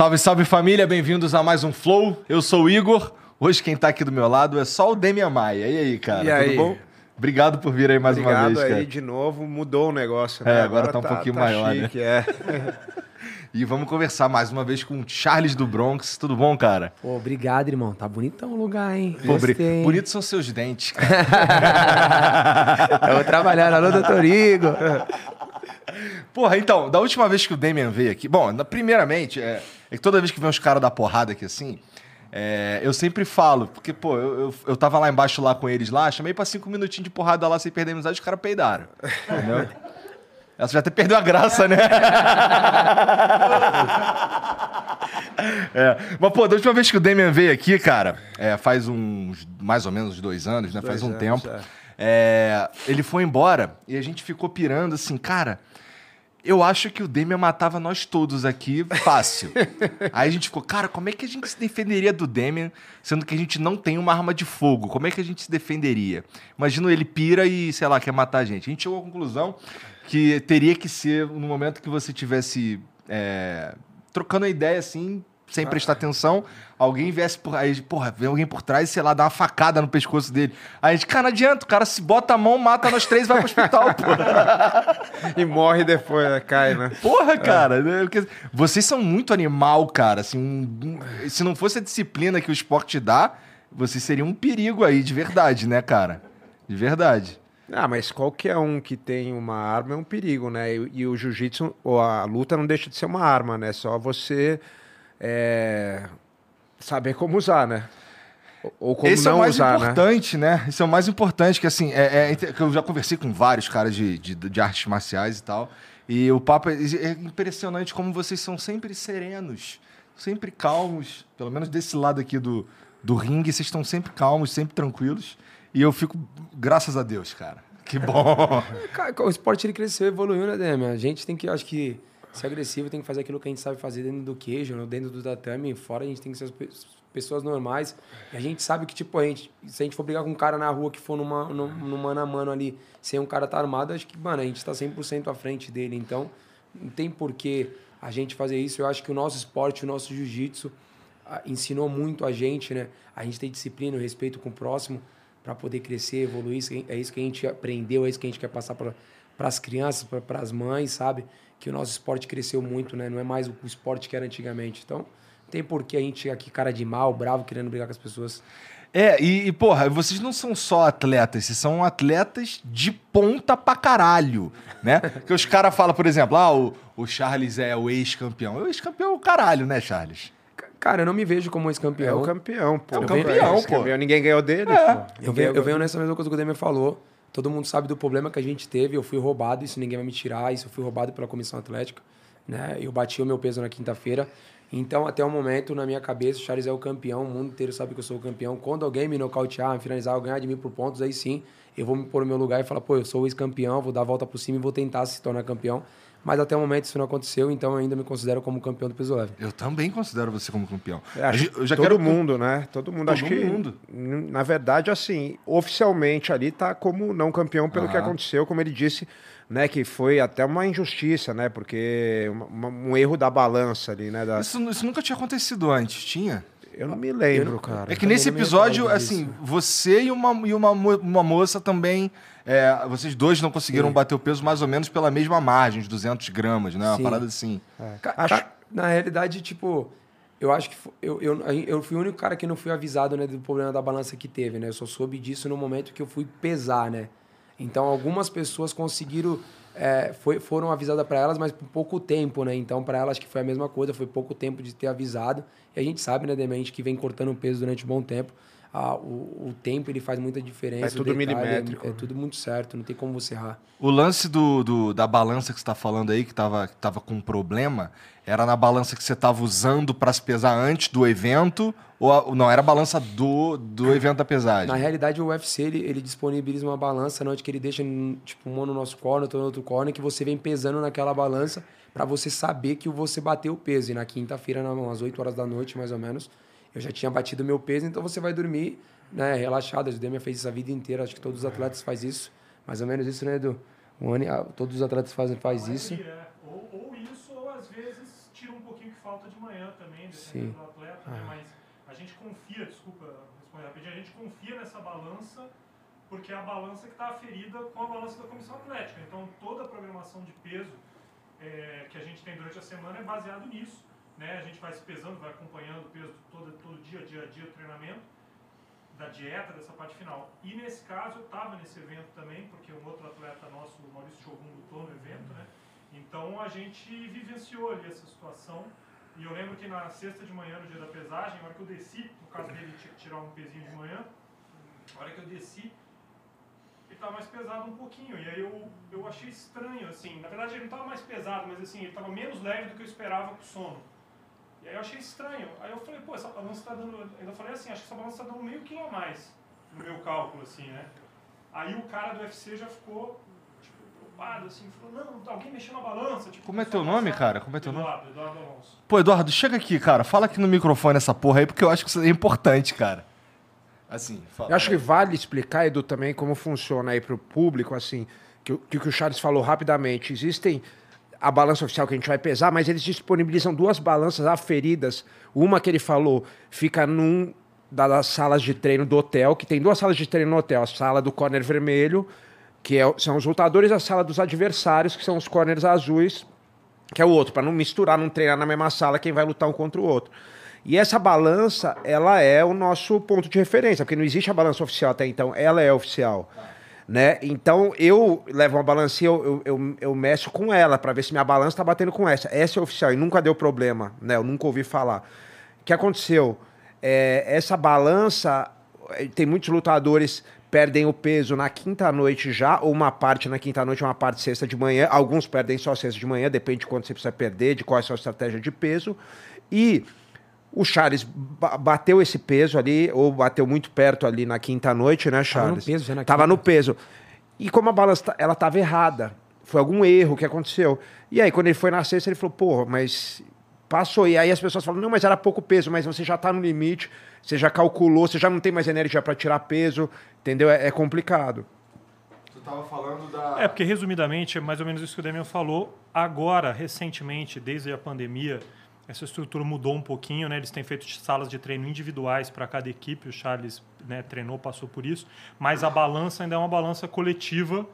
Salve, salve família, bem-vindos a mais um Flow. Eu sou o Igor. Hoje quem tá aqui do meu lado é só o Demian Maia. E aí, cara? E aí? Tudo bom? Obrigado por vir aí mais Obrigado uma vez, cara. aí de novo, mudou o negócio, né? É, agora, agora tá um tá, pouquinho tá maior, chique, né? É. e vamos conversar mais uma vez com o Charles do Bronx. Tudo bom, cara? Pô, obrigado, irmão. Tá bonitão o lugar, hein? Pô. Bonitos são seus dentes, cara. Eu vou trabalhar, alô, doutor Igor. Porra, então, da última vez que o Damian veio aqui... Bom, primeiramente... É... É que toda vez que vem os caras dar porrada aqui assim, é, eu sempre falo, porque, pô, eu, eu, eu, tava lá embaixo lá com eles lá, chamei pra cinco minutinhos de porrada lá sem perder a amizade, os caras peidaram. Entendeu? Essa já até perdeu a graça, né? é. Mas, pô, da última vez que o Damian veio aqui, cara, é, faz uns mais ou menos dois anos, né? Dois faz um anos, tempo. É. é, ele foi embora e a gente ficou pirando assim, cara eu acho que o Demian matava nós todos aqui fácil. Aí a gente ficou, cara, como é que a gente se defenderia do Demian, sendo que a gente não tem uma arma de fogo? Como é que a gente se defenderia? Imagina ele pira e, sei lá, quer matar a gente. A gente chegou à conclusão que teria que ser no momento que você tivesse é, trocando a ideia assim, sem prestar atenção, alguém viesse por aí, porra, vem alguém por trás, sei lá, dá uma facada no pescoço dele. Aí a gente, cara, não adianta, o cara se bota a mão, mata nós três e vai pro hospital, porra. e morre depois, né? cai, né? Porra, cara, né? vocês são muito animal, cara, assim, um, se não fosse a disciplina que o esporte dá, vocês seriam um perigo aí, de verdade, né, cara? De verdade. Ah, mas qualquer um que tem uma arma é um perigo, né? E, e o jiu-jitsu, ou a luta não deixa de ser uma arma, né? Só você é, saber como usar, né? Ou como Esse não é o mais usar, né? importante, né? né? Esse é o mais importante, que assim, é, é, eu já conversei com vários caras de, de, de artes marciais e tal, e o papo é, é impressionante como vocês são sempre serenos, sempre calmos, pelo menos desse lado aqui do, do ringue, vocês estão sempre calmos, sempre tranquilos, e eu fico, graças a Deus, cara. Que bom! o esporte ele cresceu, evoluiu, né, Demi? A gente tem que, acho que ser agressivo, tem que fazer aquilo que a gente sabe fazer dentro do queijo, dentro do tatame, fora a gente tem que ser as pessoas normais. E a gente sabe que, tipo, a gente, se a gente for brigar com um cara na rua que for numa, num, mano a mano ali, sem um cara tá armado, acho que, mano, a gente está 100% à frente dele. Então, não tem porquê a gente fazer isso. Eu acho que o nosso esporte, o nosso jiu-jitsu ensinou muito a gente, né? A gente tem disciplina, respeito com o próximo para poder crescer, evoluir. É isso que a gente aprendeu, é isso que a gente quer passar para as crianças, para as mães, sabe? Que o nosso esporte cresceu muito, né? Não é mais o esporte que era antigamente. Então, não tem por que a gente aqui, cara de mal, bravo, querendo brigar com as pessoas. É, e, e, porra, vocês não são só atletas, vocês são atletas de ponta pra caralho, né? que os caras falam, por exemplo, ah, o, o Charles é o ex-campeão. O ex-campeão é o caralho, né, Charles? Cara, eu não me vejo como ex-campeão. É o campeão, pô. É o campeão, pô. Ninguém ganhou dele, é. pô. Eu venho, eu venho nessa mesma coisa que o Demer falou. Todo mundo sabe do problema que a gente teve. Eu fui roubado, isso ninguém vai me tirar. Isso eu fui roubado pela comissão atlética. Né? Eu bati o meu peso na quinta-feira. Então, até o momento, na minha cabeça, o Charles é o campeão, o mundo inteiro sabe que eu sou o campeão. Quando alguém me nocautear, me finalizar, eu ganhar de mim por pontos, aí sim, eu vou me pôr no meu lugar e falar, pô, eu sou ex-campeão, vou dar a volta por cima e vou tentar se tornar campeão. Mas até o momento isso não aconteceu, então eu ainda me considero como campeão do peso leve. Eu também considero você como campeão. É, acho eu já todo quero... mundo, né? Todo mundo. Todo acho mundo. que, na verdade, assim, oficialmente ali tá como não campeão pelo que aconteceu, como ele disse, né? Que foi até uma injustiça, né? Porque uma, um erro da balança ali, né? Da... Isso, isso nunca tinha acontecido antes, tinha? Eu não me lembro, cara. É que nesse episódio, assim, você e uma, e uma, uma moça também. É, vocês dois não conseguiram Sim. bater o peso mais ou menos pela mesma margem, de 200 gramas, né? Uma Sim. parada assim. É. Acho... Na realidade, tipo, eu acho que eu, eu, eu fui o único cara que não fui avisado né, do problema da balança que teve, né? Eu só soube disso no momento que eu fui pesar, né? Então, algumas pessoas conseguiram é, foi, foram avisadas para elas, mas por pouco tempo, né? Então, para elas, que foi a mesma coisa, foi pouco tempo de ter avisado. E a gente sabe, né, Demente, que vem cortando peso durante um bom tempo. Ah, o, o, tempo ele faz muita diferença. É tudo detalhe, milimétrico. É, é, tudo muito certo, não tem como você errar. O lance do, do da balança que você está falando aí, que estava que tava com problema, era na balança que você estava usando para se pesar antes do evento? Ou não, era a balança do, do evento da pesagem? Na realidade, o UFC ele, ele disponibiliza uma balança onde que ele deixa tipo, um no nosso corner, outro no outro corner, que você vem pesando naquela balança para você saber que você bateu o peso. E na quinta-feira, às 8 horas da noite, mais ou menos, eu já tinha batido meu peso, então você vai dormir né, relaxado. A Judemia fez isso a vida inteira, acho que todos os atletas fazem isso. Mais ou menos isso, né, Edu? Um ano, ah, todos os atletas fazem faz isso. É. Ou, ou, isso, ou às vezes tira um pouquinho que falta de manhã também, dependendo Sim. do atleta. Né? Ah. Né? Mas a gente confia, desculpa responder rapidinho, a gente confia nessa balança porque é a balança que está aferida com a balança da comissão atlética. Então toda a programação de peso é, que a gente tem durante a semana é baseado nisso né? A gente vai se pesando, vai acompanhando o peso todo, todo dia, dia a dia, treinamento, da dieta, dessa parte final. E nesse caso eu estava nesse evento também, porque um outro atleta nosso, o Maurício Chogun, lutou no evento, né? Então a gente vivenciou ali essa situação. E eu lembro que na sexta de manhã, no dia da pesagem, na hora que eu desci, no caso dele tinha que tirar um pezinho de manhã, na hora que eu desci, ele estava mais pesado um pouquinho. E aí eu, eu achei estranho, assim. Na verdade ele não estava mais pesado, mas assim, ele estava menos leve do que eu esperava com o sono. E aí eu achei estranho. Aí eu falei, pô, essa balança está dando. Ainda falei assim, acho que essa balança está dando meio quilo a mais no meu cálculo, assim, né? Aí o cara do UFC já ficou tipo, preocupado, assim, falou, não, alguém mexeu na balança. Tipo, Como é teu nome, cara? Como é teu Eduardo, nome? Eduardo Alonso. Pô, Eduardo, chega aqui, cara. Fala aqui no microfone essa porra aí, porque eu acho que isso é importante, cara. Assim, fala. Eu acho que vale explicar, Edu, também como funciona aí para o público, assim, que, que o que o Charles falou rapidamente. Existem a balança oficial que a gente vai pesar, mas eles disponibilizam duas balanças aferidas. Uma que ele falou fica num das salas de treino do hotel, que tem duas salas de treino no hotel, a sala do corner vermelho, que é, são os lutadores, a sala dos adversários, que são os corners azuis, que é o outro, para não misturar, não treinar na mesma sala quem vai lutar um contra o outro. E essa balança, ela é o nosso ponto de referência, porque não existe a balança oficial até então, ela é oficial. Né? Então eu levo uma balança eu, eu, eu, eu meço com ela para ver se minha balança está batendo com essa. Essa é oficial e nunca deu problema, né? Eu nunca ouvi falar. O que aconteceu? É, essa balança, é, tem muitos lutadores perdem o peso na quinta noite já, ou uma parte na quinta noite, uma parte sexta de manhã. Alguns perdem só sexta de manhã, depende de quanto você precisa perder, de qual é a sua estratégia de peso. E o Charles bateu esse peso ali, ou bateu muito perto ali na quinta noite, né, Charles? Tava no peso, já na Tava no peso. E como a balança ela tava errada, foi algum erro que aconteceu. E aí, quando ele foi na sexta, ele falou, porra, mas passou. E aí as pessoas falam, não, mas era pouco peso, mas você já tá no limite, você já calculou, você já não tem mais energia para tirar peso, entendeu? É, é complicado. Você tava falando da... É, porque resumidamente, é mais ou menos isso que o Demian falou. Agora, recentemente, desde a pandemia essa estrutura mudou um pouquinho, né? Eles têm feito salas de treino individuais para cada equipe. O Charles né, treinou, passou por isso. Mas a balança ainda é uma balança coletiva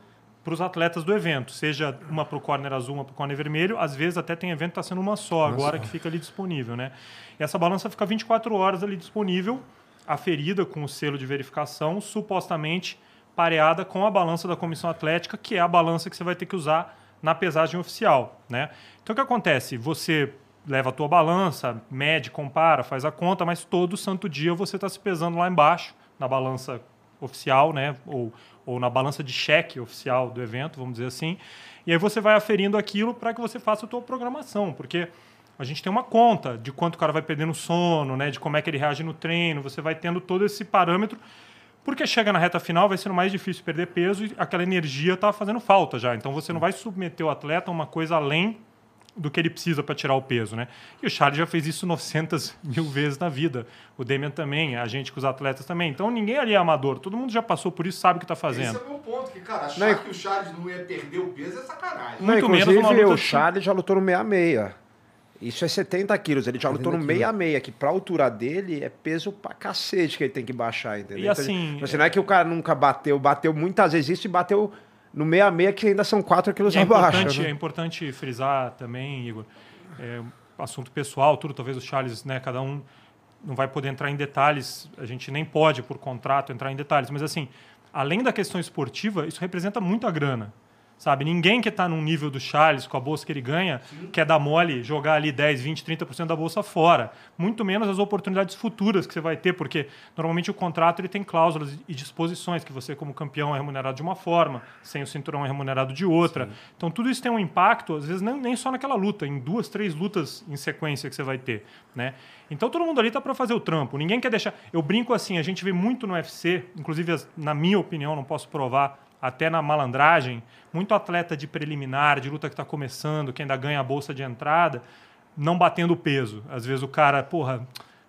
para os atletas do evento, seja uma para o corner azul, uma para o corner vermelho. Às vezes até tem evento que está sendo uma só Nossa. agora que fica ali disponível, né? E essa balança fica 24 horas ali disponível, aferida com o selo de verificação, supostamente pareada com a balança da comissão atlética, que é a balança que você vai ter que usar na pesagem oficial, né? Então o que acontece? Você leva a tua balança, mede, compara, faz a conta, mas todo santo dia você está se pesando lá embaixo, na balança oficial, né? Ou, ou na balança de cheque oficial do evento, vamos dizer assim. E aí você vai aferindo aquilo para que você faça a tua programação, porque a gente tem uma conta de quanto o cara vai perdendo sono, né? De como é que ele reage no treino. Você vai tendo todo esse parâmetro. Porque chega na reta final, vai sendo mais difícil perder peso e aquela energia está fazendo falta já. Então você não vai submeter o atleta a uma coisa além do que ele precisa para tirar o peso, né? E o Charles já fez isso 900 mil vezes na vida. O Demian também, a gente com os atletas também. Então ninguém ali é amador. Todo mundo já passou por isso, sabe o que está fazendo. Esse é o meu ponto, que, cara, achar Não, que o Charles não ia perder o peso é sacanagem. Não, Muito menos uma luta o assim. Charles já lutou no 66. Isso é 70 quilos. Ele já lutou no 66, que pra altura dele é peso pra cacete que ele tem que baixar, entendeu? E assim, Então, assim, não é que o cara nunca bateu, bateu muitas vezes isso e bateu no 66, que ainda são 4 quilos E é abaixo. importante, né? é importante frisar também, Igor, é, assunto pessoal, tudo, talvez o Charles, né, cada um não vai poder entrar em detalhes, a gente nem pode, por contrato, entrar em detalhes, mas assim, além da questão esportiva, isso representa muita grana. Sabe, ninguém que está num nível do Charles, com a bolsa que ele ganha, quer dar mole, jogar ali 10, 20, 30% da bolsa fora. Muito menos as oportunidades futuras que você vai ter, porque normalmente o contrato ele tem cláusulas e disposições, que você, como campeão, é remunerado de uma forma, sem o cinturão é remunerado de outra. Então tudo isso tem um impacto, às vezes nem, só naquela luta, em duas, três lutas em sequência que você vai ter. Né? Então todo mundo ali tá para fazer o trampo. Ninguém quer deixar. Eu brinco assim, a gente vê muito no UFC, inclusive, na minha opinião, não posso provar, até na malandragem, muito atleta de preliminar, de luta que está começando, que ainda ganha a bolsa de entrada, não batendo peso. Às vezes o cara, porra,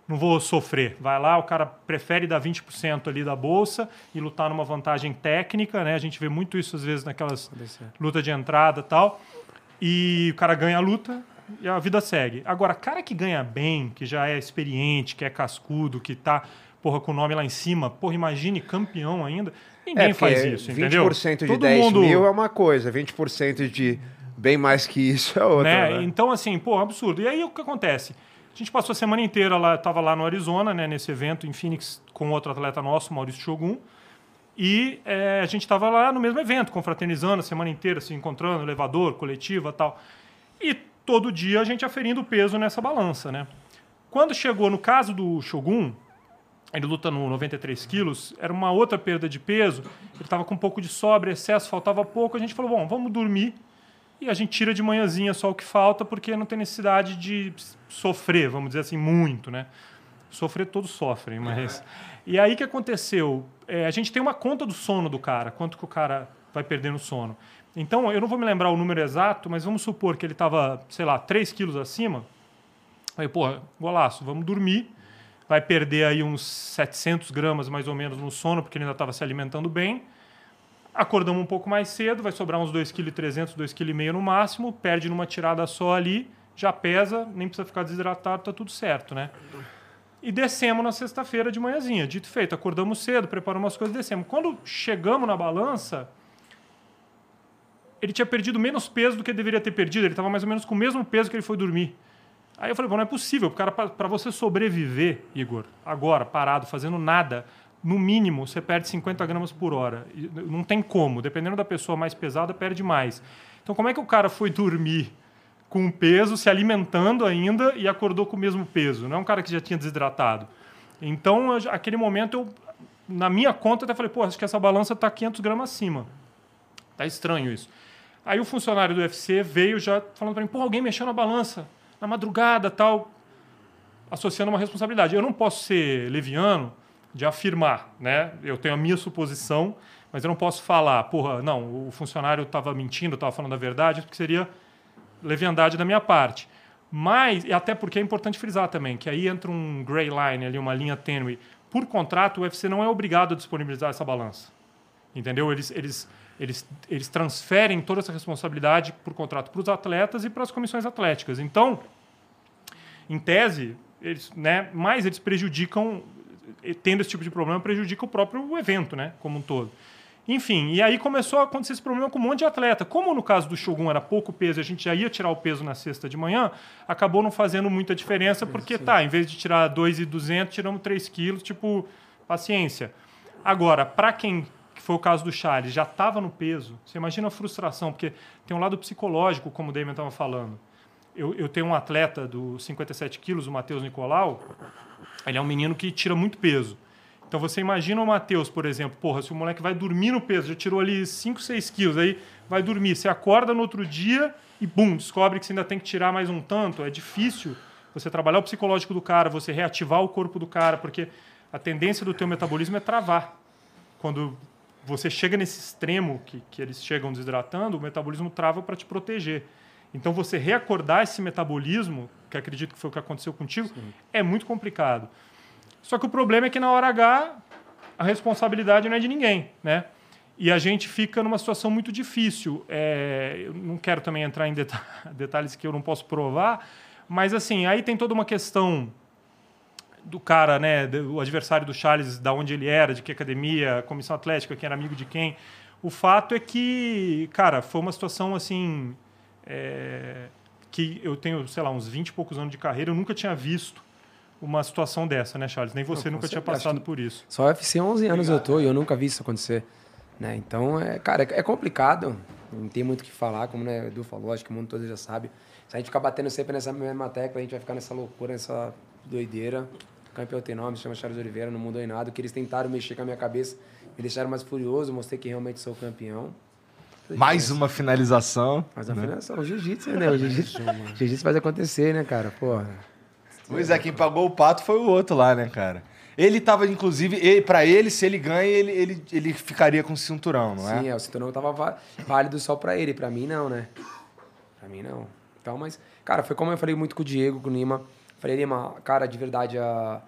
não vou sofrer. Vai lá, o cara prefere dar 20% ali da bolsa e lutar numa vantagem técnica, né? A gente vê muito isso às vezes naquelas lutas de entrada tal. E o cara ganha a luta e a vida segue. Agora, cara que ganha bem, que já é experiente, que é cascudo, que tá, porra, com o nome lá em cima, porra, imagine campeão ainda. Ninguém É, faz isso, entendeu? 20% de Todo 10 mundo- mil é uma coisa, 20% de bem mais que isso é outra. né? né? Então, assim, pô, absurdo. E aí o que acontece? A gente passou a semana inteira lá, estava lá no Arizona, né, nesse evento em Phoenix com outro atleta nosso, Maurício Shogun. E eh, a gente estava lá no mesmo evento, confraternizando a semana inteira, se encontrando, elevador, coletiva tal. E todo dia a gente aferindo peso nessa balança, né? Quando chegou no caso do Shogun, ele luta no 93 quilos, era uma outra perda de peso, ele estava com um pouco de sobra, excesso, faltava pouco, a gente falou, bom, vamos dormir e a gente tira de manhãzinha só o que falta, porque não tem necessidade de sofrer, vamos dizer assim, muito, né? Sofrer todos sofrem, mas... E aí o que aconteceu? É, a gente tem uma conta do sono do cara, quanto que o cara vai perdendo sono. Então, eu não vou me lembrar o número exato, mas vamos supor que ele estava, sei lá, 3 quilos acima. Aí, porra, golaço, vamos dormir. Vai perder aí uns 700 gramas mais ou menos no sono, porque ele ainda estava se alimentando bem. Acordamos um pouco mais cedo, vai sobrar uns 2,3 kg, 2,5 kg no máximo, perde numa tirada só ali, já pesa, nem precisa ficar desidratado, tá tudo certo, né? E descemos na sexta-feira de manhãzinha. Dito feito, acordamos cedo, preparamos umas coisas, descemos. Quando chegamos na balança, ele tinha perdido menos peso do que deveria ter perdido. Ele estava mais ou menos com o mesmo peso que ele foi dormir. Aí eu falei, bom, não é possível. Cara, para você sobreviver, Igor, agora, parado, fazendo nada, no mínimo, você perde 50 gramas por hora. Não tem como. Dependendo da pessoa mais pesada, perde mais. Então, como é que o cara foi dormir com peso, se alimentando ainda e acordou com o mesmo peso? Não é um cara que já tinha desidratado. Então, eu aquele momento, eu, na minha conta, até falei, pô, acho que essa balança está 500 gramas acima. Tá estranho isso. Aí o funcionário do UFC veio já falando para mim, pô, alguém mexeu na balança na madrugada, tal, associando uma responsabilidade. Eu não posso ser leviano de afirmar, né? Eu tenho a minha suposição, mas eu não posso falar, porra, não, o funcionário estava mentindo, estava falando a verdade, porque seria leviandade da minha parte. Mas, e até porque é importante frisar também, que aí entra um gray line ali, uma linha tênue. Por contrato, o UFC não é obrigado a disponibilizar essa balança. Entendeu? Eles, eles, eles, eles transferem toda essa responsabilidade por contrato para os atletas e para as comissões atléticas. Então, em tese, eles, né, mais eles prejudicam, eh, tendo esse tipo de problema, prejudica o próprio evento, né, como um todo. Enfim, e aí começou a acontecer esse problema com um monte de atleta. Como no caso do Shogun era pouco peso, a gente já ia tirar o peso na sexta de manhã, acabou não fazendo muita diferença, porque tá, em vez de tirar 2,200, tiramos 3 quilos, tipo, paciência. Agora, para quem que foi o caso do Charles, já estava no peso, você imagina a frustração, porque tem um lado psicológico, como o Damien estava falando. Eu, eu tenho um atleta dos 57 quilos, o Matheus Nicolau, ele é um menino que tira muito peso. Então você imagina o Matheus, por exemplo, porra, se o moleque vai dormir no peso, já tirou ali 5, 6 quilos, aí vai dormir, você acorda no outro dia e bum, descobre que você ainda tem que tirar mais um tanto, é difícil você trabalhar o psicológico do cara, você reativar o corpo do cara, porque a tendência do teu metabolismo é travar. Quando você chega nesse extremo que, que eles chegam desidratando, o metabolismo trava para te proteger. Então você reacordar esse metabolismo, que acredito que foi o que aconteceu contigo, Sim. é muito complicado. Só que o problema é que na hora H a responsabilidade não é de ninguém, né? E a gente fica numa situação muito difícil. É, eu não quero também entrar em detalhes que eu não posso provar, mas assim, aí tem toda uma questão do cara, né, o adversário do Charles, da onde ele era, de que academia, comissão atlética, quem era amigo de quem. O fato é que, cara, foi uma situação assim é, que eu tenho, sei lá, uns 20 e poucos anos de carreira, eu nunca tinha visto uma situação dessa, né, Charles? Nem você não, nunca tinha passado por isso. Só UFC 11 anos Obrigado, eu tô e eu nunca vi isso acontecer. Né? Então, é, cara, é, complicado. Não tem muito o que falar, como né, o Edu falou, acho que o mundo todo já sabe. Se a gente ficar batendo sempre nessa mesma tecla, a gente vai ficar nessa loucura, nessa doideira. Campeão tem nome, se chama Charles Oliveira, não mudou em nada. Que eles tentaram mexer com a minha cabeça, me deixaram mais furioso, mostrei que realmente sou campeão. Mais uma finalização. Mais uma né? finalização. O jiu-jitsu, né? O jiu-jitsu jiu faz acontecer, né, cara? Porra. Pois é, quem pagou o pato foi o outro lá, né, cara? Ele tava, inclusive, para ele, se ele ganha, ele, ele, ele ficaria com o cinturão, não é? Sim, é, o cinturão tava válido só para ele, para mim não, né? Para mim não. Então, mas, cara, foi como eu falei muito com o Diego, com o Lima. Falei, Lima, cara, de verdade, a...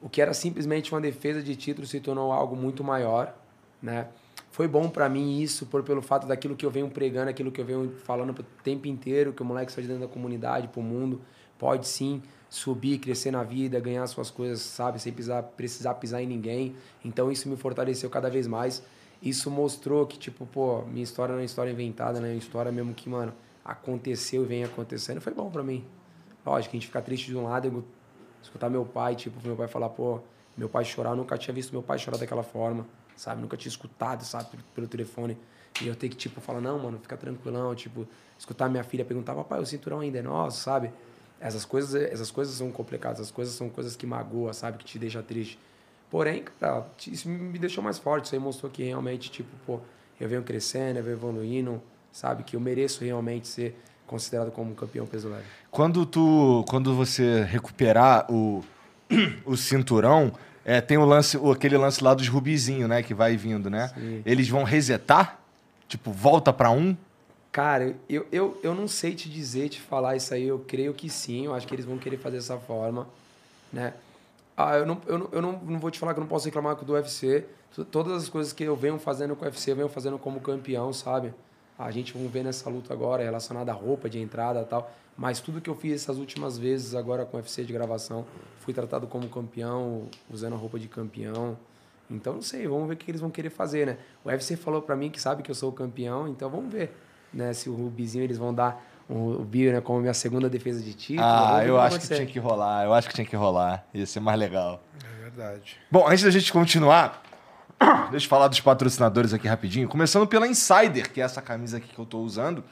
o que era simplesmente uma defesa de título se tornou algo muito maior, né? Foi bom para mim isso, por pelo fato daquilo que eu venho pregando, aquilo que eu venho falando o tempo inteiro, que o moleque sai de dentro da comunidade, pro mundo, pode sim subir, crescer na vida, ganhar suas coisas, sabe, sem precisar pisar em ninguém. Então isso me fortaleceu cada vez mais. Isso mostrou que, tipo, pô, minha história não é história inventada, né? É uma história mesmo que, mano, aconteceu e vem acontecendo. Foi bom para mim. Lógico, a gente fica triste de um lado, eu escutar meu pai, tipo, meu pai falar, pô, meu pai chorar, eu nunca tinha visto meu pai chorar daquela forma, sabe? Nunca tinha escutado, sabe, pelo, telefone. E eu ter que, tipo, falar, não, mano, fica tranquilão, tipo, escutar minha filha perguntar, papai, o cinturão ainda é nosso, sabe? Essas coisas, essas coisas são complicadas, essas coisas são coisas que magoam, sabe? Que te deixa triste. Porém, cara, isso me deixou mais forte. Isso aí mostrou que realmente, tipo, pô, eu venho crescendo, eu venho evoluindo, sabe? Que eu mereço realmente ser considerado como campeão peso leve. Quando tu, quando você recuperar o, o cinturão, é, tem o lance, aquele lance lá dos rubizinho, né, que vai vindo, né? Sim. Eles vão resetar? Tipo, volta para um? Cara, eu, eu, eu não sei te dizer, te falar isso aí. Eu creio que sim. Eu acho que eles vão querer fazer dessa forma, né? Ah, eu não, eu, não, eu não, não vou te falar que eu não posso reclamar do UFC. Todas as coisas que eu venho fazendo com o UFC, eu venho fazendo como campeão, sabe? A gente vai ver nessa luta agora relacionada à roupa de entrada e tal. Mas tudo que eu fiz essas últimas vezes agora com o UFC de gravação, fui tratado como campeão, usando a roupa de campeão. Então, não sei, vamos ver o que eles vão querer fazer, né? O UFC falou para mim que sabe que eu sou o campeão, então vamos ver né? Se o Rubizinho eles vão dar o Bio, né, como minha segunda defesa de título. Ah, eu acho que tinha que rolar. Eu acho que tinha que rolar. Ia ser mais legal. É verdade. Bom, antes da gente continuar, deixa eu falar dos patrocinadores aqui rapidinho. Começando pela Insider, que é essa camisa aqui que eu estou usando.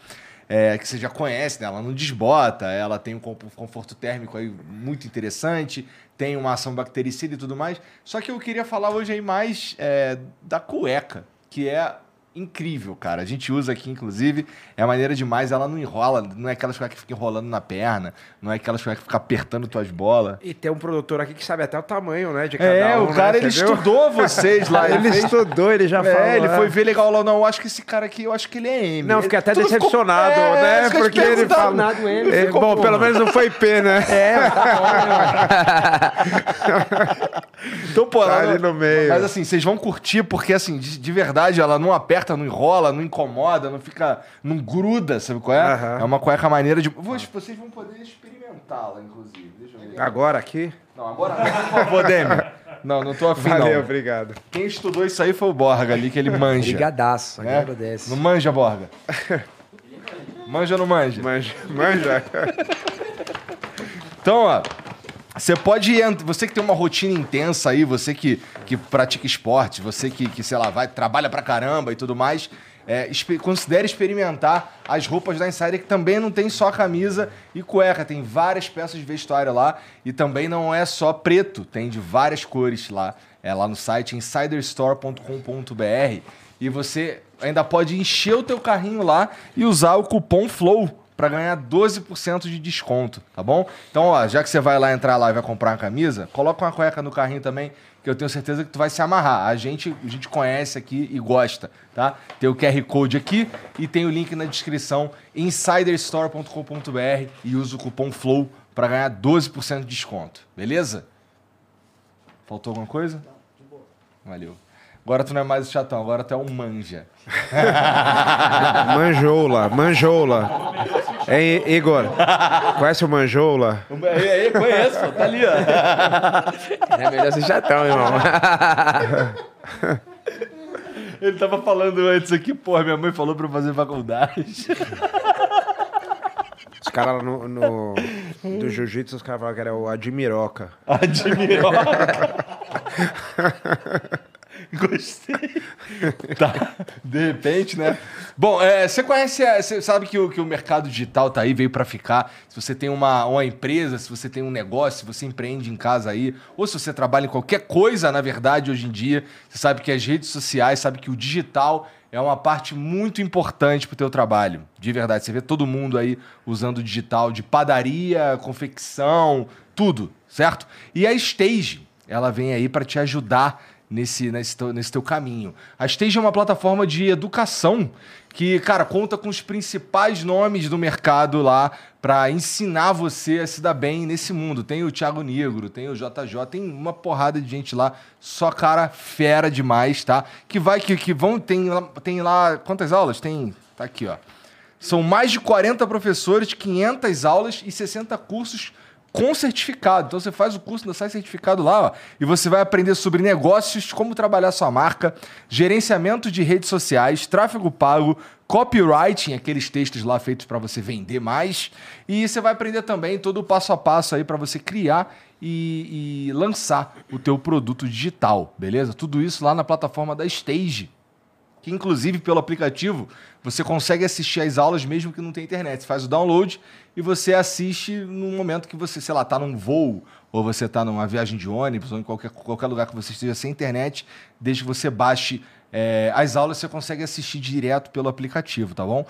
É, que você já conhece, né? Ela não desbota, ela tem um conforto térmico aí muito interessante, tem uma ação bactericida e tudo mais. Só que eu queria falar hoje aí mais é, da cueca, que é incrível, cara. A gente usa aqui, inclusive, é a maneira demais, ela não enrola, não é aquelas que ficam enrolando na perna, não é aquelas que ficam apertando tuas bolas. E tem um produtor aqui que sabe até o tamanho, né, de cada É, um, o né? cara, né? ele Você estudou viu? vocês lá. ele, ele fez... estudou, ele já é, falou. É, ele foi ver legal lá, não, eu acho que esse cara aqui, eu acho que ele é M. Não, fiquei até Tudo decepcionado, ficou... é, né, porque ele M, é, bom, pelo menos não foi P, né? É, tá então, pô, tá ela, no meio. Mas assim, vocês vão curtir, porque assim, de, de verdade, ela não aperta, não enrola, não incomoda, não fica. não gruda, sabe qual é? Uhum. É uma cueca maneira de. Vocês vão poder experimentá-la, inclusive. Deixa eu ver. Agora aqui? Não, agora por favor, Demi. Não, não tô afim, Valeu, não. obrigado. Quem estudou isso aí foi o Borga ali, que ele manja. Obrigadaço, né? Não manja, Borga? manja ou não manja? Manja. Manja. então, ó. Você pode. Você que tem uma rotina intensa aí, você que, que pratica esporte, você que, que, sei lá, vai, trabalha pra caramba e tudo mais. É, considere experimentar as roupas da Insider, que também não tem só camisa e cueca, tem várias peças de vestuário lá e também não é só preto, tem de várias cores lá. é lá no site insiderstore.com.br e você ainda pode encher o teu carrinho lá e usar o cupom FLOW para ganhar 12% de desconto, tá bom? Então, ó, já que você vai lá entrar lá e vai comprar uma camisa, coloca uma cueca no carrinho também, que eu tenho certeza que tu vai se amarrar. A gente, a gente conhece aqui e gosta, tá? Tem o QR Code aqui e tem o link na descrição insiderstore.com.br e usa o cupom FLOW para ganhar 12% de desconto, beleza? Faltou alguma coisa? Valeu. Agora tu não é mais o chatão, agora tu é um manja. Manjoula, manjoula. Hein, Igor? Conhece o manjoula? É, é, conheço, tá ali, ó. É melhor ser chatão, irmão. Ele tava falando antes aqui, porra, minha mãe falou pra eu fazer faculdade. Os caras lá no, no- do jiu-jitsu, os caras falaram que era o Admiroca. Admirou. Gostei. Tá. De repente, né? Bom, é, você conhece, você sabe que o, que o mercado digital tá aí, veio para ficar. Se você tem uma, uma empresa, se você tem um negócio, se você empreende em casa aí, ou se você trabalha em qualquer coisa, na verdade, hoje em dia, você sabe que as redes sociais, sabe que o digital é uma parte muito importante pro teu trabalho. De verdade, você vê todo mundo aí usando o digital de padaria, confecção, tudo, certo? E a Stage, ela vem aí para te ajudar nesse, nesse, teu, nesse teu caminho. A Stage é uma plataforma de educação que, cara, conta com os principais nomes do mercado lá para ensinar você a se dar bem nesse mundo. Tem o Thiago Negro, tem o JJ, tem uma porrada de gente lá, só cara fera demais, tá? Que vai, que, que vão, tem tem lá, quantas aulas? Tem, tá aqui, ó. São mais de 40 professores, 500 aulas e 60 cursos com certificado. Então você faz o curso, ainda sai certificado lá, ó, e você vai aprender sobre negócios, como trabalhar sua marca, gerenciamento de redes sociais, tráfego pago, copywriting, aqueles textos lá feitos para você vender mais, e você vai aprender também todo o passo a passo aí para você criar e, e lançar o teu produto digital, beleza? Tudo isso lá na plataforma da Stage que inclusive pelo aplicativo você consegue assistir as aulas mesmo que não tem internet. Você faz o download e você assiste no momento que você, sei lá, tá num voo ou você tá numa viagem de ônibus ou em qualquer, qualquer lugar que você esteja sem internet, desde que você baixe eh, as aulas, você consegue assistir direto pelo aplicativo, tá bom?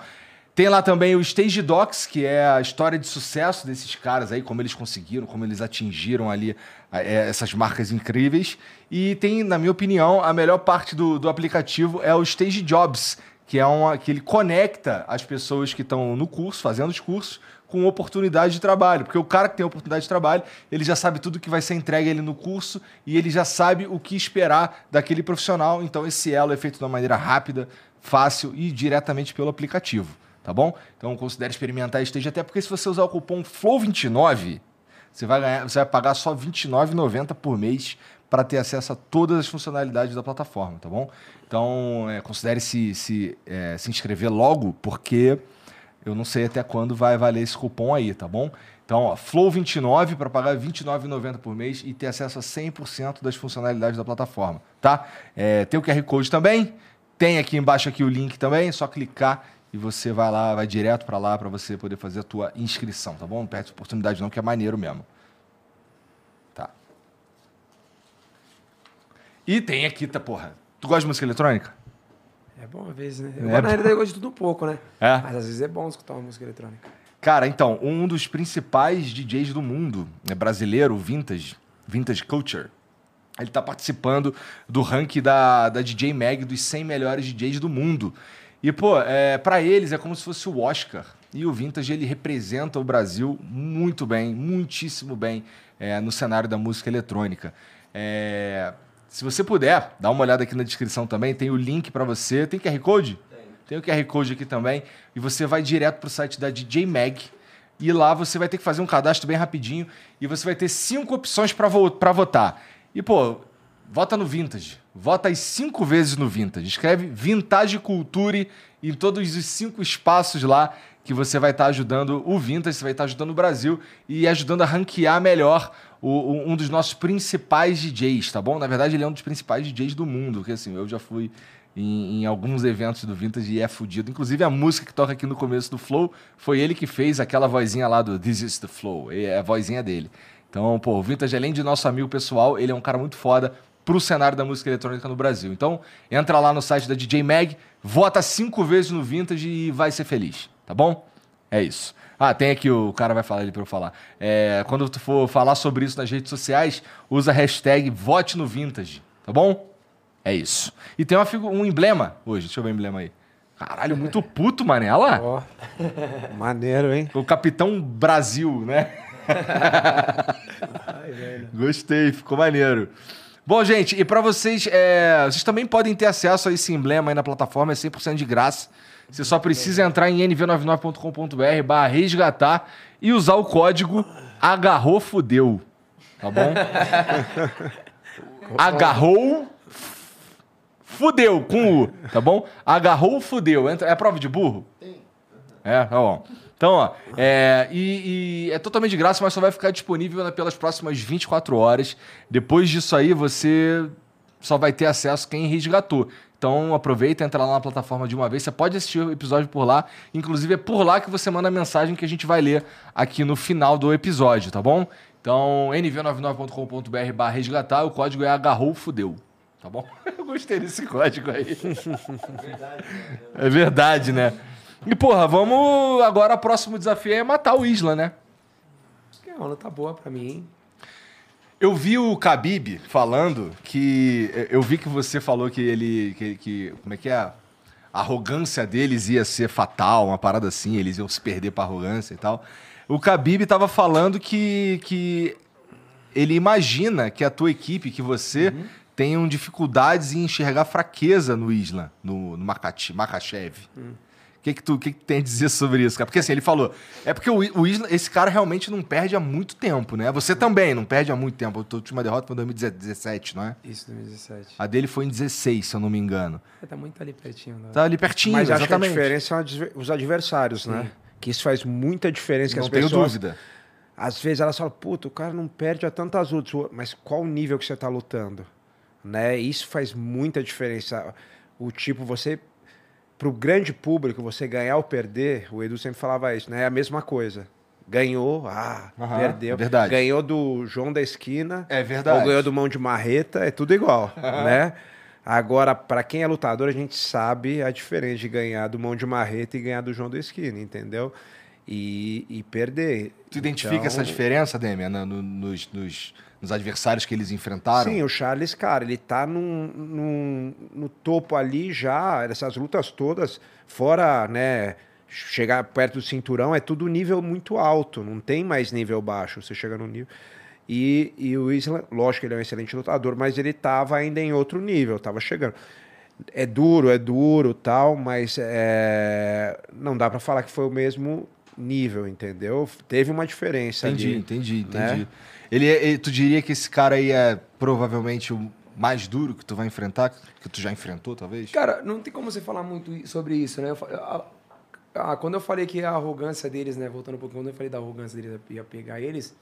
Tem lá também o Stage Docs, que é a história de sucesso desses caras aí, como eles conseguiram, como eles atingiram ali eh, essas marcas incríveis. E tem, na minha opinião, a melhor parte do, do aplicativo é o Stage Jobs, que é uma que ele conecta as pessoas que estão no curso, fazendo os cursos, com oportunidade de trabalho. Porque o cara que tem oportunidade de trabalho, ele já sabe tudo que vai ser entregue ele no curso e ele já sabe o que esperar daquele profissional. Então esse elo é feito de uma maneira rápida, fácil e diretamente pelo aplicativo, tá bom? Então considere experimentar esteja até porque se você usar o cupom FLOW29, você vai ganhar, você vai pagar só R$ 29,90 por mês para ter acesso a todas as funcionalidades da plataforma, tá bom? Então, é, considere se, se, é, se inscrever logo, porque eu não sei até quando vai valer esse cupom aí, tá bom? Então, ó, Flow29 para pagar R$ 29,90 por mês e ter acesso a 100% das funcionalidades da plataforma, tá? É, tem o QR Code também, tem aqui embaixo aqui o link também, é só clicar e você vai lá, vai direto para lá para você poder fazer a tua inscrição, tá bom? Não perde oportunidade não, que é maneiro mesmo. Tá. E tem aqui, tá, porra. Tu gosta de música eletrônica? É bom às vezes, né? É Eu, na bom. realidade, eu gosto de tudo um pouco, né? É? Mas às vezes é bom escutar uma música eletrônica. Cara, então, um dos principais DJs do mundo, né, brasileiro, Vintage, Vintage Culture, ele tá participando do ranking da, da DJ Mag dos 100 melhores DJs do mundo. E, pô, é, para eles é como se fosse o Oscar. E o Vintage, ele representa o Brasil muito bem, muitíssimo bem é, no cenário da música eletrônica. É, se você puder, dá uma olhada aqui na descrição também, tem o link para você. Tem QR Code? Tem o QR Code aqui também. E você vai direto pro site da DJ Mag. E lá você vai ter que fazer um cadastro bem rapidinho. E você vai ter cinco opções para vo votar. E, pô, vota no Vintage. Vota as cinco vezes no Vintage. Escreve Vintage Culture em todos os cinco espaços lá que você vai estar ajudando o Vintage, você vai estar ajudando o Brasil e ajudando a ranquear melhor o- um dos nossos principais DJs, tá bom? Na verdade, ele é um dos principais DJs do mundo, porque assim, eu já fui em, em alguns eventos do Vintage e é fudido. Inclusive, a música que toca aqui no começo do Flow foi ele que fez aquela vozinha lá do This is the Flow, é a vozinha dele. Então, pô, o Vintage, além de nosso amigo pessoal, ele é um cara muito foda pro cenário da música eletrônica no Brasil. Então, entra lá no site da DJ Mag, vota cinco vezes no Vintage e vai ser feliz, tá bom? É isso. Ah, tem aqui, o cara vai falar ali pra eu falar. É, quando tu for falar sobre isso nas redes sociais, usa a hashtag vote no Vintage, tá bom? É isso. E tem uma um emblema hoje, deixa eu ver o emblema aí. Caralho, muito puto, mané. Olha lá. Ó, maneiro, hein? O Capitão Brasil, né? Gostei, ficou maneiro. Bom, gente, e pra vocês, é, vocês também podem ter acesso a esse emblema aí na plataforma, é 100% de graça. Você só precisa entrar em nv99.com.br barra resgatar e usar o código agarrou fudeu, tá bom? agarrou fudeu com U, tá bom? Agarrou fudeu. Entra, é prova de burro? É, tá bom. Então, ó, é, e, e é totalmente de graça, mas só vai ficar disponível né, pelas próximas 24 horas. Depois disso aí, você só vai ter acesso quem resgatou. Então, aproveita, entra lá na plataforma de uma vez. Você pode assistir o episódio por lá. Inclusive, é por lá que você manda a mensagem que a gente vai ler aqui no final do episódio, tá bom? Então, nv99.com.br barra resgatar, o código é agarrou fudeu. Tá bom? Eu gostei desse código aí. É verdade, né? E, porra, vamos. Agora, o próximo desafio é matar o Isla, né? É uma luta boa pra mim, hein? Eu vi o Khabib falando que. Eu vi que você falou que ele. Que, que- como é que é? A arrogância deles ia ser fatal, uma parada assim, eles iam se perder pra arrogância e tal. O Khabib tava falando que, que ele imagina que a tua equipe, que você, tenham dificuldades em enxergar fraqueza no Isla, no, no Makachev. O que, que, tu, que, que tem a dizer sobre isso, cara? Porque assim, ele falou. É porque o, o Isla, esse cara realmente não perde há muito tempo, né? Você também não perde há muito tempo. A última derrota foi em 2017, não é? Isso, 2017. A dele foi em 16, se eu não me engano. É, Tá muito ali pertinho. Né? Tá ali pertinho, Mas acho que a diferença são adver- os adversários, né? Que isso faz muita diferença. Que Não as tenho pessoas, dúvida. Às vezes elas falam, puta, o cara não perde a tantas lutas. Mas qual o nível que você tá lutando? Né? Isso faz muita diferença. O tipo, você... Pro grande público, você ganhar ou perder, o Edu sempre falava isso, né? É a mesma coisa. Ganhou, ah, Aham, perdeu. verdade. Ganhou do João da esquina. É verdade. Ou ganhou do mão de marreta, é tudo igual, né? Agora, para quem é lutador, a gente sabe a diferença de ganhar do mão de marreta e ganhar do João da esquina, entendeu? E, e perder. Tu identifica Então, essa diferença, Demian, no- nos, nos- nos adversários que eles enfrentaram? Sim, o Charles, cara, ele tá num, num- no topo ali já, essas lutas todas, fora, né, chegar perto do cinturão, é tudo nível muito alto, não tem mais nível baixo, você chega no nível... E, e o Isla, lógico que ele é um excelente lutador, mas ele tava ainda em outro nível, tava chegando. É duro, é duro, tal, mas é, não dá para falar que foi o mesmo nível, entendeu? Teve uma diferença Entendi, ali. entendi, entendi. né? Ele, é- ele- tu diria que esse cara aí é provavelmente o mais duro que tu vai enfrentar, que tu já enfrentou, talvez? Cara, não tem como você falar muito sobre isso, né? Eu a- a- quando eu falei que a arrogância deles, né? Voltando um pouquinho, quando eu falei da arrogância deles ia pegar eles,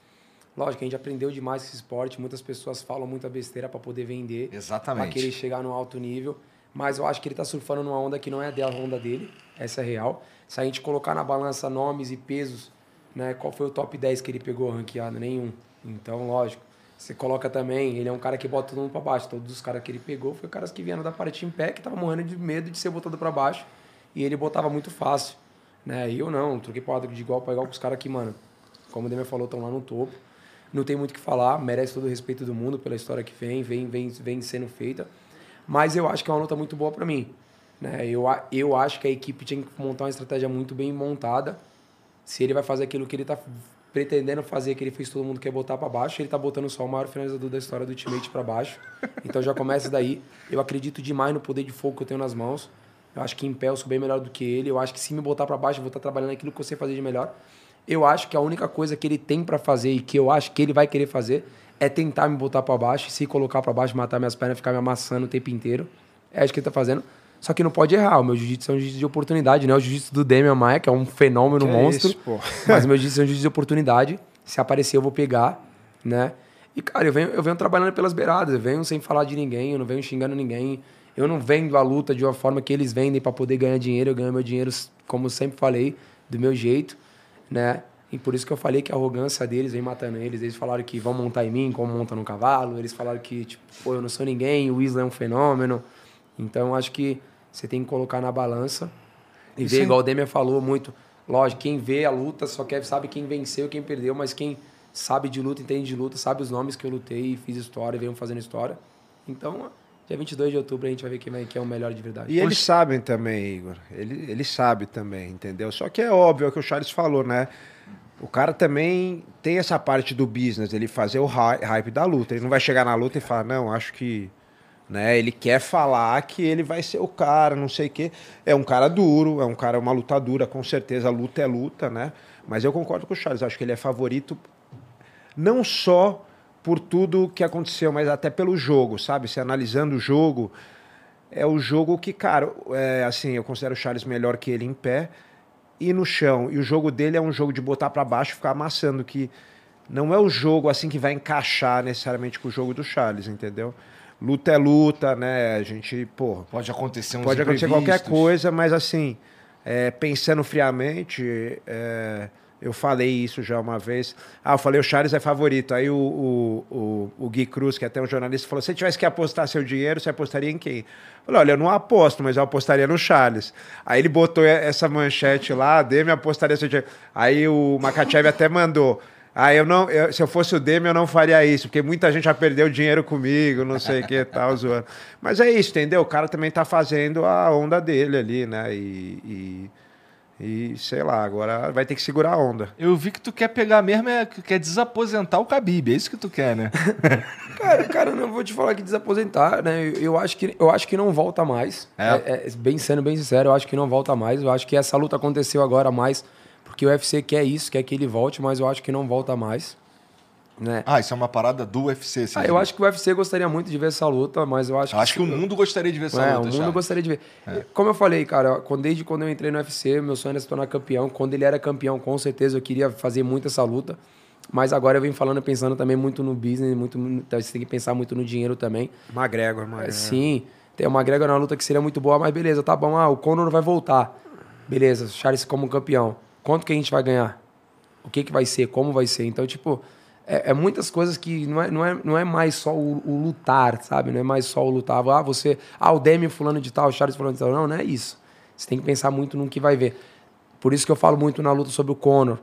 lógico, a gente aprendeu demais esse esporte. Muitas pessoas falam muita besteira para poder vender. Pra Exatamente. querer chegar no alto nível. Mas eu acho que ele tá surfando numa onda que não é a onda dele. Essa é real. Se a gente colocar na balança nomes e pesos, né? Qual foi o top 10 que ele pegou ranqueado? Nenhum. Então, lógico. Você coloca também, ele é um cara que bota todo mundo pra baixo. Todos os caras que ele pegou foi caras que vieram da parte em pé, que tava morrendo de medo de ser botado pra baixo. E ele botava muito fácil. Né? E eu não, troquei porrada de igual pra igual com os caras que, mano, como o Demian falou, estão lá no topo. Não tem muito o que falar, merece todo o respeito do mundo pela história que vem, vem, vem, vem sendo feita. Mas eu acho que é uma luta muito boa para mim. Né? Eu, eu acho que a equipe tinha que montar uma estratégia muito bem montada. Se ele vai fazer aquilo que ele tá pretendendo fazer, que ele fez todo mundo quer botar para baixo, ele tá botando só o maior finalizador da história do Ultimate para baixo. Então já começa daí. Eu acredito demais no poder de fogo que eu tenho nas mãos. Eu acho que em pé eu sou bem melhor do que ele. Eu acho que se me botar para baixo, eu vou estar trabalhando aquilo que eu sei fazer de melhor. Eu acho que a única coisa que ele tem para fazer e que eu acho que ele vai querer fazer é tentar me botar para baixo, se colocar para baixo, matar minhas pernas, ficar me amassando o tempo inteiro. É isso que ele tá fazendo. Só que não pode errar. O meu jiu-jitsu é um jiu-jitsu de oportunidade, né? O jiu-jitsu do Demian Maia, que é um fenômeno Que monstro. isso, pô. Mas o meu jiu-jitsu é um jiu-jitsu de oportunidade. Se aparecer, eu vou pegar, né? E, cara, eu venho, eu venho trabalhando pelas beiradas. Eu venho sem falar de ninguém, eu não venho xingando ninguém. Eu não vendo a luta de uma forma que eles vendem para poder ganhar dinheiro. Eu ganho meu dinheiro, como sempre falei, do meu jeito, né? E por isso que eu falei que a arrogância deles vem matando eles. Eles falaram que vão montar em mim como monta no cavalo. Eles falaram que, tipo, pô, eu não sou ninguém, o Isla é um fenômeno. Então, acho que você tem que colocar na balança e ver, igual o Demian falou muito. Lógico, quem vê a luta só quer sabe quem venceu e quem perdeu, mas quem sabe de luta, entende de luta, sabe os nomes que eu lutei e fiz história, venho fazendo história. Então, dia 22 de outubro a gente vai ver quem, vai, quem é o melhor de verdade. E Poxa. eles sabem também, Igor. Ele, ele sabe também, entendeu? Só que é óbvio, é o que o Charles falou, né? O cara também tem essa parte do business, ele fazer o hype da luta. Ele não vai chegar na luta e falar, não, acho que. Né? Ele quer falar que ele vai ser o cara, não sei o quê. É um cara duro, é um cara, uma luta dura, com certeza. Luta é luta, né? Mas eu concordo com o Charles, acho que ele é favorito não só por tudo que aconteceu, mas até pelo jogo, sabe? Se analisando o jogo, é o jogo que, cara, é, assim, eu considero o Charles melhor que ele em pé e no chão. E o jogo dele é um jogo de botar para baixo e ficar amassando, que não é o jogo assim que vai encaixar necessariamente com o jogo do Charles, entendeu? Luta é luta, né? A gente, pô. Pode acontecer uns Pode acontecer qualquer coisa, mas assim, é, pensando friamente, é, eu falei isso já uma vez. Ah, eu falei, o Charles é favorito. Aí o, o, o, o Gui Cruz, que é até um jornalista, falou: se tivesse que apostar seu dinheiro, você apostaria em quem? Eu falei, olha, eu não aposto, mas eu apostaria no Charles. Aí ele botou essa manchete lá, Demi apostaria seu dinheiro. Aí o Makachev até mandou. Ah, eu não, eu, se eu fosse o Demi, eu não faria isso, porque muita gente já perdeu dinheiro comigo, não sei o que tal, zoando. Mas é isso, entendeu? O cara também tá fazendo a onda dele ali, né? e, e e sei lá, agora vai ter que segurar a onda. Eu vi que tu quer pegar mesmo, é, quer desaposentar o Khabib, é isso que tu quer, né? cara, cara, não vou te falar que desaposentar, né? Eu acho que, eu acho que não volta mais. É? É, é, bem sendo bem sincero, eu acho que não volta mais. Eu acho que essa luta aconteceu agora mais porque o UFC quer isso, quer que ele volte, mas eu acho que não volta mais. Né? Ah, isso é uma parada do UFC. Ah, eu acho que o UFC gostaria muito de ver essa luta, mas eu acho eu que. Acho que o mundo gostaria de ver essa é, luta. O mundo gostaria de ver. É. Como eu falei, cara, quando, desde quando eu entrei no UFC, meu sonho era se tornar campeão. Quando ele era campeão, com certeza eu queria fazer muito essa luta. Mas agora eu venho falando, pensando também muito no business, muito, você tem que pensar muito no dinheiro também. McGregor, McGregor. Sim, tem o McGregor na luta que seria muito boa, mas beleza, tá bom. Ah, o Conor vai voltar. Beleza, Charles como campeão. Quanto que a gente vai ganhar? O que que vai ser? Como vai ser? Então, tipo, é, é, muitas coisas que não é, não é, não é mais só o, o, lutar, sabe? Não é mais só o lutar. Ah, você. Ah, o Demi fulano de tal, o Charles fulano de tal. Não, não é isso. Você tem que pensar muito no que vai ver. Por isso que eu falo muito na luta sobre o Conor.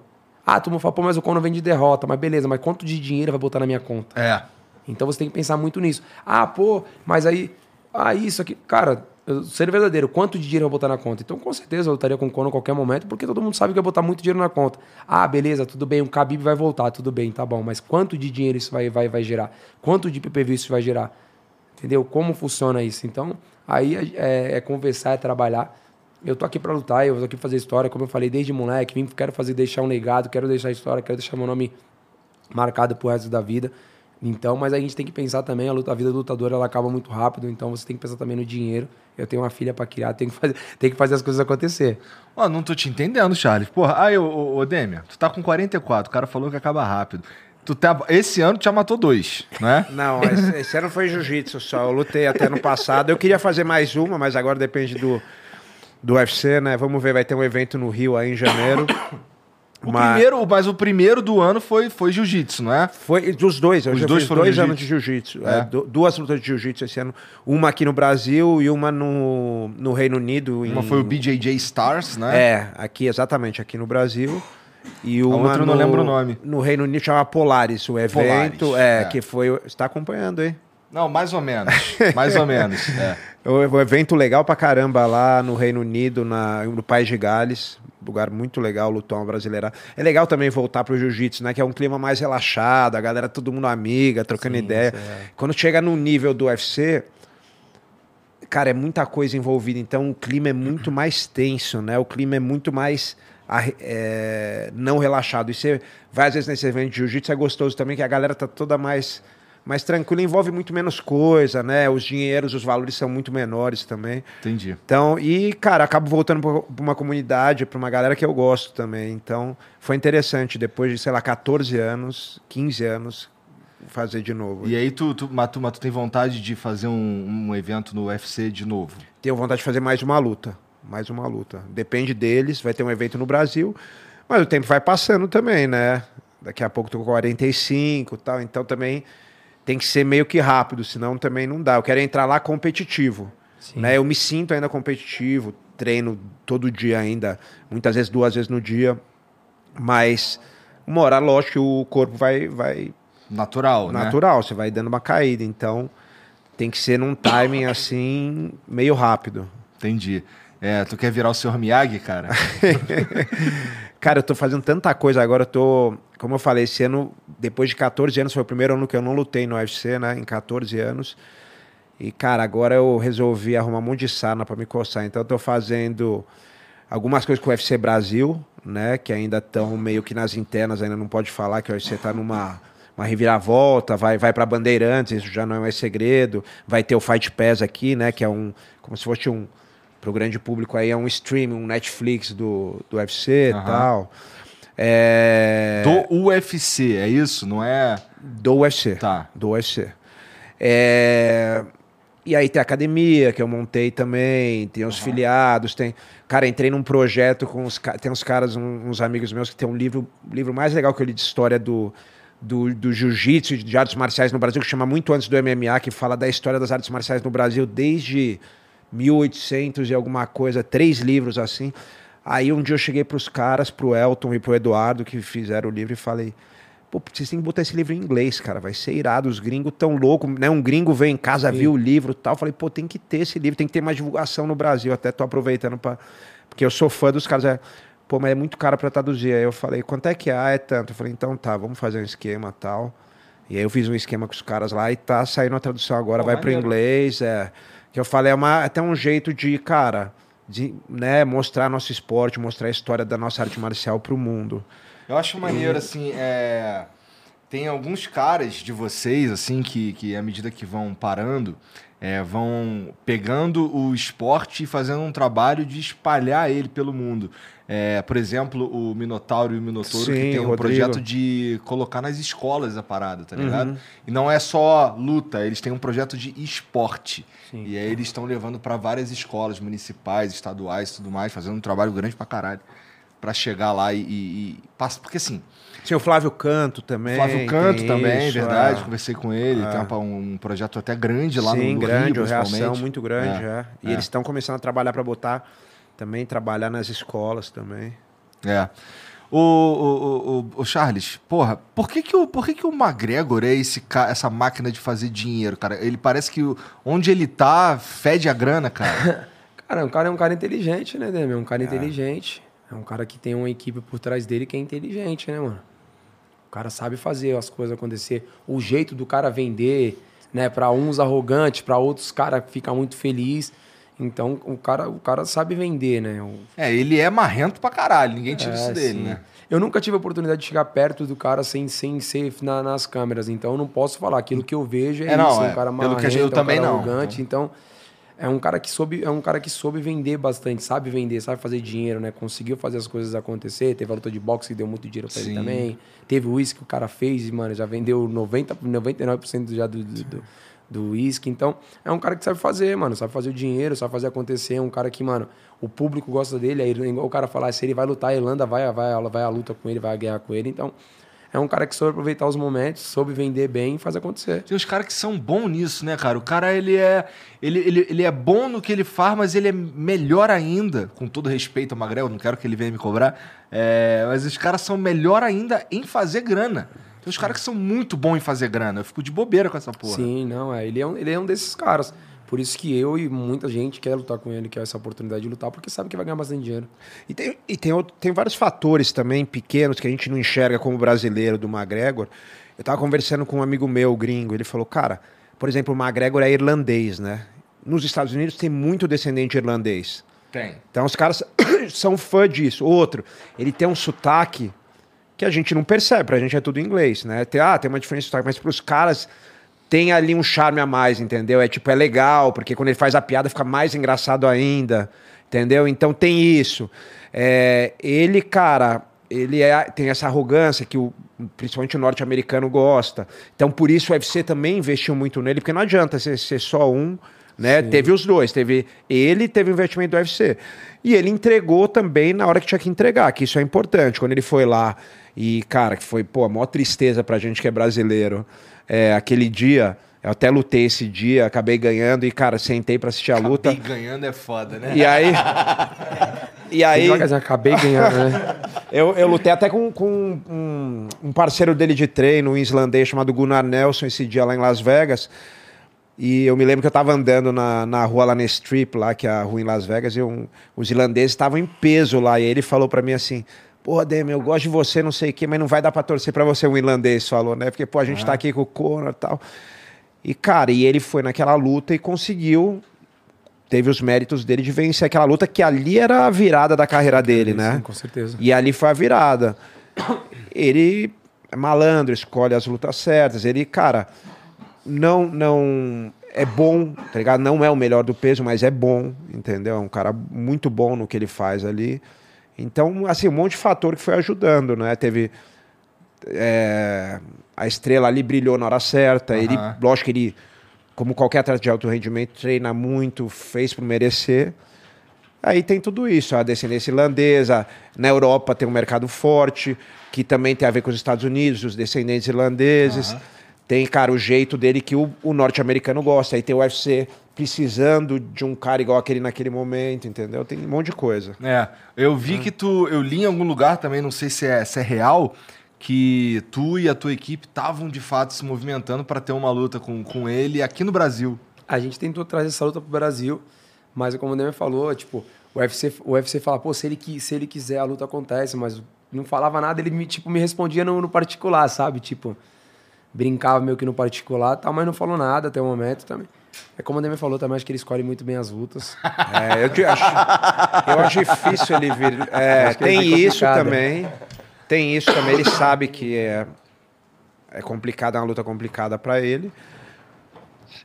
Ah, tu me fala, pô, mas o Conor vem de derrota. Mas beleza, mas quanto de dinheiro vai botar na minha conta? É. Então você tem que pensar muito nisso. Ah, pô, mas aí. Ah, isso aqui. Cara, ser verdadeiro, quanto de dinheiro eu vou botar na conta? Então, com certeza, eu lutaria com o Conor a qualquer momento, porque todo mundo sabe que eu vou botar muito dinheiro na conta. Ah, beleza, tudo bem, o Khabib vai voltar, tudo bem, tá bom, mas quanto de dinheiro isso vai, vai, vai gerar? Quanto de PPV isso vai gerar? Entendeu? Como funciona isso? Então, aí é, é conversar, é trabalhar. Eu tô aqui para lutar, eu tô aqui pra fazer história, como eu falei desde moleque, quero fazer, deixar um legado, quero deixar história, quero deixar meu nome marcado pro resto da vida. Então, mas a gente tem que pensar também, a, luta, a vida do lutador ela acaba muito rápido, então você tem que pensar também no dinheiro. Eu tenho uma filha para criar, tem que fazer, tem que fazer as coisas acontecer. Ó, não tô te entendendo, Charles. Porra, aí, ô, ô, Demian, tu tá com 44, o cara falou que acaba rápido. Tu tá, esse ano tu já matou dois, né? Não, esse, esse ano foi jiu-jitsu só. Eu lutei até no passado. Eu queria fazer mais uma, mas agora depende do, do UFC, né? Vamos ver, vai ter um evento no Rio aí em janeiro. O mas... primeiro, mas o primeiro do ano foi, foi jiu-jitsu, não é? Foi dos dois. Eu Os já dois fiz dois anos de jiu-jitsu. É. É, duas lutas de jiu-jitsu esse ano. Uma aqui no Brasil e uma no, no Reino Unido. Uma em... foi o BJJ Stars, né? É, aqui, exatamente, aqui no Brasil. E uma outra eu não lembro o nome. No Reino Unido chama Polaris, o evento. Polaris, é, é, que foi. Você está acompanhando aí? Não, mais ou menos. mais ou menos. É. O evento legal pra caramba lá no Reino Unido, na, no País de Gales lugar muito legal, Lutão brasileira. É legal também voltar pro jiu-jitsu, né? Que é um clima mais relaxado, a galera todo mundo amiga, trocando Sim, ideia. É. Quando chega no nível do UFC, cara, é muita coisa envolvida, então o clima é muito mais tenso, né? O clima é muito mais é, não relaxado. E você vai às vezes nesse evento de jiu-jitsu, é gostoso também, que a galera tá toda mais mais tranquilo, envolve muito menos coisa, né? Os dinheiros, os valores são muito menores também. Entendi. Então, e, cara, acabo voltando para uma comunidade, para uma galera que eu gosto também. Então, foi interessante, depois de, sei lá, 14 anos, 15 anos, fazer de novo. E aí, tu, tu, mas tu, mas tu tem vontade de fazer um, um evento no UFC de novo? Tenho vontade de fazer mais uma luta. Mais uma luta. Depende deles, vai ter um evento no Brasil. Mas o tempo vai passando também, né? Daqui a pouco tô com 45 e tal, então também tem que ser meio que rápido, senão também não dá. Eu quero entrar lá competitivo. Né? Eu me sinto ainda competitivo, treino todo dia ainda, muitas vezes duas vezes no dia, mas uma hora, lógico, o corpo vai, vai Natural, né? natural, você vai dando uma caída, então tem que ser num timing assim, meio rápido. Entendi. É, tu quer virar o Sr. Miyagi, cara? Cara, eu tô fazendo tanta coisa agora, eu tô, como eu falei, esse ano, depois de 14 anos, foi o primeiro ano que eu não lutei no UFC, né, em 14 anos. E, cara, agora eu resolvi arrumar um monte de sarna para me coçar. Então, eu tô fazendo algumas coisas com o UFC Brasil, né? Que ainda estão meio que nas internas, ainda não pode falar que o UFC tá numa uma reviravolta, vai, vai para Bandeirantes, isso já não é mais segredo. Vai ter o Fight Pass aqui, né? Que é um. Como se fosse um. Pro grande público aí, é um stream, um Netflix do, do UFC e Aham. tal. É... Do UFC, é isso? Não é. Do UFC. Tá. Do UFC. É, E aí tem a academia que eu montei também, tem os filiados, tem. Cara, entrei num projeto com os tem uns caras, uns amigos meus que tem um livro, livro mais legal que eu li de história do do, do jiu-jitsu e de artes marciais no Brasil, que chama muito antes do MMA, que fala da história das artes marciais no Brasil desde 1800 e alguma coisa, três livros assim. Aí um dia eu cheguei pros caras, pro Elton e pro Eduardo, que fizeram o livro, e falei: Pô, vocês têm que botar esse livro em inglês, cara. Vai ser irado. Os gringos tão loucos, né? Um gringo veio em casa, viu o livro e tal. Falei, pô, tem que ter esse livro, tem que ter mais divulgação no Brasil. Até tô aproveitando para Porque eu sou fã dos caras. É, pô, mas é muito caro para traduzir. Aí eu falei, quanto é que é? Ah, é tanto. Eu falei, então tá, vamos fazer um esquema tal. E aí eu fiz um esquema com os caras lá e tá saindo a tradução agora, Pô, vai pro inglês. É. Que eu falei, é uma, até um jeito de, cara, de né, mostrar nosso esporte, mostrar a história da nossa arte marcial pro mundo. Eu acho maneiro, assim, é... Tem alguns caras de vocês, assim, que, que à medida que vão parando, é, vão pegando o esporte e fazendo um trabalho de espalhar ele pelo mundo. É, por exemplo, o Minotauro e o Minotouro, que Sim, tem o um Rodrigo. projeto de colocar nas escolas a parada, tá ligado? Uhum. E não é só luta, eles têm um projeto de esporte. Sim. E aí eles estão levando para várias escolas municipais, estaduais e tudo mais, fazendo um trabalho grande pra caralho. Pra chegar lá e, e, e passa. Porque assim, Tinha o Flávio Canto também. Flávio Canto tem também, isso, verdade. é. Conversei com ele. É. Tem uma- um projeto até grande lá Sim, no, no grande, Rio, o reação principalmente. muito grande, é. E É. eles estão começando a trabalhar para botar também, trabalhar nas escolas também. É. O, o, o, o Charles, porra, por que que o, por que que o McGregor é esse, essa máquina de fazer dinheiro, cara? Ele parece que onde ele tá, fede a grana, cara. Cara, o cara é um cara inteligente, né, Demi? É um cara inteligente. É um cara que tem uma equipe por trás dele que é inteligente, né, mano? O cara sabe fazer as coisas acontecer. O jeito do cara vender, né? Pra uns arrogante, pra outros cara fica muito feliz. Então, o cara, o cara sabe vender, né? O- é, ele é marrento pra caralho, ninguém tira É, isso dele, sim. né? Eu nunca tive a oportunidade de chegar perto do cara sem, sem ser na- nas câmeras, então eu não posso falar. Aquilo que eu vejo é, É, não, isso, é. um cara Pelo que marrento, eu é um também cara não, arrogante, então é um cara que soube, é um cara que soube vender bastante, sabe vender, sabe fazer dinheiro, né? Conseguiu fazer as coisas acontecer, teve a luta de boxe que deu muito dinheiro pra Sim. ele também. Teve o uísque que o cara fez e, mano, já vendeu 90, 99% já do, do, do, do uísque. Então, é um cara que sabe fazer, mano. Sabe fazer o dinheiro, sabe fazer acontecer. É um cara que, mano, o público gosta dele. Aí, igual o cara falar, se ele vai lutar, a Irlanda vai, vai, vai à luta com ele, vai guerra com ele. Então, é um cara que soube aproveitar os momentos, soube vender bem e fazer acontecer. Tem os caras que são bons nisso, né, cara? O cara, ele é, ele, ele, ele é bom no que ele faz, mas ele é melhor ainda, com todo respeito ao Magrel, não quero que ele venha me cobrar, é, mas os caras são melhor ainda em fazer grana. Tem os caras que são muito bons em fazer grana. Eu fico de bobeira com essa porra. Sim, não, é. Ele é, um, ele é um desses caras. Por isso que eu e muita gente quer lutar com ele, quer essa oportunidade de lutar, porque sabe que vai ganhar bastante dinheiro. E tem, e tem, outro- tem vários fatores também pequenos que a gente não enxerga como brasileiro do McGregor. Eu tava conversando com um amigo meu, gringo, ele falou, cara, por exemplo, o McGregor é irlandês, né? Nos Estados Unidos tem muito descendente irlandês. Tem. Então os caras são fã disso. Outro, ele tem um sotaque que a gente não percebe, pra gente é tudo inglês, né? Tem, ah, tem uma diferença de sotaque, mas pros caras tem ali um charme a mais, entendeu? É tipo, é legal, porque quando ele faz a piada fica mais engraçado ainda, entendeu? Então tem isso. É, ele, cara, ele é, tem essa arrogância que o, principalmente o norte-americano gosta. Então por isso o UFC também investiu muito nele, porque não adianta ser, ser só um Né? Teve os dois, teve ele teve o investimento do UFC. E ele entregou também na hora que tinha que entregar, que isso é importante. Quando ele foi lá e, cara, que foi, pô, a maior tristeza pra gente que é brasileiro. É, aquele dia, eu até lutei esse dia, acabei ganhando e, cara, sentei pra assistir a luta. Acabei ganhando é foda, né? E aí. e aí. Dizer, acabei ganhando, né? Eu, eu lutei até com, com um, um parceiro dele de treino, um islandês chamado Gunnar Nelson, esse dia lá em Las Vegas. E eu me lembro que eu tava andando na, na rua lá na Strip, lá, que é a rua em Las Vegas, e um, os irlandeses estavam em peso lá. E ele falou para mim assim: Pô, Demi, eu gosto de você, não sei o quê, mas não vai dar pra torcer pra você, um irlandês falou, né? Porque, pô, a gente tá aqui com o Conor e tal. E, cara, e ele foi naquela luta e conseguiu. Teve os méritos dele de vencer aquela luta, que ali era a virada da carreira dele, né? Sim, com certeza. E ali foi a virada. Ele é malandro, escolhe as lutas certas. Ele, cara, não, não é bom, tá ligado? Não é o melhor do peso, mas é bom, entendeu? É um cara muito bom no que ele faz ali. Então, assim, um monte de fator que foi ajudando, né? Teve é, a estrela ali brilhou na hora certa. Ele, Aham. lógico que ele, como qualquer atleta de alto rendimento, treina muito, fez por merecer. Aí tem tudo isso, a descendência irlandesa. Na Europa tem um mercado forte, que também tem a ver com os Estados Unidos, os descendentes irlandeses. Tem, cara, o jeito dele que o, o norte-americano gosta. Aí tem o UFC precisando de um cara igual aquele naquele momento, entendeu? Tem um monte de coisa. É, eu vi que tu. Eu li em algum lugar também, não sei se é, se é real, que tu e a tua equipe estavam de fato se movimentando para ter uma luta com, com ele aqui no Brasil. A gente tentou trazer essa luta pro Brasil, mas como o Neymar falou, tipo, o UFC, o UFC fala, pô, se ele, se ele quiser, a luta acontece, mas não falava nada, ele me, tipo, me respondia no, no particular, sabe? Tipo, brincava meio que no particular e tal, mas não falou nada até o momento também. É como o Neymar falou também, acho que ele escolhe muito bem as lutas. É, eu, acho, eu acho difícil ele vir. É, tem isso também. Tem isso também. Ele sabe que é, é complicado, é uma luta complicada pra ele.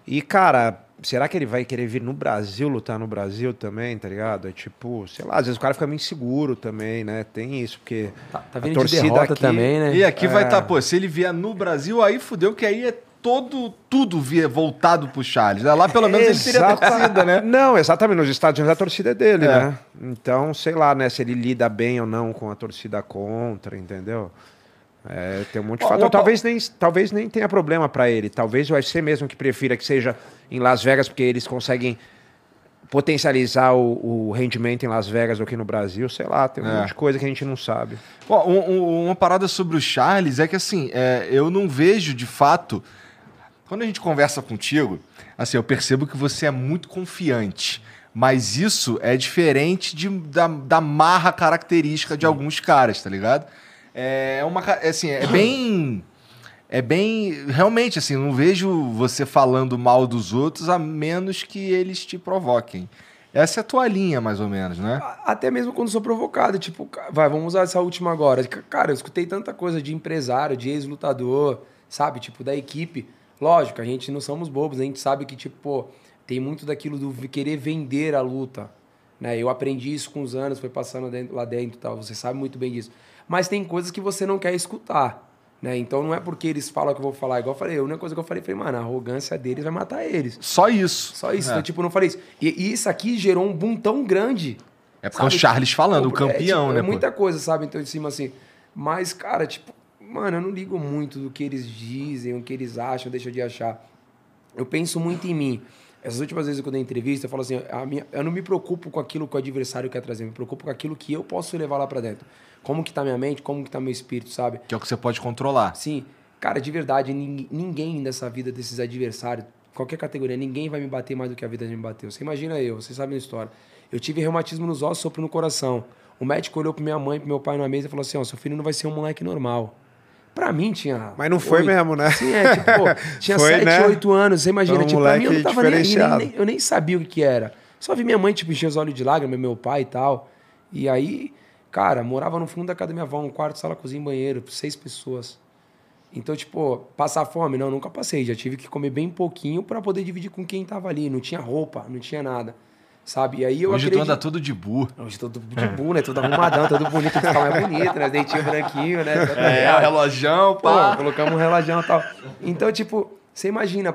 E, cara, será que ele vai querer vir no Brasil, lutar no Brasil também, tá ligado? É tipo, sei lá, às vezes o cara fica meio inseguro também, né? Tem isso, porque. Tá, tá a vindo de torcida derrota aqui- também, né? E aqui vai É. estar, pô, se ele vier no Brasil, aí fudeu que aí é todo, tudo via, voltado pro Charles. Lá pelo menos ele teria torcida, né? Não, exatamente. Nos Estados Unidos a torcida é dele, É. né? Então, sei lá, né? Se ele lida bem ou não com a torcida contra, entendeu? É, tem um monte de fator. uma- Talvez nem, talvez nem tenha problema pra ele. Talvez o UFC mesmo que prefira que seja em Las Vegas, porque eles conseguem potencializar o, o rendimento em Las Vegas do que no Brasil. Sei lá, tem um É. monte de coisa que a gente não sabe. Ó, um- um- uma parada sobre o Charles é que assim, é, eu não vejo de fato. Quando a gente conversa contigo, assim, eu percebo que você é muito confiante. Mas isso é diferente de- da, da marra característica de alguns caras, tá ligado? É uma. ca- é Assim, é bem. É bem. Realmente, assim, não vejo você falando mal dos outros a menos que eles te provoquem. Essa é a tua linha, mais ou menos, né? Até mesmo quando sou provocado, tipo, vai, vamos usar essa última agora. Cara, eu escutei tanta coisa de empresário, de ex-lutador, sabe? Tipo, da equipe. Lógico, a gente não somos bobos, a gente sabe que, tipo, pô, tem muito daquilo do querer vender a luta. Né? Eu aprendi isso com os anos, foi passando dentro- lá dentro e tal, você sabe muito bem disso. Mas tem coisas que você não quer escutar. Né? Então não é porque eles falam que eu vou falar, igual eu falei, a única coisa que eu falei foi, mano, a arrogância deles vai matar eles. Só isso. Só isso, É. eu, tipo, não falei isso. E, e isso aqui gerou um boom tão grande É porque é o Sabe? Charles falando, o Pô, é, campeão, tipo, né? É pô? muita coisa, sabe? Então, em cima assim. Mas, cara, tipo, mano, eu não ligo muito do que eles dizem, o que eles acham, deixam de achar. Eu penso muito em mim. Essas últimas vezes que eu dei entrevista, eu falo assim: a minha, eu não me preocupo com aquilo que o adversário quer trazer, eu me preocupo com aquilo que eu posso levar lá pra dentro. Como que tá minha mente, como que tá meu espírito, sabe? Que é o que você pode controlar. Sim, cara, de verdade, nin- ninguém nessa vida desses adversários, qualquer categoria, ninguém vai me bater mais do que a vida já me bateu. Você imagina eu, você sabe a história. Eu tive reumatismo nos ossos, sopro no coração. O médico olhou pra minha mãe, pro meu pai na mesa e falou assim: ó, seu filho não vai ser um moleque normal. Pra mim tinha. Mas não foi mesmo, né? Sim, é, tipo, pô, tinha Foi, 7, né? 8 anos, você imagina, um tipo, pra mim eu não tava nem, nem, eu nem sabia o que, que era. Só vi minha mãe, tipo, encher os olhos de lágrimas, meu pai e tal. E aí, cara, morava no fundo da casa da minha avó, um quarto, sala, cozinha banheiro, seis pessoas. Então, tipo, passar fome? Não, nunca passei. Já tive que comer bem pouquinho pra poder dividir com quem tava ali. Não tinha roupa, não tinha nada. Sabe? E aí eu Hoje tu acredito... anda todo de bu. Hoje tô tudo de bu, né? Tudo arrumadão, todo bonito, ficar mais bonito, né? Dentinho branquinho, né? É, o relojão, Pô, pá. colocamos um relógio e tal. Então, tipo, você imagina,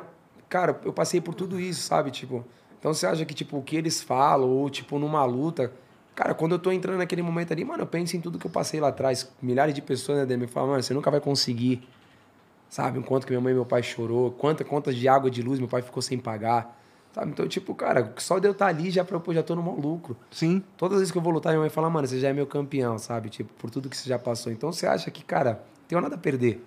cara, eu passei por tudo isso, sabe? Tipo, Então você acha que, tipo, o que eles falam, ou, tipo, numa luta. Cara, quando eu tô entrando naquele momento ali, mano, eu penso em tudo que eu passei lá atrás. Milhares de pessoas, né, me falam, mano, você nunca vai conseguir. Sabe? O quanto que minha mãe e meu pai chorou, quantas contas de água de luz meu pai ficou sem pagar. Sabe? Então, tipo, cara, só de eu estar ali já, pô, já tô no mau lucro. Sim. Todas as vezes que eu vou lutar, minha mãe fala, mano, você já é meu campeão, sabe? Tipo, por tudo que você já passou. Então você acha que, cara, tem nada a perder.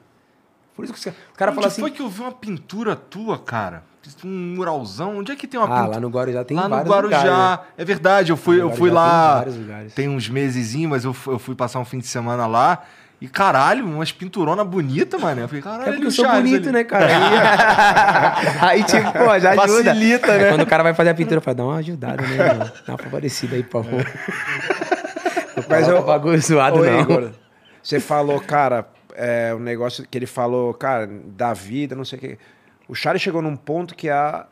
Por isso que você... o cara Onde fala assim. foi que eu vi uma pintura tua, cara? Um muralzão. Onde é que tem uma Ah, pintura? lá no Guarujá tem lá no vários Guarujá. lugares, né? É verdade, eu fui, No eu fui tem lá. lugares. Tem uns meses, mas eu fui, eu fui passar um fim de semana lá. E caralho, umas pinturonas bonitas, mano. Eu falei, caralho, É porque eu o sou bonito, ali. né, cara? Aí, aí, tipo, pô, já ajuda. Facilita, né? Aí Quando o cara vai fazer a pintura, fala, dá uma ajudada, né, mano? Dá uma favorecida aí, por favor. Mas eu bagulho zoado, não. Igor, você falou, cara, é, o negócio que ele falou, cara, da vida, não sei o quê. O Charlie chegou num ponto que a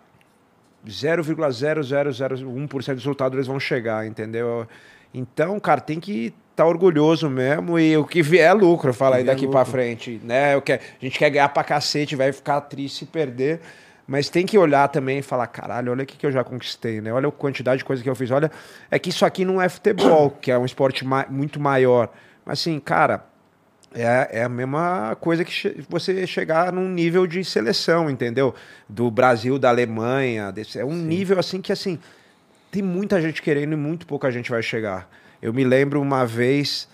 0,0001% dos resultados eles vão chegar, entendeu? Então, cara, tem que estar orgulhoso mesmo e o que vier é lucro, fala aí é daqui pra lucro. frente, né? Eu quero, a gente quer ganhar pra cacete, vai ficar triste se perder, mas tem que olhar também e falar, caralho, olha o que, que eu já conquistei, né? Olha a quantidade de coisa que eu fiz. Olha, é que isso aqui não é futebol, que é um esporte ma- muito maior. Mas assim, cara, é, é a mesma coisa que che- você chegar num nível de seleção, entendeu? Do Brasil, da Alemanha. desse- é um nível assim que assim tem muita gente querendo e muito pouca gente vai chegar. Eu me lembro uma vez,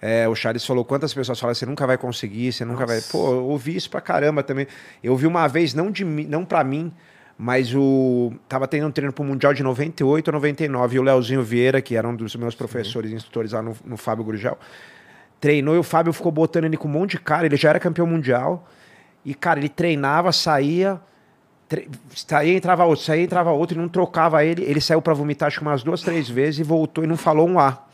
é, o Charles falou quantas pessoas falam, você nunca vai conseguir, você nunca vai. Pô, eu ouvi isso pra caramba também. Eu vi uma vez, não de mim, não para mim, mas o. Tava tendo um treino pro Mundial de 98 ou 99, e o Leozinho Vieira, que era um dos meus professores, instrutores lá no, no Fábio Gurgel, treinou e o Fábio ficou botando ele com um monte de cara, ele já era campeão mundial. E, cara, ele treinava, saía, saía, entrava outro, saía, entrava outro, e não trocava ele. Ele saiu pra vomitar acho que umas duas, três vezes e voltou e não falou um A.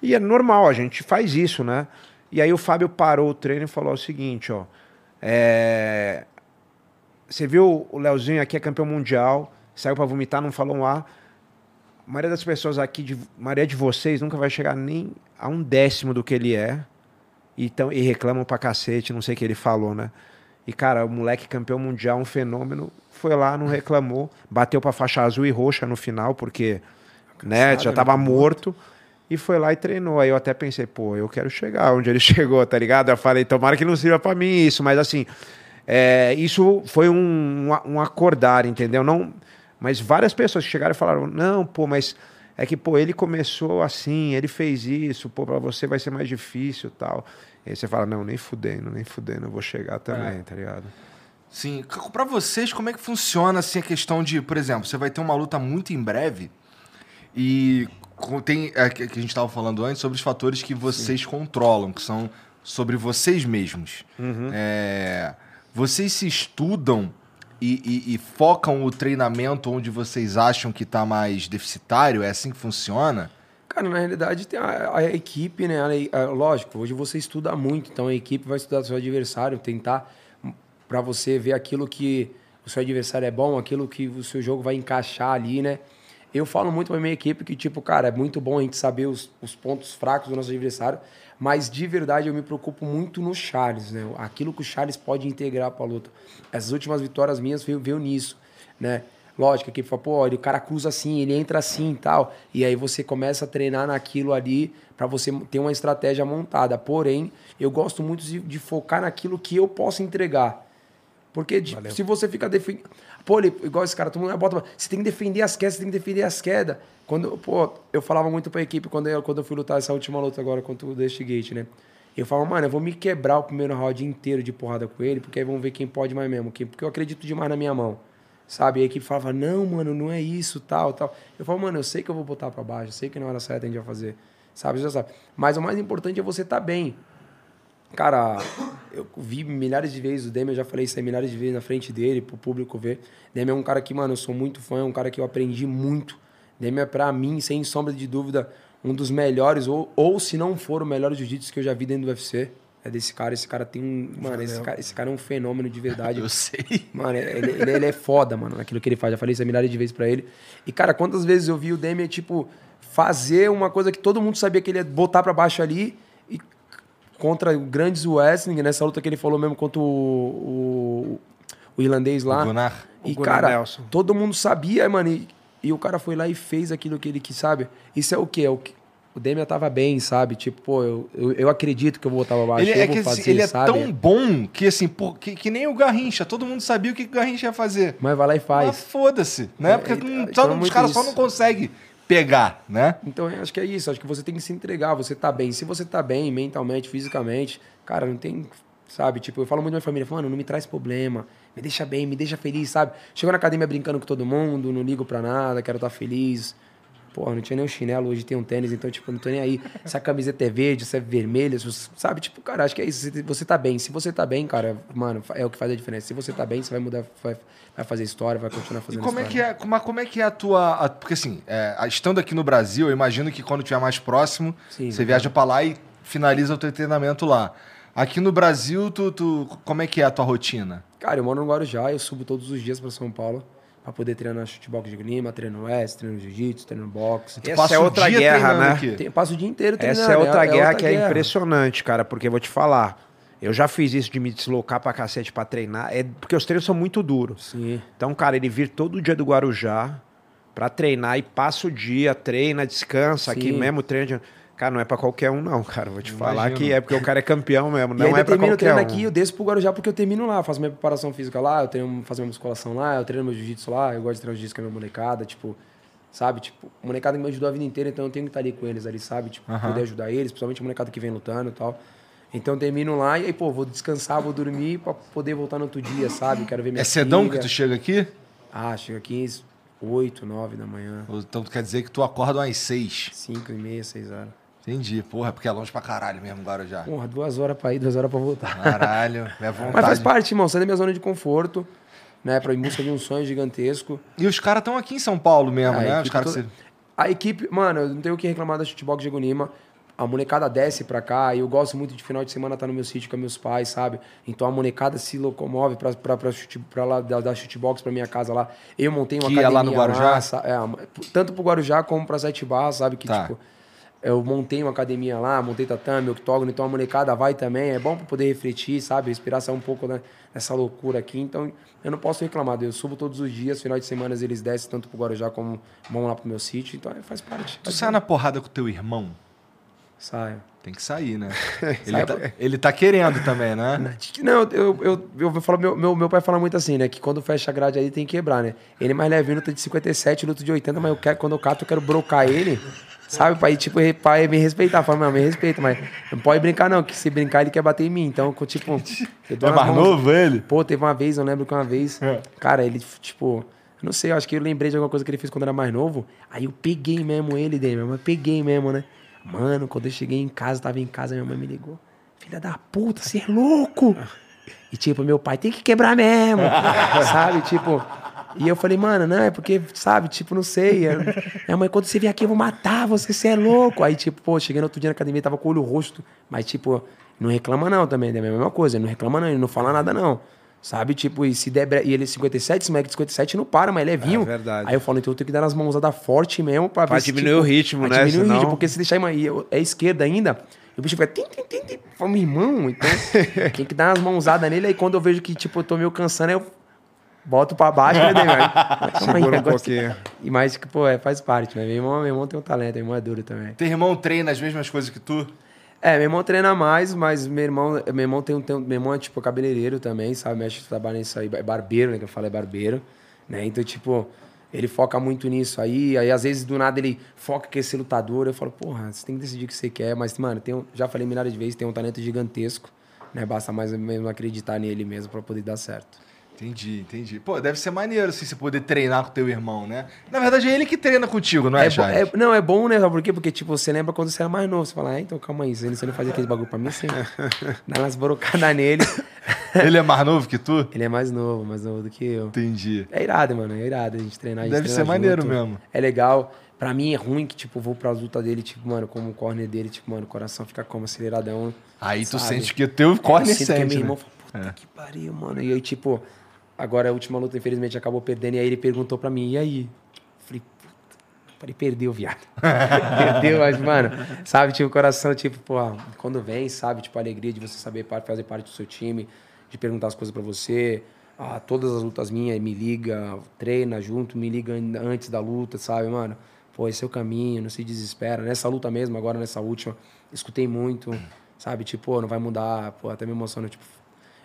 E é normal, a gente faz isso, né? E aí o Fábio parou o treino e falou o seguinte, ó. é, Você viu o Leozinho aqui é campeão mundial, saiu pra vomitar, não falou um A. A maioria das pessoas aqui, de, a maioria de vocês, nunca vai chegar nem a um décimo do que ele é. E, tão, e reclamam pra cacete, não sei o que ele falou, né? E, cara, o moleque campeão mundial, um fenômeno, foi lá, não reclamou, bateu pra faixa azul e roxa no final, porque né, já tava morto. E foi lá e treinou. Aí eu até pensei, pô, eu quero chegar onde ele chegou, tá ligado? Eu falei, tomara que não sirva pra mim isso, mas assim, é, isso foi um, um, acordar, entendeu? Não, mas várias pessoas que chegaram e falaram, não, pô, mas é que, pô, ele começou assim, ele fez isso, pô, pra você vai ser mais difícil e tal. Aí você fala, não, nem fudendo, nem fudendo, eu vou chegar também, tá ligado? Sim. Pra vocês, como é que funciona assim, a questão de, por exemplo, você vai ter uma luta muito em breve e tem é, que a gente estava falando antes sobre os fatores que vocês controlam, que são sobre vocês mesmos. É, vocês se estudam e, e- e focam o treinamento onde vocês acham que está mais deficitário? É assim que funciona? Cara, na realidade tem a, a equipe, né? A- a- lógico, hoje você estuda muito, então a equipe vai estudar seu adversário, tentar para você ver aquilo que o seu adversário é bom, aquilo que o seu jogo vai encaixar ali, né? Eu falo muito pra minha equipe que, tipo, cara, é muito bom a gente saber os, os pontos fracos do nosso adversário, mas de verdade eu me preocupo muito no Charles, né? Aquilo que o Charles pode integrar pra luta. Essas últimas vitórias minhas veio, veio nisso, né? Lógico, a equipe fala, pô, ele- o cara cruza assim, ele entra assim e tal. E aí você começa a treinar naquilo ali para você ter uma estratégia montada. Porém, eu gosto muito de, de focar naquilo que eu posso entregar. Porque de- se você fica defendendo. Pô, ele, igual esse cara, todo mundo bota. Você tem que defender as quedas, você tem que defender as quedas. Quando, pô, eu falava muito pra equipe quando eu, quando eu fui lutar essa última luta agora contra o Dusty Gate, né? Eu falava, mano, eu vou me quebrar o primeiro round inteiro de porrada com ele, porque aí vamos ver quem pode mais mesmo. Quem, porque eu acredito demais na minha mão. Sabe? E a equipe falava, não, mano, não é isso, tal, tal. Eu falo, mano, eu sei que eu vou botar pra baixo, eu sei que na hora certa a gente vai fazer. Sabe? Você já sabe. Mas o mais importante é você estar tá bem. Cara, eu vi milhares de vezes o Demian, eu já falei isso aí milhares de vezes na frente dele, pro público ver. Demian é um cara que, mano, eu sou muito fã, é um cara que eu aprendi muito. Demian é, pra mim, sem sombra de dúvida, um dos melhores, ou, ou se não for o melhor jiu-jitsu que eu já vi dentro do UFC. É desse cara, esse cara tem um. Mano, esse cara, esse cara é um fenômeno de verdade. Eu sei. Mano, ele, ele, ele é foda, mano, naquilo que ele faz. Já falei isso milhares de vezes pra ele. E, cara, quantas vezes eu vi o Demian, tipo, fazer uma coisa que todo mundo sabia que ele ia botar pra baixo ali e contra o grandes wrestling, nessa luta que ele falou mesmo contra o, o, o irlandês lá. Gunnar. E, O Gunnar cara, Nelson. todo mundo sabia, mano. E, E o cara foi lá e fez aquilo que ele quis, sabe? Isso é o quê? É o que o Demian tava bem, sabe? Tipo, pô, eu, eu, eu acredito que eu vou voltar pra baixo. Ele, eu é, que, fazer, ele é sabe? tão bom que assim, pô, que, que nem o Garrincha. Todo mundo sabia o que o Garrincha ia fazer. Mas vai lá e Mas faz. foda-se, né? É, Porque então, não- então só- é os caras só não conseguem pegar, né? Então, eu acho que é isso. Acho que você tem que se entregar. Você tá bem. Se você tá bem mentalmente, fisicamente, cara, não tem. Sabe? Tipo, eu falo muito da minha família. Mano, não me traz problema. Me deixa bem, me deixa feliz, sabe? Chegou na academia brincando com todo mundo, não ligo pra nada, quero estar feliz. Porra, não tinha nem um chinelo, hoje tem um tênis, então, tipo, não tô nem aí. Se a camiseta é verde, se é vermelha, se- sabe? Tipo, cara, acho que é isso. Você- tá bem. Se você tá bem, cara, mano, é o que faz a diferença. Se você tá bem, você vai mudar, vai, vai fazer história, vai continuar E fazendo como é, história. que é, como, como é que é a tua. a- porque assim, é, estando aqui no Brasil, eu imagino que quando estiver mais próximo, Sim, você viaja pra lá e finaliza o teu treinamento lá. Aqui no Brasil, tu, tu- como é que é a tua rotina? Cara, eu moro no Guarujá, eu subo todos os dias pra São Paulo pra poder treinar chutebox de Lima, treino West, treino jiu-jitsu, treino boxe. Essa passa é o outra dia guerra, treinando né? aqui. Tem, passo o dia inteiro treinando. Essa é outra guerra outra que é guerra. impressionante, cara, porque eu vou te falar. Eu já fiz isso de me deslocar pra cacete pra treinar, é porque os treinos são muito duros. Sim. Então, cara, ele vir todo dia do Guarujá pra treinar e passa o dia, treina, descansa, aqui Sim. mesmo treina. Cara, não é pra qualquer um, não, cara. Vou te falar que é porque o cara é campeão mesmo. e Não ainda é pra termino o qualquer treino um. aqui, eu desço pro Guarujá porque eu termino lá, faço minha preparação física lá, eu treino, faço minha musculação lá, eu treino meu jiu-jitsu lá, eu gosto de treinar jiu-jitsu com a minha molecada, tipo, sabe? Tipo, a molecada que me ajudou a vida inteira, então eu tenho que estar ali com eles ali, sabe? Tipo, Aham. poder ajudar eles, principalmente a molecada que vem lutando e tal. Então eu termino lá e aí, pô, vou descansar, vou dormir pra poder voltar no outro dia, sabe? Quero ver minha É cedão filha. que tu chega aqui? Ah, chega aqui 8, 9 da manhã, Então quer dizer que tu acorda umas seis. 5 e meia, 6 horas. Entendi. Porra, é porque é longe pra caralho mesmo, Guarujá. Porra, duas horas pra ir, duas horas pra voltar. Caralho, é vontade. Mas faz parte, irmão. Sair da minha zona de conforto, né? Pra ir em busca de um sonho gigantesco. E os caras estão aqui em São Paulo mesmo, A né? Os caras. toda- A equipe, mano, eu não tenho o que reclamar da Chutebox de Gunima. A molecada desce pra cá e eu gosto muito de final de semana estar no meu sítio com meus pais, sabe? Então a molecada se locomove pra, pra, pra, chute, pra lá da, da chutebox pra minha casa lá. Eu montei uma Que é lá academia no Guarujá? sa- é, tanto pro Guarujá como pra Sete Barras, sabe? Que Tá. tipo, eu montei uma academia lá, montei tatame, octógono, então a molecada vai também. É bom pra poder refletir, sabe? Respirar, sair um pouco né, dessa loucura aqui. Então eu não posso reclamar. Eu subo todos os dias, final de semana eles descem tanto pro Guarujá como vão lá pro meu sítio. Então é, faz parte. Tu sai na porrada com teu irmão? Saio. Tem que sair, né? Ele tá, ele tá querendo também, né? Não, eu, eu, eu vou falar, meu, meu, meu pai fala muito assim, né? Que quando fecha a grade aí tem que quebrar, né? Ele é mais levinho, luta de 57, luta de 80, mas eu quero, quando eu cato, eu quero brocar ele, sabe? Pra ir, tipo, pai me respeitar. Fala, não, me respeita, mas não pode brincar, não, que se brincar ele quer bater em mim. Então, tipo. É mais mãos- novo ele? Pô, teve uma vez, eu lembro que uma vez, É. cara, ele, tipo, não sei, eu acho que eu lembrei de alguma coisa que ele fez quando era mais novo. Aí eu peguei mesmo ele, Demian, mas peguei mesmo, né? Mano, quando eu cheguei em casa, tava em casa, minha mãe me ligou. Filha da puta, você é louco! E tipo, meu pai tem que quebrar mesmo, sabe? Tipo, e eu falei, mano, não, é porque, sabe, tipo, não sei. é- Minha mãe, quando você vier aqui, eu vou matar você, você é louco. Aí, tipo, pô, cheguei no outro dia na academia, tava com o olho rosto, mas, tipo, não reclama não também, é a mesma coisa, não reclama não, ele não fala nada não. Sabe, tipo, e se der bre... E ele é 57, esse moleque de 57 não para, mas ele é vinho. É verdade. Aí eu falo, então eu tenho que dar nas mãozadas forte mesmo pra, Pra ver se, diminuir o ritmo, pra né? Diminuir o Senão- ritmo, porque se deixar aí é esquerda ainda, o bicho fica. Tim, tim, tim, tim. Fala, meu irmão, então tem que dar umas mãozadas nele. Aí quando eu vejo que, tipo, eu tô meio cansando, aí eu boto pra baixo, né, aí, Segura um pouquinho. E mais que, pô, é, faz parte, né? Meu irmão, meu irmão tem um talento, meu irmão é duro também. Teu irmão treina as mesmas coisas que tu? É, meu irmão treina mais, mas meu irmão, meu irmão tem um, meu irmão é tipo cabeleireiro também, sabe? Mexe, trabalha nisso aí, é barbeiro, né? Que eu falo é barbeiro, né? Então, tipo, ele foca muito nisso aí, aí às vezes do nada ele foca que ser lutador, eu falo, porra, você tem que decidir o que você quer, mas, mano, tem um, já falei milhares de vezes, tem um talento gigantesco, né? Basta mais ou menos acreditar nele mesmo pra poder dar certo. Entendi, entendi. Pô, deve ser maneiro assim, você poder treinar com teu irmão, né? Na verdade, é ele que treina contigo, não é, É Charles? é- não, é bom, né? Por quê? Porque, tipo, você lembra quando você era mais novo. Você fala, ah, então calma aí, não- você não fazia aquele bagulho pra mim, você dá umas brocadas nele. Ele é mais novo que tu? Ele é mais novo, mais novo do que eu. Entendi. É irado, mano, é irado a gente treinar. a gente Deve ser maneiro junto. mesmo. É legal. Pra mim é ruim que, tipo, vou pras lutas dele, tipo, mano, como o corner dele, tipo, mano, o coração fica como aceleradão. Aí tu sabe? sente que o teu corner sinto que é sente, meu né? irmão fala, puta que pariu, mano. E aí, tipo, agora a última luta, infelizmente, acabou perdendo. E aí ele perguntou pra mim, e aí? Falei, puta. Falei, perdeu, viado. perdeu, mas, mano, sabe, tipo, o coração, tipo, pô, quando vem, sabe, tipo, a alegria de você saber fazer parte do seu time, de perguntar as coisas pra você. a todas as lutas minhas, me liga, treina junto, me liga antes da luta, sabe, mano? Pô, esse é o caminho, não se desespera. Nessa luta mesmo, agora nessa última, escutei muito, sabe? Tipo, não vai mudar, pô, até me emociona, tipo...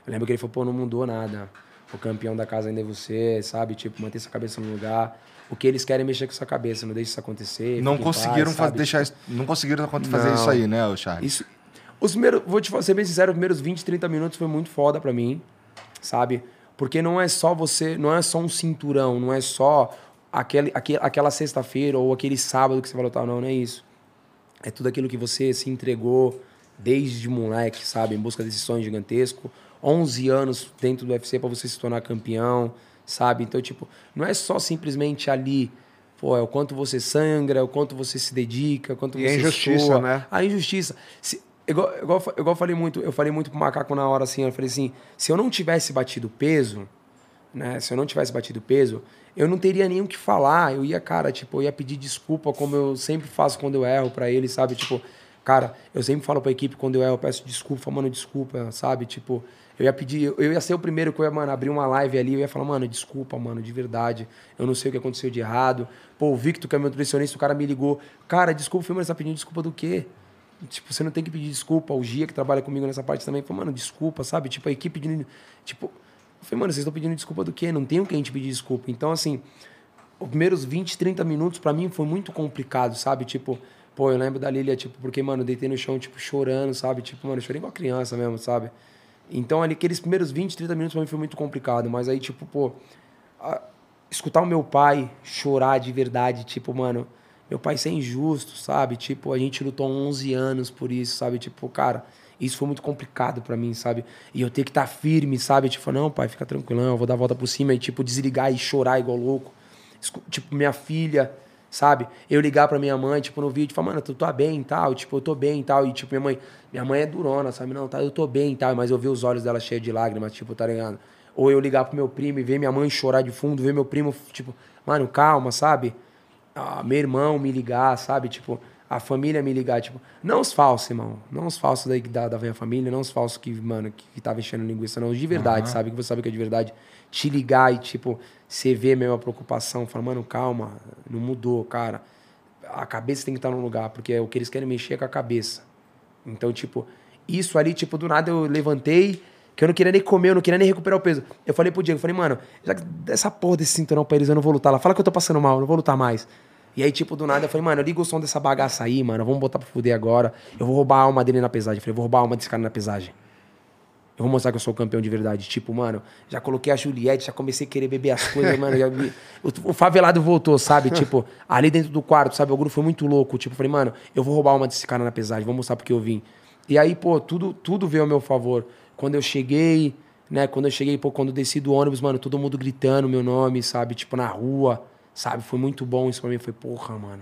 Eu lembro que ele falou, pô, não mudou nada. O campeão da casa ainda é você, sabe? Tipo, manter sua cabeça no lugar. O que eles querem é mexer com sua cabeça, não deixe isso acontecer. Não conseguiram paz, deixar isso, não conseguiram fazer não. isso aí, né, Charles? Isso, os primeiros, vou te ser bem sincero, os primeiros 20, 30 minutos foi muito foda para mim, sabe? Porque não é só você, não é só um cinturão, não é só aquele, aquele, aquela sexta-feira ou aquele sábado que você vai lutar, não, não é isso. É tudo aquilo que você se entregou desde moleque, sabe? Em busca desse sonho gigantesco. 11 anos dentro do UFC para você se tornar campeão, sabe? Então, tipo, não é só simplesmente ali, pô, é o quanto você sangra, é o quanto você se dedica, é o quanto e você a injustiça, soa. né? A injustiça. Se, igual, igual, igual eu falei muito, eu falei muito pro macaco na hora assim, eu falei assim, se eu não tivesse batido peso, né? Se eu não tivesse batido peso, eu não teria nem o que falar. Eu ia, cara, tipo, eu ia pedir desculpa como eu sempre faço quando eu erro para ele, sabe? Tipo, cara, eu sempre falo pra equipe quando eu erro, eu peço desculpa, mano, desculpa, sabe? Tipo, eu ia pedir, eu ia ser o primeiro que eu ia, mano, abrir uma live ali, eu ia falar, mano, desculpa, mano, de verdade. Eu não sei o que aconteceu de errado. Pô, o Victor, que é meu nutricionista, o cara me ligou. Cara, desculpa, mas você tá pedindo desculpa do quê? Tipo, você não tem que pedir desculpa. O Gia, que trabalha comigo nessa parte também, falou, mano, desculpa, sabe? Tipo, a equipe pedindo. Tipo, eu falei, mano, vocês estão pedindo desculpa do quê? Não tem o que a gente pedir desculpa. Então, assim, os primeiros 20, 30 minutos para mim foi muito complicado, sabe? Tipo, pô, eu lembro da Lilia, tipo, porque, mano, deitei no chão, tipo, chorando, sabe? Tipo, mano, eu chorei igual criança mesmo, sabe? Então, ali, aqueles primeiros 20, 30 minutos pra mim foi muito complicado. Mas aí, tipo, pô, a, escutar o meu pai chorar de verdade, tipo, mano, meu pai ser injusto, sabe? Tipo, a gente lutou 11 anos por isso, sabe? Tipo, cara, isso foi muito complicado para mim, sabe? E eu ter que estar tá firme, sabe? Tipo, não, pai, fica tranquilão, eu vou dar a volta por cima e, tipo, desligar e chorar igual louco. Tipo, minha filha, sabe? Eu ligar pra minha mãe, tipo, no vídeo, falar, mano, tu tá bem e tal, tipo, eu tô bem e tal. E, tipo, minha mãe, minha mãe é durona, sabe? Não, tá, eu tô bem e tal, mas eu vi os olhos dela cheios de lágrimas, tipo, tá ligado? Ou eu ligar pro meu primo e ver minha mãe chorar de fundo, ver meu primo, tipo, mano, calma, sabe? Ah, meu irmão me ligar, sabe? Tipo, a família me ligar, tipo, não os falsos, irmão. Não os falsos daí da, da minha família, não os falsos que, mano, que, que tava enchendo linguiça, não. Os de verdade, uhum. sabe? Que você sabe que é de verdade. Te ligar e, tipo, você vê mesmo a preocupação, fala, mano, calma, não mudou, cara. A cabeça tem que estar no lugar, porque é o que eles querem mexer é com a cabeça. Então, tipo, isso ali, tipo, do nada eu levantei, que eu não queria nem comer, eu não queria nem recuperar o peso. Eu falei pro Diego, falei, mano, já dessa porra desse cinturão pra eles, eu não vou lutar lá. Fala que eu tô passando mal, eu não vou lutar mais. E aí, tipo, do nada, eu falei, mano, liga o som dessa bagaça aí, mano, vamos botar pra fuder agora. Eu vou roubar a alma dele na pesagem. Eu falei, vou roubar a alma desse cara na pesagem. Eu vou mostrar que eu sou campeão de verdade. Tipo, mano, já coloquei a Juliette, já comecei a querer beber as coisas, mano. Já o, favelado voltou, sabe? tipo, ali dentro do quarto, sabe? O grupo foi muito louco. Tipo, falei, mano, eu vou roubar uma desse cara na pesagem, vou mostrar porque eu vim. E aí, pô, tudo, tudo veio ao meu favor. Quando eu cheguei, né? Quando eu cheguei, pô, quando eu desci do ônibus, mano, todo mundo gritando meu nome, sabe? Tipo, na rua, sabe? Foi muito bom isso pra mim. Foi, porra, mano.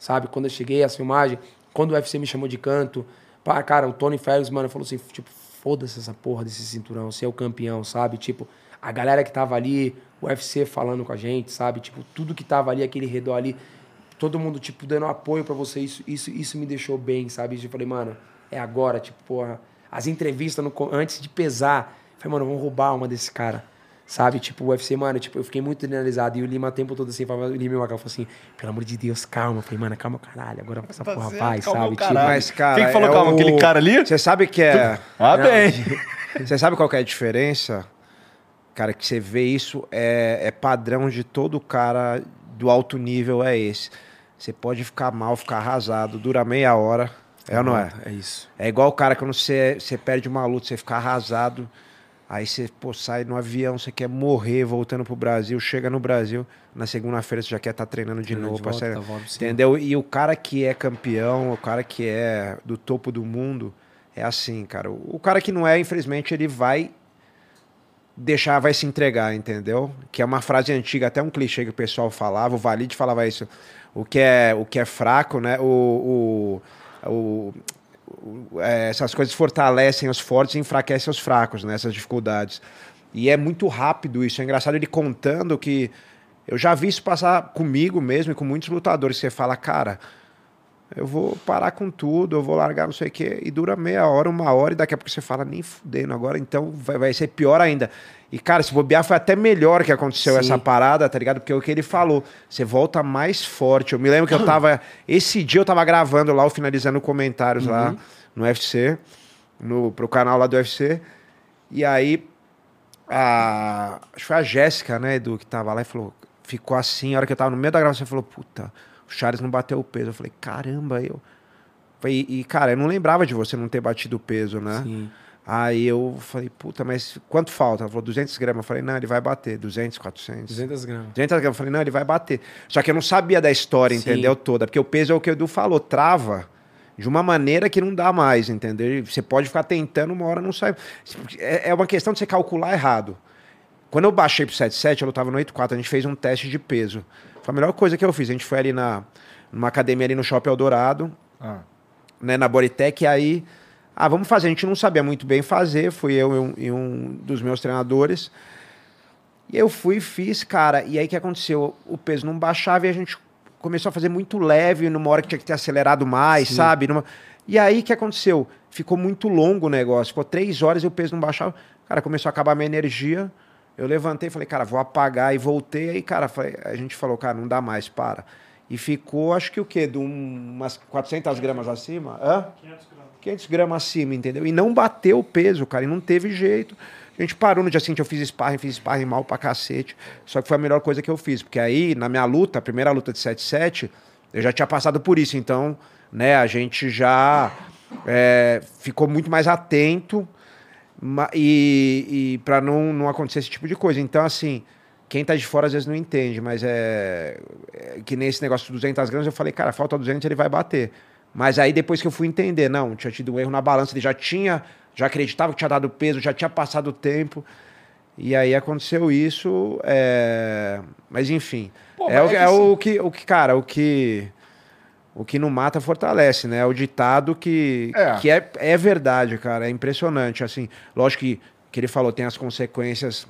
Sabe? Quando eu cheguei, a filmagem, quando o UFC me chamou de canto, pá, cara, o Tony Ferguson, mano, falou assim, tipo, foda-se essa porra desse cinturão, você é o campeão, sabe? Tipo, a galera que tava ali, o UFC falando com a gente, sabe? Tipo, tudo que tava ali, aquele redor ali, todo mundo, tipo, dando apoio para você, isso, isso, isso me deixou bem, sabe? Eu falei, mano, é agora, tipo, porra. As entrevistas no, antes de pesar, falei, mano, vamos roubar uma desse cara. Sabe? Tipo, o UFC, mano, tipo, eu fiquei muito analisado. E o Lima o tempo todo assim, falava, o Lima e o Magal falou assim, pelo amor de Deus, calma. Eu falei, mano, calma, caralho. Agora essa porra vai, sabe? Tipo, mas, cara. Quem que falou é calma? O... Aquele cara ali? Você sabe que é. Ah, Não, bem. Você sabe qual é a diferença? Cara, que você vê isso é, é padrão de todo cara do alto nível, é esse. Você pode ficar mal, ficar arrasado, dura meia hora. É ou não é? É isso. É igual o cara quando você, você perde uma luta, você fica arrasado. Aí você pô, sai no avião, você quer morrer voltando pro Brasil, chega no Brasil, na segunda-feira você já quer estar tá treinando de novo. De volta, sair, volta, entendeu? E o cara que é campeão, o cara que é do topo do mundo, é assim, cara. O cara que não é, infelizmente, ele vai deixar, vai se entregar, entendeu? Que é uma frase antiga, até um clichê que o pessoal falava, o Valide falava isso. O que é, o que é fraco, né? O, o, o essas coisas fortalecem os fortes e enfraquecem os fracos, né? Essas dificuldades. E é muito rápido isso. É engraçado ele contando que eu já vi isso passar comigo mesmo e com muitos lutadores. Você fala, cara, eu vou parar com tudo, eu vou largar não sei o quê. E dura meia hora, uma hora, e daqui a pouco você fala, nem fudendo agora, então vai, vai ser pior ainda. E, cara, se bobear foi até melhor que aconteceu Sim. essa parada, tá ligado? Porque é o que ele falou, você volta mais forte. Eu me lembro que eu tava. Esse dia eu tava gravando lá, finalizando comentários lá no UFC, no, pro canal lá do UFC. E aí, a, acho que foi a Jéssica, né, Edu, que tava lá e falou, ficou assim, a hora que eu tava no meio da gravação, falou, puta, o Charles não bateu o peso. Eu falei, caramba, eu. E, e, cara, eu não lembrava de você não ter batido o peso, né? Sim. Aí eu falei, puta, mas quanto falta? Ela falou, 200 gramas. Eu falei, não, ele vai bater. 200, 400. 200 gramas. 200 gramas. Eu falei, não, ele vai bater. Só que eu não sabia da história, Sim. entendeu? Toda. Porque o peso é o que o Edu falou, trava de uma maneira que não dá mais, entendeu? Você pode ficar tentando, uma hora não sai. É é uma questão de você calcular errado. Quando eu baixei pro 77, eu lutava no 84, a gente fez um teste de peso. Foi a melhor coisa que eu fiz. A gente foi ali na, numa academia ali no Shopping Eldorado, Ah. né, na Bodytech, e aí, ah, vamos fazer. A gente não sabia muito bem fazer, fui eu e um, e um dos meus treinadores. E eu fui e fiz, cara. E aí o que aconteceu? O peso não baixava e a gente começou a fazer muito leve numa hora que tinha que ter acelerado mais, sabe? Numa... E aí o que aconteceu? Ficou muito longo o negócio. Ficou três horas e o peso não baixava. Cara, começou a acabar a minha energia. Eu levantei e falei, cara, vou apagar e voltei. Aí, cara, a gente falou, cara, não dá mais, para. E ficou, acho que o quê? De um- umas 400 gramas acima? Hã? 500 gramas. 500 gramas acima, entendeu? E não bateu o peso, cara, e não teve jeito. A gente parou no dia seguinte, eu fiz sparring, fiz sparring mal pra cacete. Só que foi a melhor coisa que eu fiz, porque aí, na minha luta, a primeira luta de 7-7, eu já tinha passado por isso. Então, né, a gente já é, ficou muito mais atento e, e para não, não acontecer esse tipo de coisa. Então, assim, quem tá de fora às vezes não entende, mas é, é que nesse negócio de 200 gramas eu falei, cara, falta 200, ele vai bater. Mas aí depois que eu fui entender, não, tinha tido um erro na balança, ele já tinha, já acreditava que tinha dado peso, já tinha passado o tempo. E aí aconteceu isso, é, mas enfim. Pô, é, o, é é que o que, o que, cara, o que o que não mata fortalece, né? É o ditado que É. que é, é verdade, cara. É impressionante. Assim, lógico que, que ele falou, tem as consequências,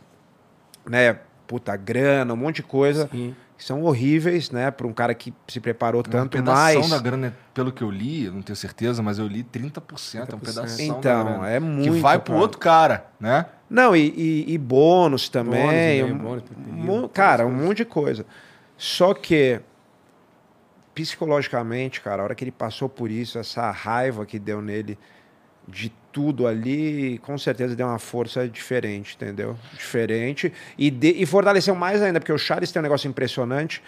né? Puta, grana, um monte de coisa Sim. que são horríveis, né? Para um cara que se preparou tanto pedação mais. da grana, pelo que eu li, eu não tenho certeza, mas eu li 30%, é um 30%. pedação da Então, é muito. Que vai pro cara. outro cara, né? Não, e, e- e bônus também. Bônus, né? um- Bônus um- todas cara, um monte de coisa. Só que, psicologicamente, cara, a hora que ele passou por isso, essa raiva que deu nele de tudo ali, com certeza deu uma força diferente, entendeu? Diferente. E, de- e fortaleceu mais ainda, porque o Charles tem um negócio impressionante,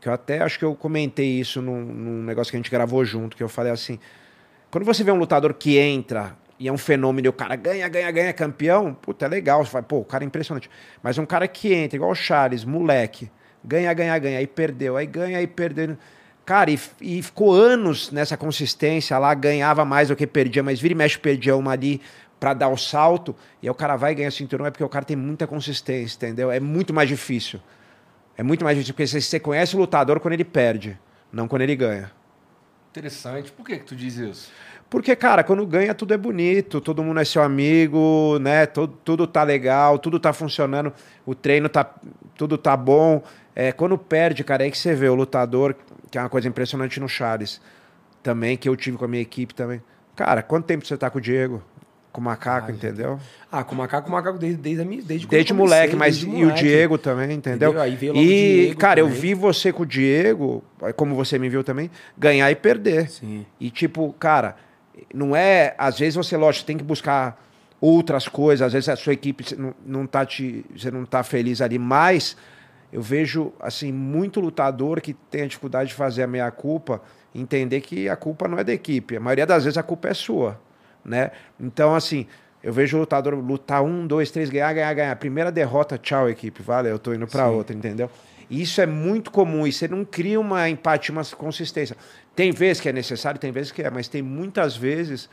que eu até acho que eu comentei isso num, num negócio que a gente gravou junto, que eu falei assim, quando você vê um lutador que entra e é um fenômeno e o cara ganha, ganha, ganha, é campeão, puta, é legal. Você fala, pô, o cara é impressionante. Mas um cara que entra, igual o Charles, moleque, ganha, ganha, ganha, aí perdeu, aí ganha, aí perdeu. Cara, e, e ficou anos nessa consistência lá, ganhava mais do que perdia, mas vira e mexe perdia uma ali pra dar o salto, e aí o cara vai ganhar cinturão, é porque o cara tem muita consistência, entendeu? É muito mais difícil. É muito mais difícil, porque você- você conhece o lutador quando ele perde, não quando ele ganha. Interessante. Por que que tu diz isso? Porque, cara, quando ganha tudo é bonito, todo mundo é seu amigo, né? Tudo, tudo tá legal, tudo tá funcionando, o treino tá. Tudo tá bom. É, quando perde, cara, é que você vê o lutador, que é uma coisa impressionante no Charles, também, que eu tive com a minha equipe também. Cara, quanto tempo você tá com o Diego? Com o macaco, Ah, entendeu? Ah, com o macaco, com o macaco desde, desde, desde, Desde eu comecei, moleque, mas desde e o moleque. Diego também, entendeu? Entendeu? Aí veio logo E, o Diego cara, eu também. vi você com o Diego, como você me viu também, ganhar e perder. Sim. E tipo, cara, não é. Às vezes você, lógico, tem que buscar outras coisas, às vezes a sua equipe não, não tá te. Você não tá feliz ali, mas eu vejo assim, muito lutador que tem a dificuldade de fazer a meia-culpa, entender que a culpa não é da equipe. A maioria das vezes a culpa é sua. Né? Então, assim, eu vejo o lutador lutar um, dois, três, ganhar, ganhar, ganhar. Primeira derrota, tchau, equipe. Valeu, eu tô indo pra outra, entendeu? Isso é muito comum e você não cria uma empatia, uma consistência. Tem vezes que é necessário, tem vezes que é, mas tem muitas vezes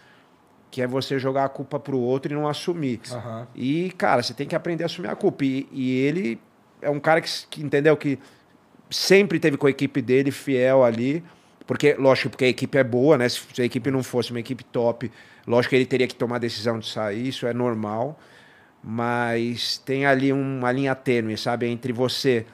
que é você jogar a culpa pro outro e não assumir. Aham. E, cara, você tem que aprender a assumir a culpa. E, e ele é um cara que, que entendeu que sempre teve com a equipe dele fiel ali. Porque, lógico, porque a equipe é boa, né? Se a equipe não fosse uma equipe top, lógico que ele teria que tomar a decisão de sair, isso é normal. Mas tem ali uma linha tênue, sabe? Entre você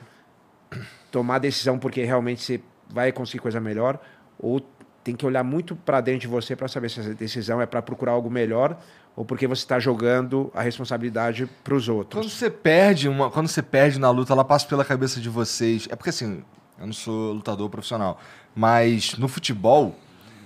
tomar a decisão porque realmente você vai conseguir coisa melhor, ou tem que olhar muito para dentro de você para saber se essa decisão é para procurar algo melhor ou porque você está jogando a responsabilidade para os outros. Quando você perde uma, quando você perde na luta, ela passa pela cabeça de vocês. É porque assim, eu não sou lutador profissional, mas no futebol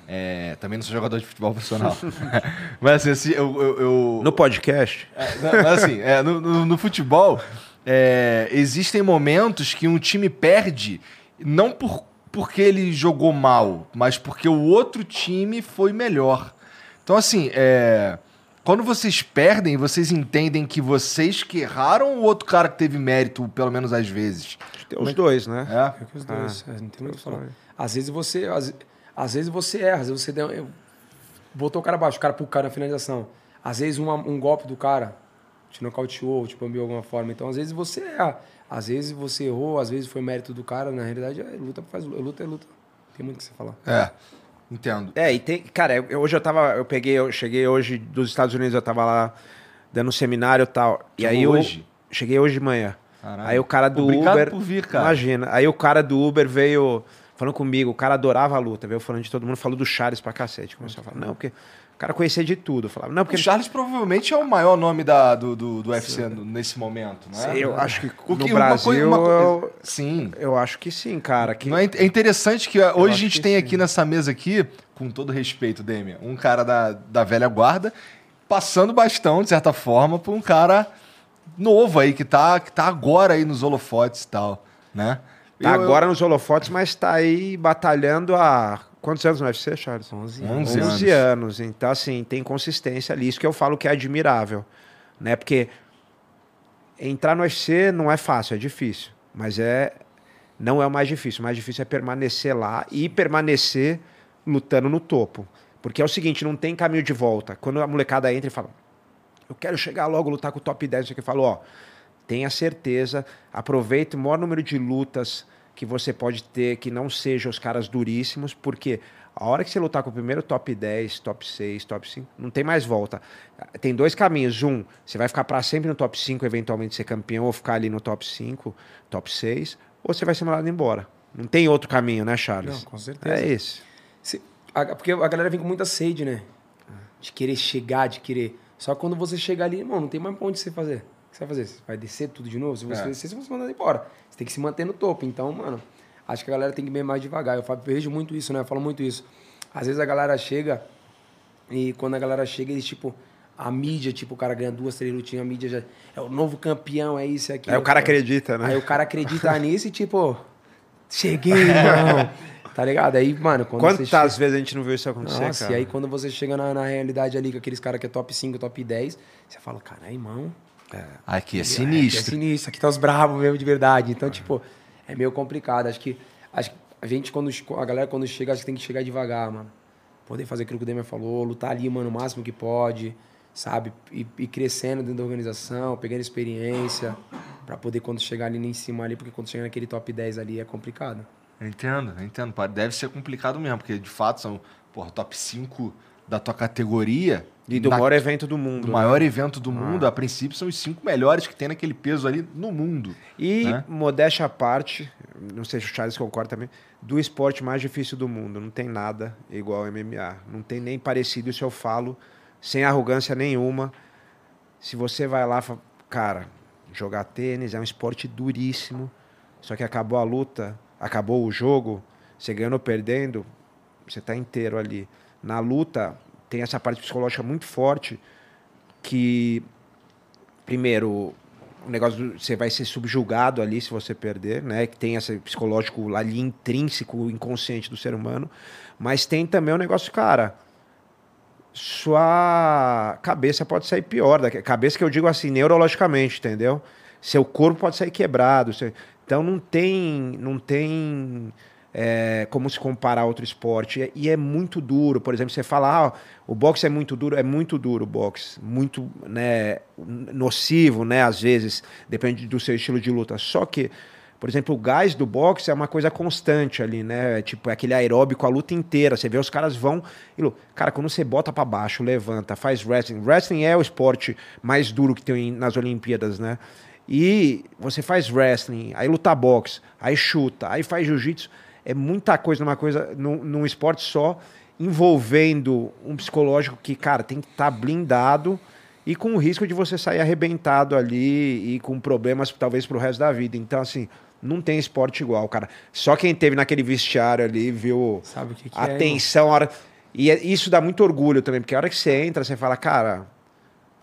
é, também não sou jogador de futebol profissional. mas assim, assim eu, eu, eu, No podcast? É, mas, assim, é, no, no, no, futebol, é, existem momentos que um time perde não por porque ele jogou mal, mas porque o outro time foi melhor. Então, assim, é, quando vocês perdem, vocês entendem que vocês que erraram ou o outro cara que teve mérito, pelo menos às vezes? Tem os dois, né? É, é os dois. Ah, é, não tem muito falar. Às vezes você. Às, às, vezes você erra, às vezes você deu, botou o cara abaixo, o cara pro cara na finalização. Às vezes uma, um golpe do cara te nocauteou, te bambeou de alguma forma. Então, às vezes você erra. Às vezes você errou, às vezes foi mérito do cara, na realidade, é luta faz luta é luta. Tem muito o que você falar. É. Entendo. É, e tem, cara, eu, hoje eu tava, eu peguei, eu cheguei hoje dos Estados Unidos, eu tava lá dando um seminário e tal. e aí hoje? eu cheguei hoje de manhã. Caralho. Aí o cara do Obrigado Uber, por vir, cara. Imagina. Aí o cara do Uber veio falando comigo, o cara adorava a luta, veio falando de todo mundo, falou do Charles pra cacete. Começou a falar, não, porque cara conhecia de tudo. Falava, não, porque... O Charles provavelmente é o maior nome da, do, do, do UFC nesse momento, né? eu acho que o no que, Brasil... Uma coisa, uma... Eu, sim. Eu acho que sim, cara. Que... É, é interessante que hoje a gente tem sim. aqui nessa mesa aqui, com todo respeito, Demian, um cara da, da velha guarda, passando bastão, de certa forma, por um cara novo aí, que tá, que tá agora aí nos holofotes e tal, né? Tá eu, agora eu... nos holofotes, mas tá aí batalhando há Quantos anos no UFC, Charles? 11 anos. 11, 11 anos. Então, assim, tem consistência ali. Isso que eu falo que é admirável. Né? Porque entrar no UFC não é fácil, é difícil. Mas é não é o mais difícil. O mais difícil é permanecer lá e permanecer lutando no topo. Porque é o seguinte, não tem caminho de volta. Quando a molecada entra e fala, eu quero chegar logo, lutar com o top 10, você fala, ó, tenha certeza, aproveite o maior número de lutas que você pode ter que não sejam os caras duríssimos, porque a hora que você lutar com o primeiro top 10, top 6, top 5, não tem mais volta. Tem dois caminhos. Um, você vai ficar para sempre no top 5, eventualmente ser campeão, ou ficar ali no top 5, top 6, ou você vai ser mandado embora. Não tem outro caminho, né, Charles? Não, com certeza. É esse. Se, a, porque a galera vem com muita sede, né? De querer chegar, de querer. Só que quando você chegar ali, irmão, não tem mais pra onde você fazer. Você vai fazer? Você vai descer tudo de novo? Se você é. descer, você vai ser mandado embora tem que se manter no topo. Então, mano, acho que a galera tem que ir mais devagar. Eu vejo muito isso, né? Eu falo muito isso. Às vezes a galera chega e quando a galera chega, eles, tipo, a mídia, tipo, o cara ganha duas, três lutinhas, a mídia já é o novo campeão, é isso, é aquilo. Aí o cara acredita, né? Aí o cara acredita nisso e, tipo, cheguei, irmão. Tá ligado? Aí, mano, quando Quantas chega... vezes a gente não viu isso acontecer, Nossa, cara? e aí quando você chega na, na realidade ali com aqueles caras que é top 5, top 10, você fala, cara, irmão, é. Aqui é sinistro. Aqui é sinistro, aqui tá os bravos mesmo de verdade. Então, tipo, é meio complicado. Acho que, acho que a gente, quando a galera, quando chega, acho que tem que chegar devagar, mano. Poder fazer aquilo que o Demer falou, lutar ali, mano, o máximo que pode, sabe? E, e crescendo dentro da organização, pegando experiência, para poder, quando chegar ali em cima ali, porque quando chegar naquele top 10 ali é complicado. Entendo, entendo. Deve ser complicado mesmo, porque de fato são, porra, top 5 da tua categoria. E do na, maior evento do mundo. Do né? maior evento do ah. mundo, a princípio, são os cinco melhores que tem naquele peso ali no mundo. E, né? modéstia à parte, não sei se o Charles concorda também, do esporte mais difícil do mundo. Não tem nada igual ao MMA. Não tem nem parecido, isso eu falo, sem arrogância nenhuma. Se você vai lá, cara, jogar tênis é um esporte duríssimo, só que acabou a luta, acabou o jogo, você ganhando ou perdendo, você está inteiro ali na luta tem essa parte psicológica muito forte que primeiro o negócio você vai ser subjugado ali se você perder, né? Que tem esse psicológico ali intrínseco, inconsciente do ser humano, mas tem também o negócio, cara, sua cabeça pode sair pior, da cabeça que eu digo assim, neurologicamente, entendeu? Seu corpo pode sair quebrado, então não tem, não tem é, como se comparar a outro esporte. E é muito duro. Por exemplo, você fala, ah, o boxe é muito duro, é muito duro o boxe, muito né, nocivo, né? Às vezes, depende do seu estilo de luta. Só que, por exemplo, o gás do boxe é uma coisa constante ali, né? Tipo, é aquele aeróbico a luta inteira. Você vê os caras vão. Cara, quando você bota para baixo, levanta, faz wrestling. Wrestling é o esporte mais duro que tem nas Olimpíadas, né? E você faz wrestling, aí luta boxe, aí chuta, aí faz jiu-jitsu é muita coisa numa coisa, num, num esporte só, envolvendo um psicológico que, cara, tem que estar tá blindado e com o risco de você sair arrebentado ali e com problemas talvez pro resto da vida. Então, assim, não tem esporte igual, cara. Só quem teve naquele vestiário ali viu Sabe o que, que a é, tensão, a hora... E é- isso dá muito orgulho também, porque a hora que você entra, você fala, cara,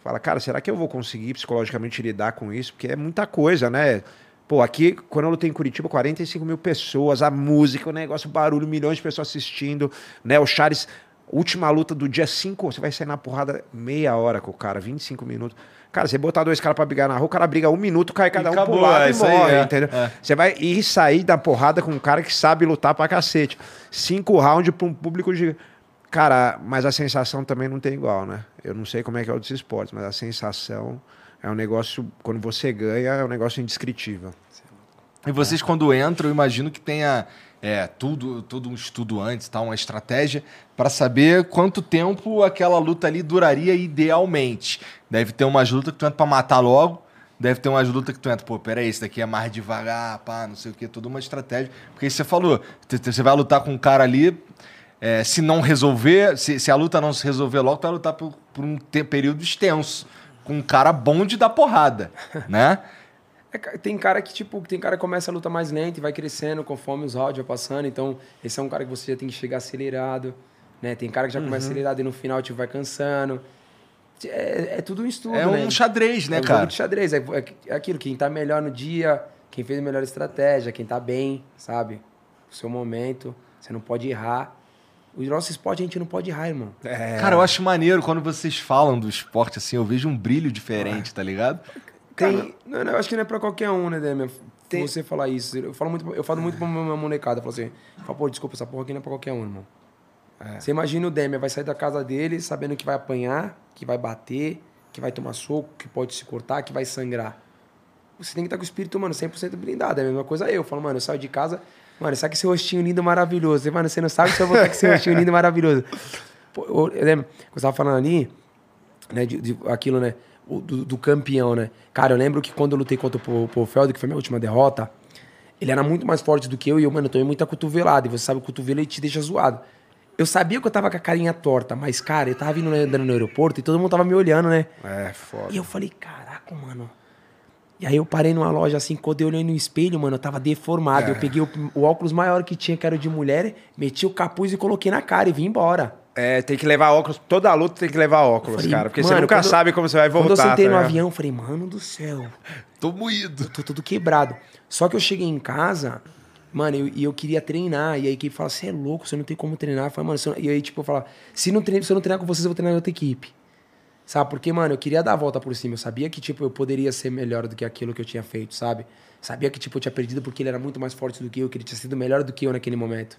fala, cara, será que eu vou conseguir psicologicamente lidar com isso? Porque é muita coisa, né? Pô, aqui, quando eu lutei em Curitiba, 45 mil pessoas, a música, o negócio, o barulho, milhões de pessoas assistindo, né? O Charles, última luta do dia 5, você vai sair na porrada meia hora com o cara, 25 minutos. Cara, você botar dois caras pra brigar na rua, o cara briga um minuto, cai cada um acabou, pro lado é e isso aí, morre, é, entendeu? é. Você vai ir sair da porrada com um cara que sabe lutar pra cacete. Cinco rounds pra um público de. Cara, mas a sensação também não tem igual, né? Eu não sei como é que é outros esportes, mas a sensação é um negócio, quando você ganha, é um negócio indescritível. E vocês, quando entram, eu imagino que tenha é, tudo, todo um estudo antes, tá? uma estratégia, para saber quanto tempo aquela luta ali duraria idealmente. Deve ter umas lutas que tu entra pra matar logo, deve ter umas lutas que tu entra, pô, peraí, esse daqui é mais devagar, pá, não sei o que, toda uma estratégia. Porque você falou, você vai lutar com um cara ali, é, se não resolver, se, se a luta não se resolver logo, tu vai lutar por, por um período extenso, com um cara bom de dar porrada, né? É, tem cara que, tipo, tem cara que começa a luta mais lenta e vai crescendo conforme os rounds vai passando. Então, esse é um cara que você já tem que chegar acelerado, né? Tem cara que já Uhum. começa acelerado e no final, tipo, vai cansando. É, é tudo um estudo, É né? um xadrez, né, é um cara? de xadrez. É, é- é aquilo, quem tá melhor no dia, quem fez a melhor estratégia, quem tá bem, sabe? O seu momento, você não pode errar. O nosso esporte a gente não pode errar, irmão. É, Cara, eu acho maneiro quando vocês falam do esporte assim, eu vejo um brilho diferente, tá ligado? Tem, não, não, eu acho que não é pra qualquer um, né, Demian? Você falar isso. Eu falo muito, eu falo muito pra minha molecada. Eu falo assim, falo, pô, desculpa, essa porra aqui não é pra qualquer um, irmão. Você imagina o Demian vai sair da casa dele sabendo que vai apanhar, que vai bater, que vai tomar soco, que pode se cortar, que vai sangrar. Você tem que estar com o espírito, mano, 100% blindado. É a mesma coisa eu. Eu falo, mano, eu saio de casa, mano, sabe que esse rostinho lindo maravilhoso. Mano, você não sabe se eu vou estar com esse rostinho lindo maravilhoso. Pô, eu, lembro, eu tava falando ali, né, de, de aquilo, né, do, do campeão, né. Cara, eu lembro que quando eu lutei contra o Paul- Felder, que foi minha última derrota, ele era muito mais forte do que eu e eu, mano, eu tomei muita cotovelada. E você sabe, o cotovelo ele te deixa zoado. Eu sabia que eu tava com a carinha torta, mas, cara, eu tava vindo né, andando no aeroporto e todo mundo tava me olhando, né. É, foda. E eu falei, caraca, mano. E aí eu parei numa loja assim, quando eu olhei no espelho, mano, eu tava deformado. Eu peguei o, o óculos maior que tinha, que era o de mulher, meti o capuz e coloquei na cara e vim embora. É, tem que levar óculos. Toda luta tem que levar óculos, Falei, cara. Porque você mano, nunca quando- sabe como você vai voltar. Quando eu sentei tá no ligado? avião, eu falei, mano do céu, Tô moído. tô todo quebrado. Só que eu cheguei em casa, mano, eu- e eu, queria treinar. E aí que fala, você é louco, você não tem como treinar. Eu falei, mano, você e aí, tipo, eu falava, se, não treino, se eu não treinar com vocês, eu vou treinar em outra equipe. Sabe? Porque, mano, eu queria dar a volta por cima. Eu sabia que, tipo, eu poderia ser melhor do que aquilo que eu tinha feito, sabe? Sabia que, tipo, eu tinha perdido porque ele era muito mais forte do que eu, que ele tinha sido melhor do que eu naquele momento.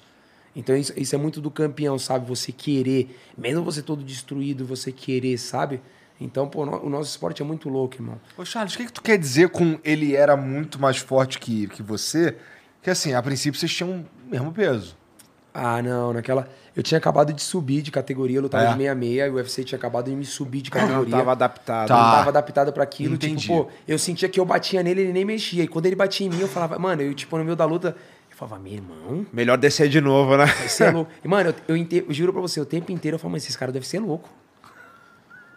Então, isso, isso é muito do campeão, sabe? Você querer, mesmo você todo destruído, você querer, sabe? Então, pô, o nosso esporte é muito louco, irmão. Ô, Charles, o que, que tu quer dizer com ele era muito mais forte que, que você? Que assim, a princípio vocês tinham o mesmo peso. Ah, não, naquela. Eu tinha acabado de subir de categoria, eu lutava É. de 66, e o UFC tinha acabado de me subir de Não categoria. tava adaptado. Tá. não tava adaptado pra aquilo. Entendi. Tipo, pô, eu sentia que eu batia nele, ele nem mexia. E quando ele batia em mim, eu falava, mano, eu, tipo, no meio da luta, eu falava, meu irmão, Melhor descer de novo, né? você é louco. E, mano, eu, eu, eu juro pra você, o tempo inteiro eu falo, mas esse cara deve ser louco.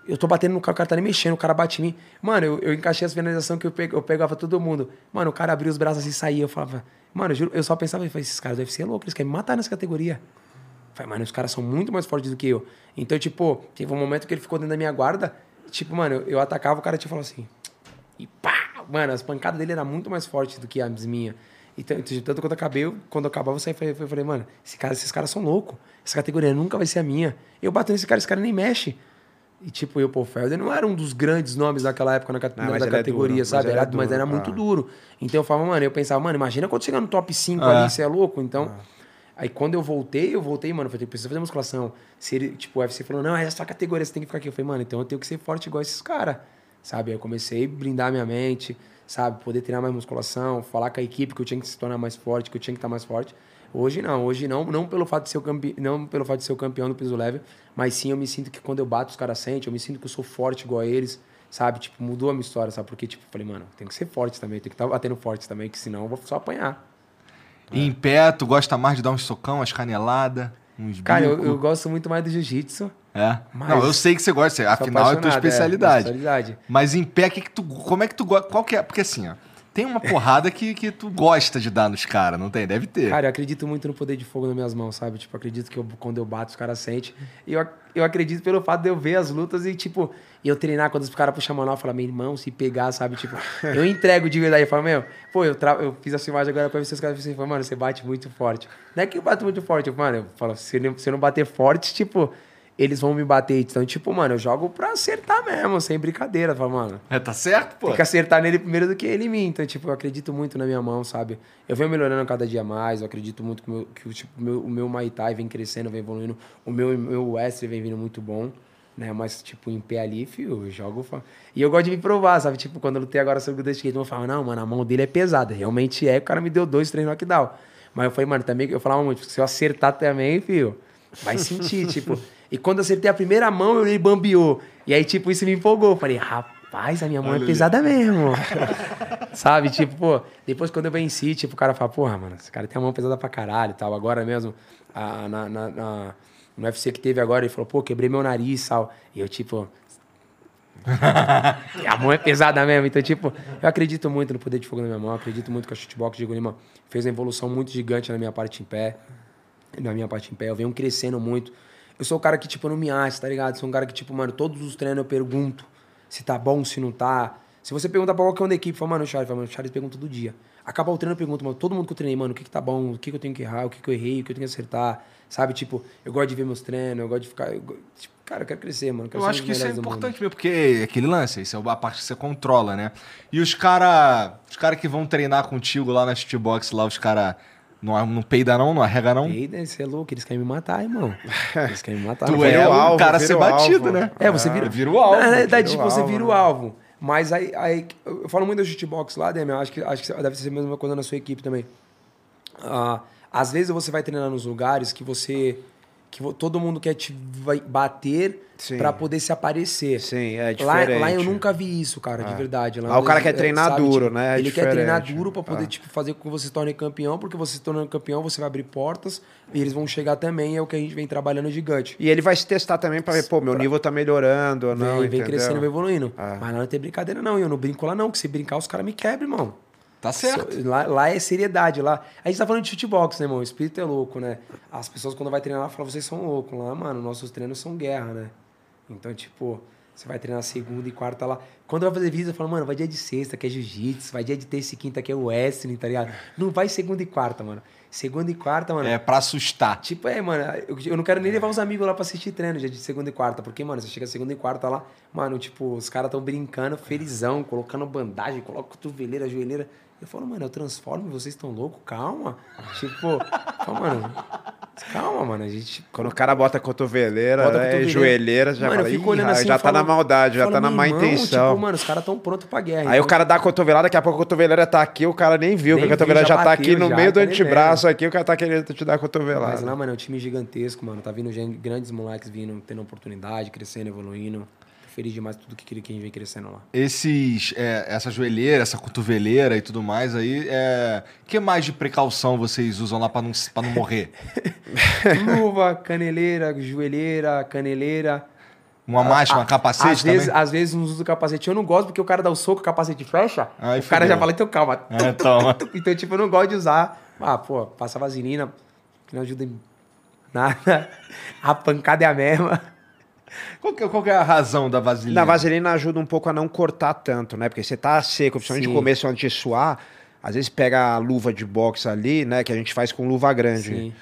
Eu tô batendo no cara, o cara tá nem mexendo, o cara bate em mim. Mano, eu, eu encaixei as finalizações que eu, eu pegava todo mundo. Mano, o cara abria os braços assim e saía. Eu falava, mano, eu, juro, eu só pensava, eu falei, esses caras devem ser loucos, eles querem me matar nessa categoria. Falei, mano, os caras são muito mais fortes do que eu. Então, tipo, teve um momento que ele ficou dentro da minha guarda. Tipo, mano, eu, eu atacava, o cara tipo falava assim. E pá! Mano, as pancadas dele eram muito mais fortes do que as minhas. Então, tanto quando eu acabei, quando eu acabava, eu saí, eu falei, mano, esse cara, esses caras são loucos. Essa categoria nunca vai ser a minha. Eu bato nesse cara, esse cara nem mexe. E tipo, eu, Paul Felder não era um dos grandes nomes daquela época na, Não, mas da é categoria, duro, sabe? mas Era- é mas duro, era ah. muito duro. Então eu falava, mano, eu pensava, mano, imagina quando chegar no top 5 Ah. ali, você é louco. Então. Aí quando eu voltei, eu voltei, mano, eu falei, precisa fazer musculação. Se ele, tipo, o UFC falou, não, é essa categoria, você tem que ficar aqui. Eu falei, mano, então eu tenho que ser forte igual esses caras. Sabe? Aí eu comecei a blindar minha mente, sabe? Poder treinar mais musculação, falar com a equipe que eu tinha que se tornar mais forte, que eu tinha que estar mais forte. Hoje não, hoje não, não pelo fato de ser o campe... não pelo fato de ser o campeão do peso leve, mas sim eu me sinto que quando eu bato os caras sentem, eu me sinto que eu sou forte igual a eles, sabe? Tipo, mudou a minha história, sabe? Porque tipo, falei, mano, tem que ser forte também, tem que estar batendo forte também, que senão eu vou só apanhar. E em pé, tu gosta mais de dar uns socão, umas caneladas, uns Cara, eu, eu gosto muito mais do jiu-jitsu. É? Mas- Não, eu sei que você gosta, afinal é a tua apaixonado, especialidade. minha especialidade. Mas em pé, que que tu, como é que tu gosta? Qual que é? Porque assim, ó, tem uma porrada que, que tu gosta de dar nos caras, não tem? Deve ter. Cara, eu acredito muito no poder de fogo nas minhas mãos, sabe? Tipo, acredito que eu- quando eu bato, os caras sentem. E eu, eu acredito pelo fato de eu ver as lutas e, tipo, e eu treinar quando os caras puxam a eu falo, meu irmão, se pegar, sabe? Tipo, eu entrego de verdade. Eu falo, meu, pô, eu, tra... eu fiz a filmagem agora pra ver se os caras assim, falam, mano, você bate muito forte. Não é que eu bato muito forte, eu, mano, eu falo, se eu não bater forte, tipo, eles vão me bater. Então, tipo, mano, eu jogo pra acertar mesmo, sem brincadeira. Eu falo, mano, É, tá certo, pô? tem que acertar nele primeiro do que ele em mim. Então, tipo, eu acredito muito na minha mão, sabe? Eu venho melhorando cada dia mais, eu acredito muito que, o meu, que tipo, meu, o meu Muay Thai vem crescendo, vem evoluindo. O meu, meu Wrestling vem vindo muito bom, né? Mas, tipo, em pé ali, fio, eu jogo... E eu gosto de me provar, sabe? Tipo, quando eu lutei agora sobre o Gate, eu falava, não, mano, a mão dele é pesada. Realmente é, o cara me deu dois, três knockdown. Mas eu falei, mano, também... Eu falava muito, se eu acertar também, fio, vai sentir, tipo... E quando acertei a primeira mão, ele bambeou. E aí, tipo, isso me empolgou. Falei, rapaz, a minha mão é pesada mesmo. Sabe? Tipo, pô, depois quando eu venci, tipo, o cara fala, porra, mano, esse cara tem a mão pesada pra caralho e tal. Agora mesmo, a- na, na- na- no UFC que teve agora, ele falou, pô, quebrei meu nariz e tal. E eu, tipo. a mão é pesada mesmo. Então, tipo, eu acredito muito no poder de fogo na minha mão, acredito muito que a shootbox de Lima fez uma evolução muito gigante na minha parte em pé. Na minha parte em pé, eu venho crescendo muito. Eu sou o cara que, tipo, eu não me acho, tá ligado? Sou um cara que, tipo, mano, todos os treinos eu pergunto se tá bom, se não tá. Se você perguntar pra qualquer um da equipe, fala, mano, o Charles, fala, mano, o Charles pergunta todo dia. Acaba o treino, eu pergunto, mano, todo mundo que eu treinei, mano, o que que tá bom, o que que eu tenho que errar, o que que eu errei, o que eu tenho que acertar, sabe? Tipo, eu gosto de ver meus treinos, eu gosto de ficar... eu tipo, cara, eu quero crescer, mano. quero Eu acho que isso é mundo. importante mesmo, porque é aquele lance, isso é a parte que você controla, né? E os cara, os cara que vão treinar contigo lá na shootbox, lá, os cara não, não peida não, não arrega não? Eita, você é louco, eles querem me matar, irmão. Eles querem me matar. Tu é foi- o alvo, cara ser batido, alvo. né? É, você vira, vira o alvo. Na realidade, tipo, você vira né? o alvo. Mas aí, aí eu falo muito da shootbox lá, Demi, acho que, acho que deve ser a mesma coisa na sua equipe também. Ah, às vezes você vai treinar nos lugares que você. Que todo mundo quer te bater pra poder se aparecer. Sim, é Lá, diferente. lá eu nunca vi isso, cara, de verdade. Lá o cara quer treinar sabe, duro, tipo, né? É ele quer treinar diferente. duro pra poder Ah. tipo, fazer com que você se torne campeão, porque você se tornando campeão, você vai abrir portas e eles vão chegar também, é o que a gente vem trabalhando gigante. E ele vai se testar também pra ver, pô, meu nível tá melhorando ou não, vem, vem crescendo, vem evoluindo. Ah. Mas lá não tem brincadeira, não. E eu não brinco lá, não. Que se brincar, os caras me quebram, irmão. Tá certo. Lá, lá é seriedade. Lá... A gente tá falando de shootbox, né, irmão? O espírito é louco, né? As pessoas, quando vai treinar lá, falam, vocês são loucos. Lá, mano, nossos treinos são guerra, né? Então, tipo, você vai treinar segunda e quarta lá. Quando vai fazer eu falo, mano, vai dia de sexta, que é jiu-jitsu. Vai dia de terça e quinta, que é wrestling, tá ligado? Não vai segunda e quarta, mano. Segunda e quarta, mano. É pra assustar. Tipo, é, mano, eu, eu não quero nem levar os amigos lá pra assistir treino dia de segunda e quarta, porque, mano, você chega segunda e quarta lá, mano, tipo, os caras tão brincando, felizão, colocando bandagem, coloca cotoveleira, joelheira. Eu falo, mano, eu transformo, vocês estão loucos? Calma. Tipo, calma, mano. Calma, mano, a gente... Quando o cara bota cotoveleira, Bota né, cotoveleira. joelheira, já Mano, fala, eu fico "Ih, olhando assim, já tá na maldade, já falo, tá na má irmão, intenção. Tipo, mano, os caras tão prontos pra guerra. Aí então, o cara dá a cotovelada, daqui a pouco a cotoveleira tá aqui, o cara nem viu, Nem que a cotoveleira já, já tá aqui bateu, no já, meio do tá antebraço aqui, o cara tá querendo te dar a Mas cotovelada. lá, mano, é um time gigantesco, mano. Tá vindo grandes moleques vindo, tendo oportunidade, crescendo, evoluindo. Feliz demais tudo que, que a gente vem crescendo lá. Esses, é, essa joelheira, essa cotoveleira e tudo mais aí, é... que mais de precaução vocês usam lá pra não, pra não morrer? Luva, caneleira, joelheira, caneleira. Uma máscara, um capacete às também? vezes, às vezes não uso capacete. Eu não gosto porque o cara dá o soco, o capacete fecha. Aí o cara fudeu. já fala, então calma. É, toma. Então, tipo, eu não gosto de usar. Ah, pô, passa vaselina, que não ajuda em nada. A pancada é a mesma. Qual que, é- qual que é a razão da vaselina? Na vaselina ajuda um pouco a não cortar tanto, né? Porque você tá seco, principalmente no Sim. começo antes de suar, às vezes pega a luva de boxe ali, né? Que a gente faz com luva grande. Sim.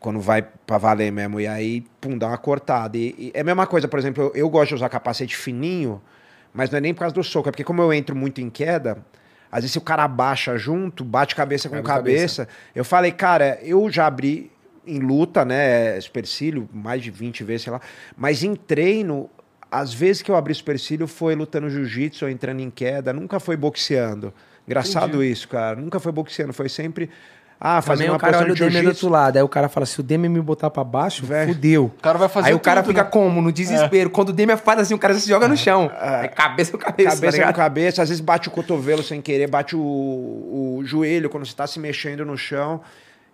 Quando vai pra valer mesmo. E aí, pum, dá uma cortada. E, e é a mesma coisa, por exemplo, eu, eu gosto de usar capacete fininho, mas não é nem por causa do soco, é porque como eu entro muito em queda, às vezes se o cara abaixa junto, bate cabeça com Cabe cabeça. Eu falei, cara, eu já abri em luta, né? Supercílio, mais de 20 vezes, sei lá. Mas em treino, às vezes que eu abri supercílio foi lutando jiu-jitsu ou entrando em queda, nunca foi boxeando. Engraçado isso, cara. Nunca foi boxeando, foi sempre Ah, fazer Também uma o cara olha o de Demi do outro lado. Aí o cara fala, se o Demi me botar pra baixo, Velho. fudeu. O cara vai fazer Aí o cara tudo, fica né? como? No desespero. Quando o Demi faz assim, o cara se joga no chão. É cabeça com cabeça, tá Cabeça ligado? com cabeça, às vezes bate o cotovelo sem querer, bate o, o joelho quando você tá se mexendo no chão.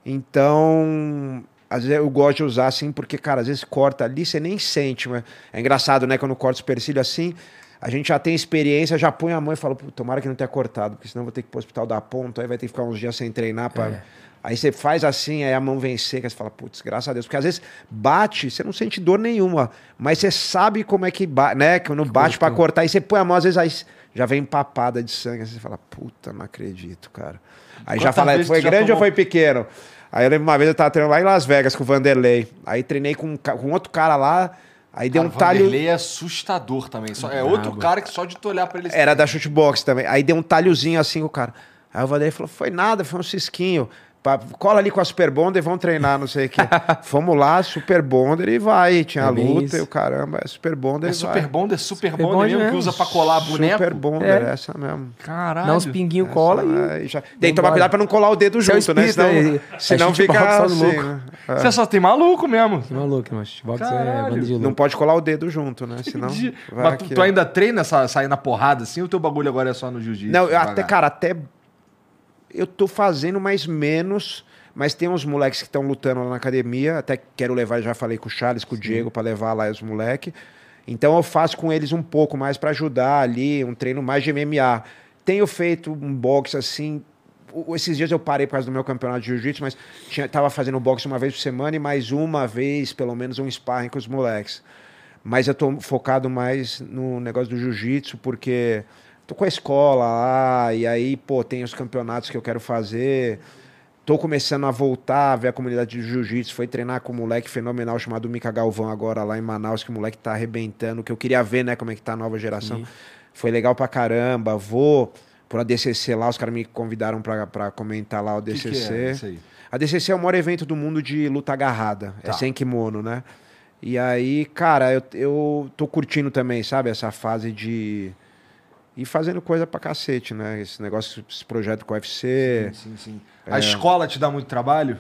Então, às vezes eu gosto de usar assim, porque, cara, às vezes corta ali, você nem sente, mas é engraçado, né? Quando corta o supercílio assim, a gente já tem experiência, já põe a mão e fala, "Pô, tomara que não tenha cortado, porque senão vou ter que ir pro hospital da ponta, aí vai ter que ficar uns dias sem treinar pra. É. Aí você faz assim, aí a mão vem seca, você fala, putz, graças a Deus. Porque às vezes bate, você não sente dor nenhuma, mas você sabe como é que bate, né? Quando bate pra cortar, aí você põe a mão, às vezes aí já vem empapada de sangue, aí você fala, puta, não acredito, cara. Aí já fala, vezes foi já grande tomou- ou foi pequeno? Aí eu lembro uma vez eu tava treinando lá em Las Vegas com o Vanderlei. Aí treinei com, um com outro cara lá, aí deu Cara, um o talho. Vanderlei é assustador também. Só- é outro cara que só de tu olhar pra ele... Era da chutebox também. Aí deu um talhozinho assim com o cara. Aí o Vanderlei falou: foi nada, foi um cisquinho. Pa- Cola ali com a Super Bonder e vão treinar, não sei o quê. Fomos lá, Super Bonder e vai. Tinha É luta isso. e o caramba, é Super Bonder É e Super vai. Bonder, Super Super Bonder Bonder mesmo, que mesmo. usa pra colar boneco. Super Bonder, É. essa mesmo. Caralho. Dá uns pinguinhos, cola e... Aí já... Tem que tomar cuidado pra não colar o dedo é o junto, né? espírito, Senão, né? senão É fica assim, louco. né? É. Você só tem maluco mesmo. Que maluco, mano. Xbox é Caralho. banda de louco. Não pode colar o dedo junto, né? Senão. Vai Mas tu, aqui, tu ainda treina essa, sair na porrada assim? Ou teu bagulho agora é só no jiu-jitsu? Não, até, cara, até. Eu tô fazendo mais menos, mas tem uns moleques que estão lutando lá na academia. Até quero levar, já falei com o Charles, com o Diego, pra levar lá os moleques. Então eu faço com eles um pouco mais pra ajudar ali, um treino mais de MMA. Tenho feito um boxe assim. Esses dias eu parei por causa do meu campeonato de jiu-jitsu, mas tinha, tava fazendo boxe uma vez por semana e mais uma vez, pelo menos, um sparring com os moleques. Mas eu tô focado mais no negócio do jiu-jitsu, porque tô com a escola lá, e aí, pô, tem os campeonatos que eu quero fazer. Tô começando a voltar a ver a comunidade de jiu-jitsu. Foi treinar com um moleque fenomenal chamado Mika Galvão agora lá em Manaus, que o moleque tá arrebentando, que eu queria ver, né, como é que tá a nova geração. Foi legal pra caramba. Vou por a DCC lá, os caras me convidaram pra, comentar lá o Que que DCC. é isso aí? A DCC é o maior evento do mundo de luta agarrada. É Tá. sem kimono, né? E aí, cara, eu, eu tô curtindo também, sabe? Essa fase de ir fazendo coisa pra cacete, né? Esse negócio, esse projeto com o UFC. Sim, sim. É. A escola te dá muito trabalho?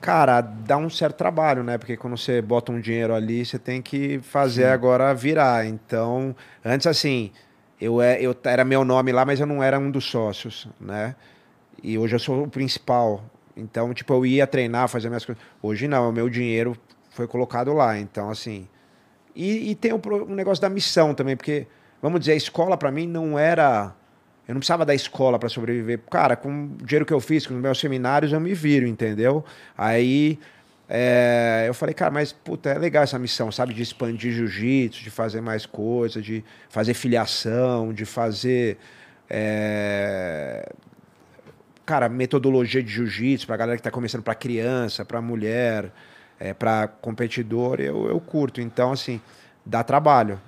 Cara, dá um certo trabalho, né? Porque quando você bota um dinheiro ali, você tem que fazer agora virar. Então, antes assim, eu, é, eu era meu nome lá, mas eu não era um dos sócios, né? E hoje eu sou o principal. Então, tipo, eu ia treinar, fazer minhas coisas. Hoje não, o meu dinheiro foi colocado lá. Então, assim. E, e tem pro- o negócio da missão também, porque, vamos dizer, a escola pra mim não era. Eu não precisava da escola para sobreviver. Cara, com o dinheiro que eu fiz, com os meus seminários, eu me viro, entendeu? Aí é, eu falei, cara, mas puta, é legal essa missão, sabe? De expandir jiu-jitsu, de fazer mais coisas, de fazer filiação, de fazer. é, cara, metodologia de jiu-jitsu pra galera que tá começando pra criança, pra mulher, é, competidor, eu, eu curto. Então, assim, dá trabalho.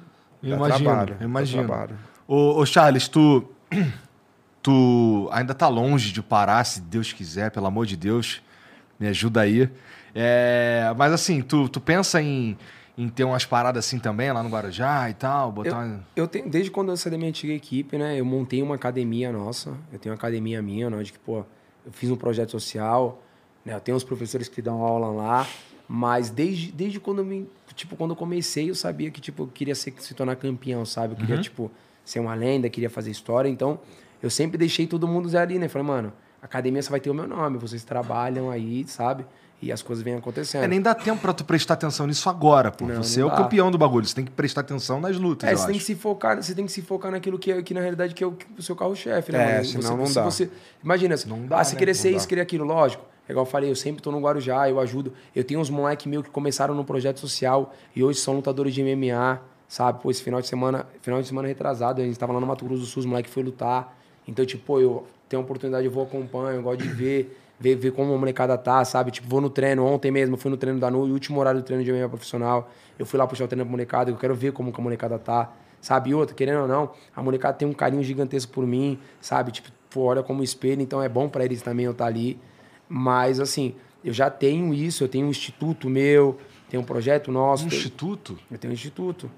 Dá Imagino, trabalho, imagino. trabalho. Ô, ô, Charles, tu, tu ainda tá longe de parar, se Deus quiser, pelo amor de Deus, me ajuda aí. É, mas assim, tu, tu pensa em, em ter umas paradas assim também lá no Guarujá e tal, botar uma- Eu tenho, desde quando eu saí da minha antiga equipe, né? Eu montei uma academia nossa. Eu tenho uma academia minha, né, onde que, pô, eu fiz um projeto social, né? Eu tenho os professores que dão aula lá, mas desde, desde quando eu me, tipo, quando eu comecei, eu sabia que tipo, eu queria ser, se tornar campeão, sabe? Eu queria, tipo, ser uma lenda, queria fazer história, então eu sempre deixei todo mundo ali, né? Falei, mano, a academia só vai ter o meu nome, vocês trabalham aí, sabe? E as coisas vêm acontecendo. É, nem dá tempo pra tu prestar atenção nisso agora, pô. Não, você não é o campeão do bagulho, você tem que prestar atenção nas lutas, É, você tem que acho. se focar, você tem que se focar naquilo que, é, que na realidade que é o, que o seu carro-chefe, né? É, mano? senão você, não se dá. Você, imagina, Não dá, ah, se né? querer Não ser dá. isso, querer aquilo, lógico. É Igual eu falei, eu sempre tô no Guarujá, eu ajudo. Eu tenho uns moleques meus que começaram no projeto social e hoje são lutadores de MMA, sabe? Pô, esse final de semana, final de semana retrasado, a gente tava lá no Mato Grosso do Sul, os moleques foi lutar. Então, tipo, pô, eu tenho oportunidade, eu vou acompanho, eu gosto de ver, ver, ver como a molecada tá, sabe? Tipo, vou no treino, ontem mesmo fui no treino da NU, último horário do treino de MMA profissional. Eu fui lá puxar o treino pra molecada, eu quero ver como que a molecada tá, sabe? E outra, querendo ou não, a molecada tem um carinho gigantesco por mim, sabe? Tipo, pô, olha como espelho, então é bom pra eles também eu estar ali. Mas, assim, eu já tenho isso, eu tenho um instituto meu, tenho um projeto nosso. Um instituto? eu tenho um instituto.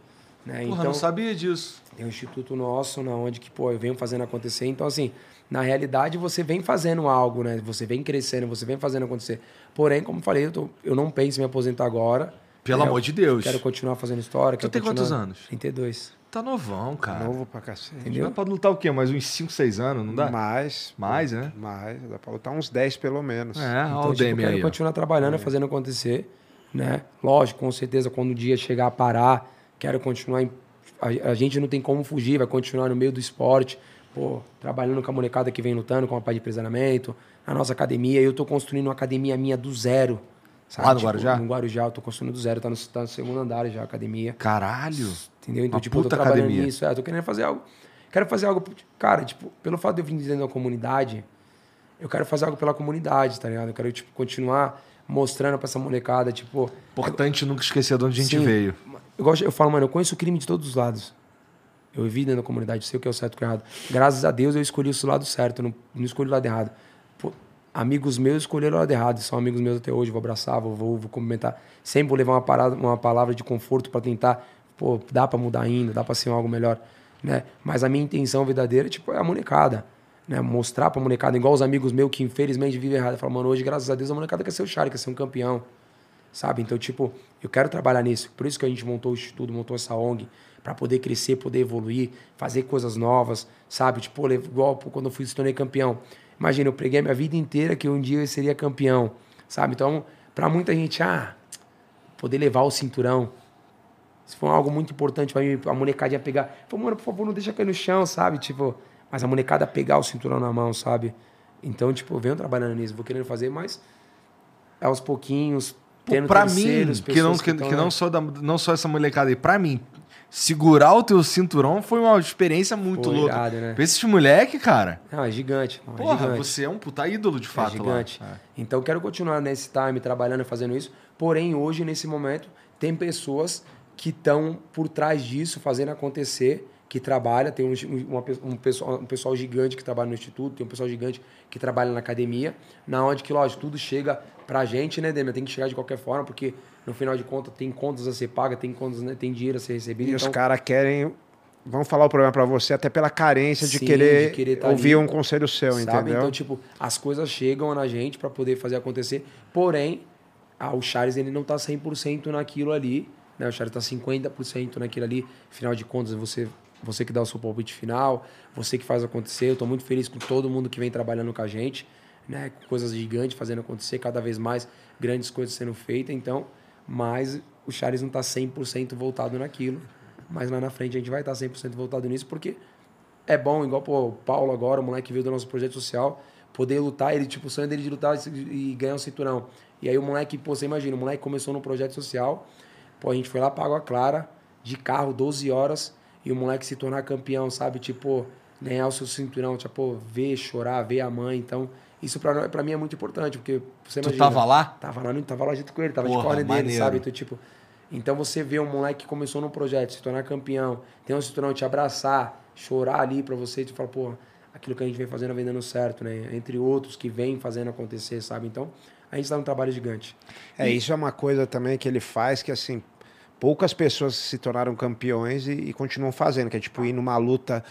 Né? Porra, então, não sabia disso. tem um instituto nosso, na onde que, pô, eu venho fazendo acontecer. Então, assim, na realidade, você vem fazendo algo, né? Você vem crescendo, você vem fazendo acontecer. Porém, como eu falei, eu, tô- eu não penso em me aposentar agora. Pelo né? amor de Deus. Quero continuar fazendo história. Tu tem quantos continuar- anos? 32. Tá novão, cara. Novo pra cacete. Entendeu? Pode lutar o quê? Mais uns 5, 6 anos, não dá? Mais. Mais, né? Mais. Dá pra lutar uns 10 pelo menos. É, olha Então, o tipo, quero aí. ó. continuar trabalhando, fazendo acontecer, né? Lógico, com certeza, quando o dia chegar a parar, quero continuar. em- a, a gente não tem como fugir, vai continuar no meio do esporte, pô, trabalhando com a molecada que vem lutando com a parte de empresariamento, na nossa academia. Eu tô construindo uma academia minha do zero. sabe? Lá no Tipo, Guarujá? No Guarujá, eu tô construindo do zero, tá no, tá no segundo andar já a academia. Caralho. Entendeu? Então, Uma tipo, eu tô puta trabalhando academia. nisso. É, eu tô querendo fazer algo. Quero fazer algo. Cara, tipo, pelo fato de eu vir dentro da comunidade, eu quero fazer algo pela comunidade, tá ligado? Eu quero, tipo, continuar mostrando pra essa molecada, tipo. Importante nunca esquecer de onde a gente Sim. veio. Eu, gosto, eu falo, mano, eu conheço o crime de todos os lados. Eu vivi dentro da comunidade, sei o que é o certo e o que é o errado. Graças a Deus eu escolhi o lado certo, eu não, não escolhi o lado errado. Pô, amigos meus escolheram o lado errado, são amigos meus até hoje, vou abraçar, vou, vou, vou cumprimentar. Sempre vou levar uma, parada, uma palavra de conforto para tentar, pô, dá para mudar ainda, dá para ser algo melhor, né? Mas a minha intenção verdadeira, tipo, é a molecada. Né, mostrar pra molecada, igual os amigos meus que infelizmente vivem errado. Falam, mano, hoje, graças a Deus, a molecada quer ser o Charlie, quer ser um campeão sabe? Então, tipo, eu quero trabalhar nisso. Por isso que a gente montou o Instituto, montou essa ONG, para poder crescer, poder evoluir, fazer coisas novas, sabe? Tipo, igual quando eu fui se tornei campeão. Imagina, eu preguei a minha vida inteira que um dia eu seria campeão, sabe? Então, para muita gente, ah, poder levar o cinturão. Isso foi algo muito importante para mim, a molecadinha pegar. Falei, mano, por favor, não deixa cair no chão, sabe? Tipo, mas a molecada pegar o cinturão na mão, sabe? Então, tipo, eu venho trabalhando nisso, vou querendo fazer, mas aos pouquinhos, tendo pra mim, que não, que, tão, que não, só da, não só essa molecada aí, pra mim, segurar o teu cinturão foi uma experiência muito Foi louca. irado, né? Pra esses moleque, cara, Não, é gigante. é porra, gigante. você é um puta ídolo de fato é gigante. lá. É. Então quero continuar nesse time trabalhando e fazendo isso. Porém, hoje, nesse momento, tem pessoas que estão por trás disso, fazendo acontecer, que trabalha, tem um, uma um, pessoal, um pessoal gigante que trabalha no instituto, tem um pessoal gigante que trabalha na academia, na onde que, lógico, tudo chega pra gente, né, Demian? Tem que chegar de qualquer forma, porque no final de contas tem contas a ser paga, tem contas, né, tem dinheiro a ser recebido. E então, os caras querem. Vão falar o problema pra você até pela carência de Sim, querer, de querer tá ouvir ali, um conselho seu, sabe? entendeu? Então, tipo, as coisas chegam na gente para poder fazer acontecer. Porém, ah, o Charles ele não tá 100% naquilo ali, né? O Charles tá 50% naquilo ali. Afinal de contas, você você que dá o seu palpite final, você que faz acontecer. Eu tô muito feliz com todo mundo que vem trabalhando com a gente, né? Coisas gigantes fazendo acontecer, cada vez mais grandes coisas sendo feitas. Então, mas o Charles não tá 100% voltado naquilo. Mas lá na frente a gente vai estar 100% voltado nisso, porque é bom, igual pô, o Paulo agora, o moleque veio do nosso projeto social, poder lutar, ele, tipo, o sonho dele de lutar e ganhar um cinturão. E aí o moleque, pô, você imagina, o moleque começou no projeto social, pô, a gente foi lá pra Água Clara, de carro, 12 horas, e o moleque se tornar campeão, sabe? Tipo, ganhar o seu cinturão, tipo, ver, chorar, ver a mãe, então... Isso pra, pra mim é muito importante, porque você Tu imagina... tava lá? Tava lá, no- tava lá junto com ele, tava Porra, de corner dele, sabe? Então, tipo, então você vê um moleque que começou no projeto, se tornar campeão, tem um cinturão, te abraçar, chorar ali pra você, te falar, pô, aquilo que a gente vem fazendo vem dando certo, né? Entre outros que vem fazendo acontecer, sabe? Então, a gente tá num trabalho gigante. É, isso é uma coisa também que ele faz que, assim, poucas pessoas se tornaram campeões e, e continuam fazendo, que é tipo ir numa luta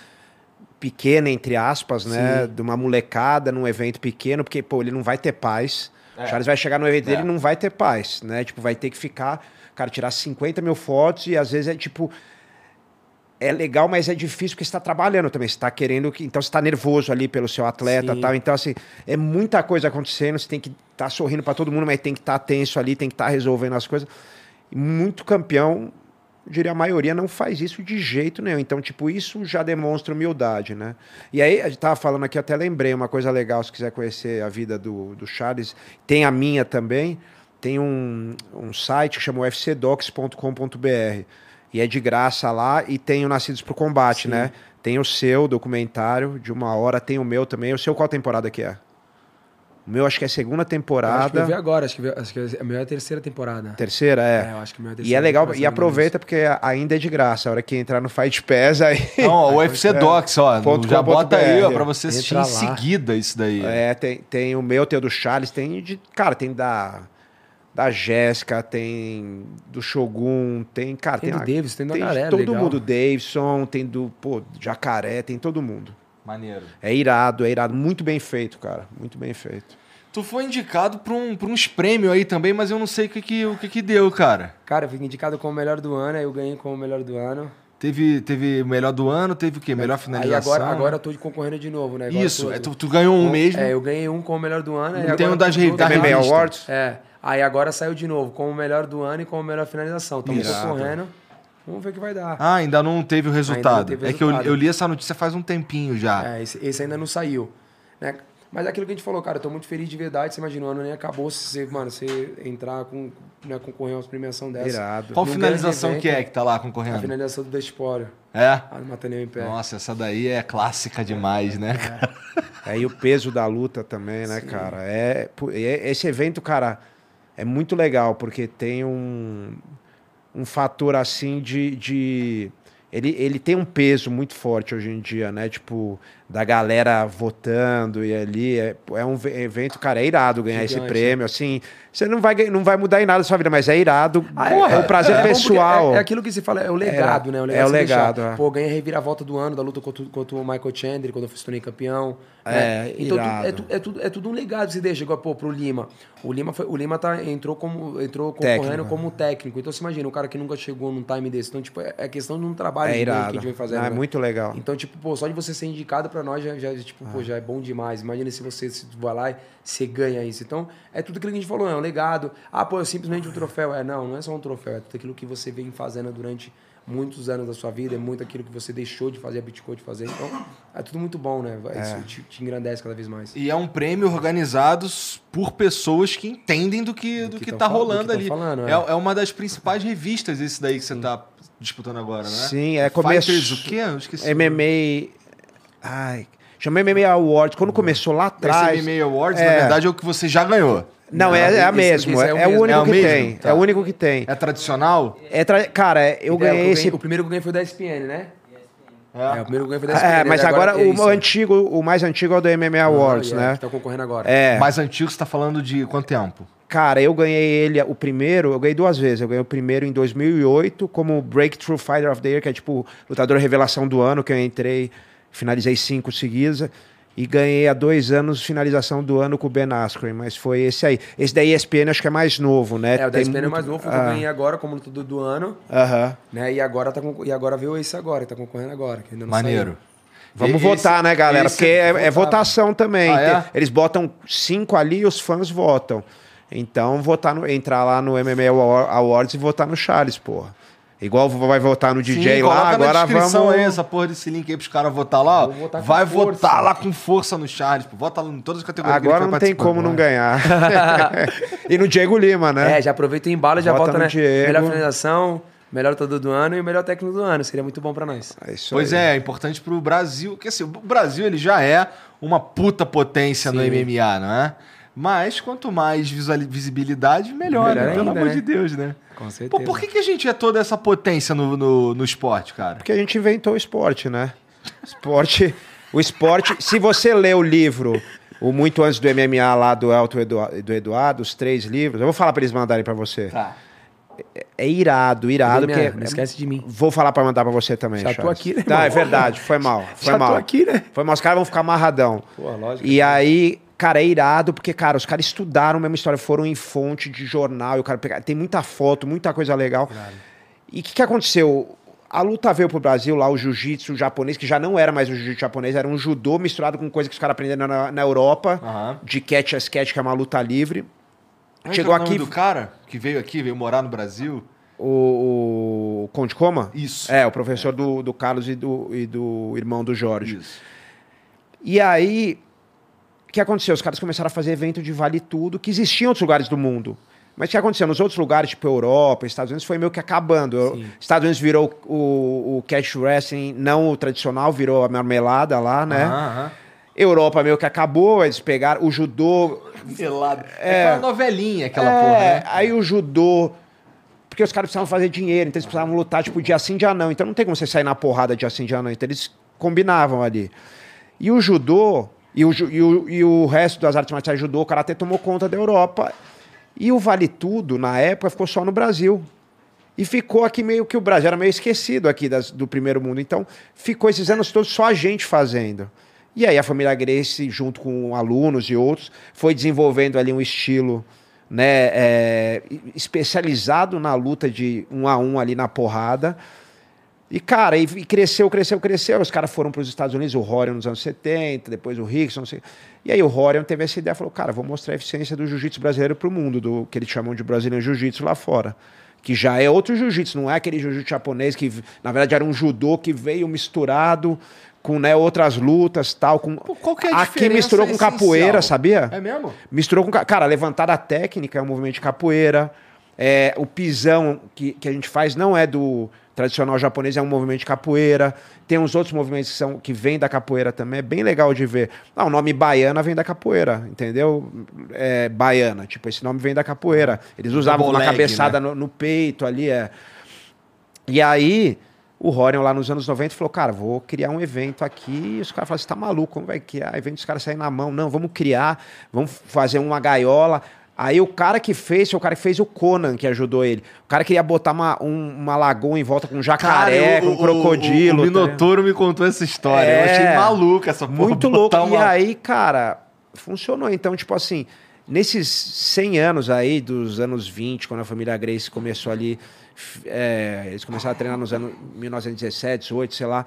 pequena, entre aspas, né? Sim. De uma molecada num evento pequeno, porque, pô, ele não vai ter paz. É. O Charles vai chegar no evento É. dele e não vai ter paz, né? Tipo, vai ter que ficar, cara, tirar 50 mil fotos e às vezes é tipo. É legal, mas é difícil porque você está trabalhando também. Você está querendo que. Então você está nervoso ali pelo seu atleta e Sim. tal. Então, assim, é muita coisa acontecendo. Você tem que estar sorrindo para todo mundo, mas tem que estar tenso ali, tem que estar resolvendo as coisas. Muito campeão, eu diria a maioria, não faz isso de jeito nenhum. Então, tipo, isso já demonstra humildade, né? E aí, a gente tava falando aqui, até lembrei uma coisa legal, se quiser conhecer a vida do, do Charles, tem a minha também. Tem um, um site que chama ufcdocs.com.br. E é de graça lá. E tem o Nascidos pro Combate, Sim. né? Tem o seu documentário de uma hora, tem o meu também. O seu qual temporada que é? O meu acho que é segunda Eu acho que eu temporada. vi agora, acho que, acho que é a minha terceira temporada. Terceira, é. É, eu acho que a minha E terceira é legal, temporada, e aproveita porque ainda é de graça. A hora que entrar no Fight Pass, aí. Não, ó, o UFC Docs, ó, Ponto já bota aí, ó, pra você assistir em seguida isso daí. É, tem, tem o meu, tem o do Charles, tem de. Cara, tem da. Da Jéssica, tem do Shogun, tem, cara, Tem tem, do a- Davis, tem da tem galera, todo legal. mundo, Davidson, tem do, pô, Jacaré, tem todo mundo. Maneiro. É irado, é irado, muito bem feito, cara, muito bem feito. Tu foi indicado pra, um, pra uns prêmios aí também, mas eu não sei o que que, o que, que deu, cara. Cara, eu fui indicado como o melhor do ano, aí eu ganhei como o melhor do ano. Teve, teve o melhor do ano, teve o quê? Melhor Aí finalização. agora, agora eu tô concorrendo de novo, né? Agora Isso, eu é, tô- tu, tu ganhou um mesmo. É, eu ganhei um como o melhor do ano. aí Tem agora um das tô- re- da revista. Awards? É, aí agora saiu de novo, como o melhor do ano e como melhor finalização. Estamos Irado. concorrendo. Vamos ver o que vai dar. Ah, ainda não teve o resultado. teve é que eu, resultado. eu li essa notícia faz um tempinho já. É, esse, esse ainda não saiu. Né? Mas é aquilo que a gente falou, cara, eu tô muito feliz de verdade. Você imagina, o ano nem acabou se você, mano, você entrar com, né, concorrer a uma premiação dessa. Irado. Qual num finalização grande que é evento, que tá lá A concorrendo? finalização do Despório. É? A do Mataneu em pé. Nossa, essa daí é clássica demais, né? cara? É, e o peso da luta também, né, cara? É, é- esse evento, cara, é muito legal, porque tem um, um fator assim de. de- ele, ele tem um peso muito forte hoje em dia, né? Tipo, da galera votando e ali. É, é um ve- evento, cara, é irado ganhar esse Gigante, prêmio, assim. Você não vai, não vai mudar em nada da sua vida, mas é irado. Ah, é, um prazer é porque pessoal. É, é aquilo que se fala, é o legado, É, né? é o que você legado, deixar. é. Pô, ganhei a reviravolta do ano da luta contra, contra o Michael Chandler, quando eu fui tornei campeão. É, né? Então tu- irado. é, tu- é, tudo, é tudo um legado que se deixa. Igual, pô, pro Lima. O Lima, foi, o Lima tá, entrou, como, entrou concorrendo Técnico. como técnico. Então você imagina, um cara que nunca chegou num time desse. Então, tipo, é, é questão de um trabalho É gigante que a irado. gente vem fazendo. Ah, é né? muito legal. Então, tipo, pô, só de você ser indicado pra nós já, já, tipo, Ah. pô, já é bom demais. Imagina se você se vai lá e você ganha isso. Então, é tudo aquilo que a gente falou, é um legado. Ah, pô, é simplesmente um troféu. É, não, não é só um troféu, é tudo aquilo que você vem fazendo durante muitos anos da sua vida, é muito aquilo que você deixou de fazer, a Bitcoin de fazer. Então, é tudo muito bom, né? Isso te, te engrandece cada vez mais. E é um prêmio organizado por pessoas que entendem do que, do que que, tão tá do rolando que ali. falando, é. é. é uma das principais revistas esse daí que você tá disputando agora, né? Sim, é começo- Fighters o quê? Eu esqueci. MMA. Ai. Chama MMA Awards. Quando começou lá atrás. Esse MMA Awards, É. na verdade, é o que você já ganhou. Não, é, é a esse É, é o é único É que mesmo? tem. Tá. É o único que tem. É tradicional? É tra- Cara, eu É, o que ganhei esse. ganhei- O primeiro que eu ganhei foi da ESPN, né? É, o primeiro que eu ganhei foi da É, mas né? agora, que é o isso. antigo, o mais antigo é o do MMA Awards, Ah, yeah, né? Que tá concorrendo agora. É. Mais antigo, você tá falando de quanto tempo? Cara, eu ganhei ele, o primeiro, eu ganhei duas vezes. Eu ganhei o primeiro em 2008 como Breakthrough Fighter of the Year, que é tipo lutador revelação do ano, que eu entrei, finalizei cinco seguidas. E ganhei há dois anos finalização do ano com o Ben Askren, mas foi esse aí. Esse da ESPN acho que é mais novo, né? É, o da ESPN é muito- mais novo, foi o que Ah, eu ganhei agora como lutador do ano, Aham. né? E agora, tá e agora veio esse agora, tá concorrendo agora, que ainda não Maneiro. Vamos Esse- votar, né, galera? Porque é, é votação também. Ah, é? Eles botam cinco ali e os fãs votam. Então, votar no, entrar lá no MMA Awar- Awards e votar no Charles, porra. Igual vai votar no DJ Sim, lá, agora na descrição vamos. aí essa porra desse link aí pros caras votar lá. votar vai força. votar lá com força no Charles. Pô. Vota lá em todas as categorias que ele Agora não tem como não né? ganhar. e no Diego Lima, né? É, já aproveita o embalo e já Vota bota, no né? Diego. Melhor finalização, melhor lutador do ano e o melhor técnico do ano. Seria muito bom pra nós. É isso Pois aí. é, é importante pro Brasil. Porque assim, o Brasil ele já é uma puta potência no Sim. MMA, não é? Mas quanto mais visibilidade, melhor, Melhor né? Pelo ainda, amor né? de Deus, né? Com Pô, certeza. por que, que a gente é toda essa potência no, no, no esporte, cara? Porque a gente inventou o esporte, né? Esporte. O esporte. Se você lê o livro, o Muito Antes do MMA lá do Elton Edu- do Eduardo, os três livros, eu vou falar pra eles mandarem pra você. Tá. É irado, irado. Demian, Porque não esquece de mim. Vou falar pra mandar pra você também. Já tô aqui, né, Tá, irmão? é verdade. Foi mal. Foi Já mal. tô aqui, né? Foi mal. Os caras vão ficar amarradão. Pô, lógico. E aí, cara, é irado, porque, cara, os caras estudaram a mesma história, foram em fonte de jornal, e o cara pega- tem muita foto, muita coisa legal. E o que, que aconteceu? A luta veio pro Brasil, lá o jiu-jitsu japonês, que já não era mais o jiu-jitsu japonês, era um judô misturado com coisa que os caras aprenderam na, na Europa, Aham. de catch as catch, que é uma luta livre. Como é Chegou é o nome aqui do cara que veio aqui, veio morar no Brasil? o, o Conde Coma? Isso. É, o professor do, do Carlos e do, e do irmão do Jorge. Isso. E aí, que aconteceu? Os caras começaram a fazer evento de vale tudo, que existia em outros lugares do mundo. Mas o que aconteceu? Nos outros lugares, tipo Europa, Estados Unidos, foi meio que acabando. Eu- Estados Unidos virou o, o cash wrestling, não o tradicional, virou a marmelada lá, né? Europa meio que acabou, eles pegaram o judô. Pelado. É, uma novelinha aquela É, porra, né? Aí o judô. Porque os caras precisavam fazer dinheiro, então eles precisavam lutar, tipo, dia sim, dia não. Então não tem como você sair na porrada dia sim, dia não. Então eles combinavam ali. E o judô, e o, e o, e o resto das artes marciais judô, o karatê tomou conta da Europa. E o Vale Tudo, na época, ficou só no Brasil. E ficou aqui meio que o Brasil era meio esquecido aqui das, do primeiro mundo. Então, ficou esses anos todos só a gente fazendo. E aí a família Grace, junto com alunos e outros, foi desenvolvendo ali um estilo né, é, especializado na luta de um a um ali na porrada. E, cara, e, cresceu, cresceu, cresceu. Os caras foram para os Estados Unidos, o Rorion nos anos 70, depois o Rickson, não sei. E aí o Rorion teve essa ideia, falou, cara, vou mostrar a eficiência do jiu-jitsu brasileiro para o mundo, do que eles chamam de brasileiro jiu-jitsu lá fora que já é outro jiu-jitsu, não é aquele jiu-jitsu japonês que, na verdade, era um judô que veio misturado com né, outras lutas tal. Com... Qual que é a Aqui misturou com capoeira, sabia? É mesmo? Misturou com. Cara, levantada técnica é um movimento de capoeira. É, o pisão que, que a gente faz não é do tradicional japonês, é um movimento de capoeira. Tem uns outros movimentos que, são, que vêm da capoeira também, é bem legal de ver. Ah, o nome baiana vem da capoeira, entendeu? É, baiana, tipo, esse nome vem da capoeira. Eles usavam uma cabeçada né? no, no, peito ali. É. E aí, o Rorion lá nos anos 90 falou, cara, vou criar um evento aqui. E os caras falaram, você tá maluco, como vai criar evento? Os caras saem na mão. Não, vamos criar, vamos fazer uma gaiola. Aí o cara que fez, foi o cara que fez o Conan, que ajudou ele. O cara queria botar uma, um, uma lagoa em volta com um jacaré, cara, com um crocodilo. O, o, o Minotouro tá me contou essa história. É, eu achei é. maluca essa porra. Muito louco. Uma... E aí, cara, funcionou. Então, tipo assim, nesses 100 anos aí, dos anos 20, quando a família Grace começou ali, é, eles começaram a treinar nos anos 1917, 18, sei lá.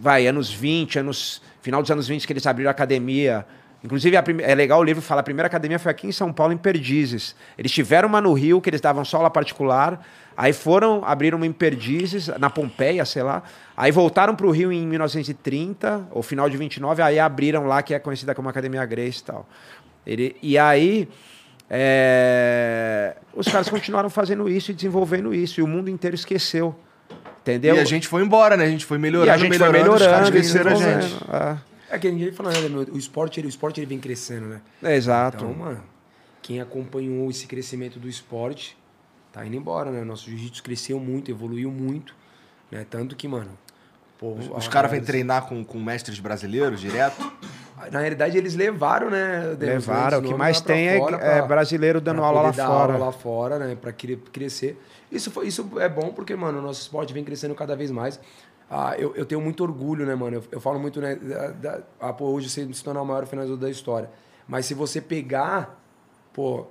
Vai, anos 20, anos, final dos anos 20 que eles abriram a academia Inclusive, prime... é legal o livro fala, a primeira academia foi aqui em São Paulo, em Perdizes. Eles tiveram uma no Rio, que eles davam só aula particular. Aí foram, abriram uma em Perdizes, na Pompeia, sei lá. Aí voltaram para o Rio em 1930, ou final de 29, aí abriram lá, que é conhecida como Academia Grace e tal. Ele... E aí... É... Os caras continuaram fazendo isso e desenvolvendo isso, e o mundo inteiro esqueceu. Entendeu? E a gente foi embora, né? A gente foi melhorando, e a gente melhorando, foi melhorando, os caras a gente. É. É que ninguém fala nada, meu. O esporte, ele, o esporte ele vem crescendo, né? É, exato. Então, mano, quem acompanhou esse crescimento do esporte tá indo embora, né? Nosso jiu-jitsu cresceu muito, evoluiu muito, né? Tanto que, mano. Pô, os, os caras vêm treinar com, com mestres brasileiros direto? Na realidade, eles levaram, né? Levaram. O que mais tem é, pra, é, brasileiro dando aula lá fora. Aula lá fora, né? Pra crescer. Isso, foi, isso é bom porque, mano, o nosso esporte vem crescendo cada vez mais. Ah, eu, eu tenho muito orgulho, né, mano? Eu, eu falo muito, né? Da, da, ah, pô, hoje você se tornar o maior finalizador da história. Mas se você pegar, pô,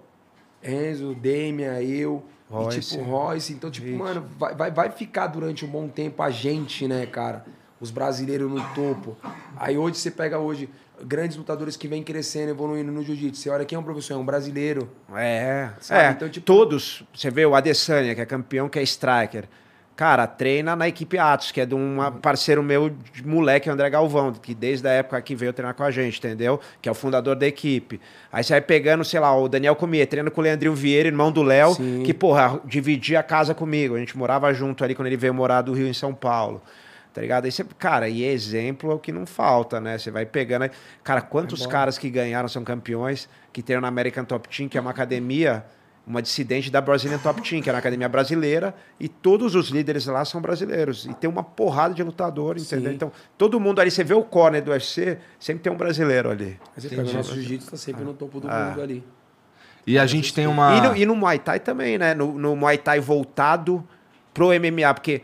Enzo, Demian, eu, Royce. e tipo, Royce, então, tipo, Gente. mano, vai, vai, vai ficar durante um bom tempo a gente, né, cara? Os brasileiros no topo. Aí hoje você pega hoje grandes lutadores que vêm crescendo, evoluindo no jiu-jitsu. Você olha quem é um professor, é um brasileiro. É, sabe? É, então, tipo... todos. Você vê o Adesanya, que é campeão, que é striker. Cara, treina na equipe Atos, que é de um parceiro meu de moleque, André Galvão, que desde a época que veio treinar com a gente, entendeu? Que é o fundador da equipe. Aí você vai pegando, sei lá, o Daniel Comier, treinando com o Leandrinho Vieira, irmão do Léo, que, porra, dividia a casa comigo. A gente morava junto ali quando ele veio morar do Rio em São Paulo. Tá ligado? Aí você, cara, e exemplo é o que não falta, né? Você vai pegando. Cara, quantos é caras que ganharam são campeões, que tem na American Top Team, que é uma academia uma dissidente da Brazilian Top Team, que é na academia brasileira, e todos os líderes lá são brasileiros. E tem uma porrada de lutador, entendeu? Sim. Então, todo mundo ali, você vê o corner do UFC, sempre tem um brasileiro ali. Mas você o nosso jiu-jitsu está sempre ah. no topo do ah. mundo ali. E a gente tem uma. E no, e no Muay Thai também, né? No, no Muay Thai voltado pro MMA, porque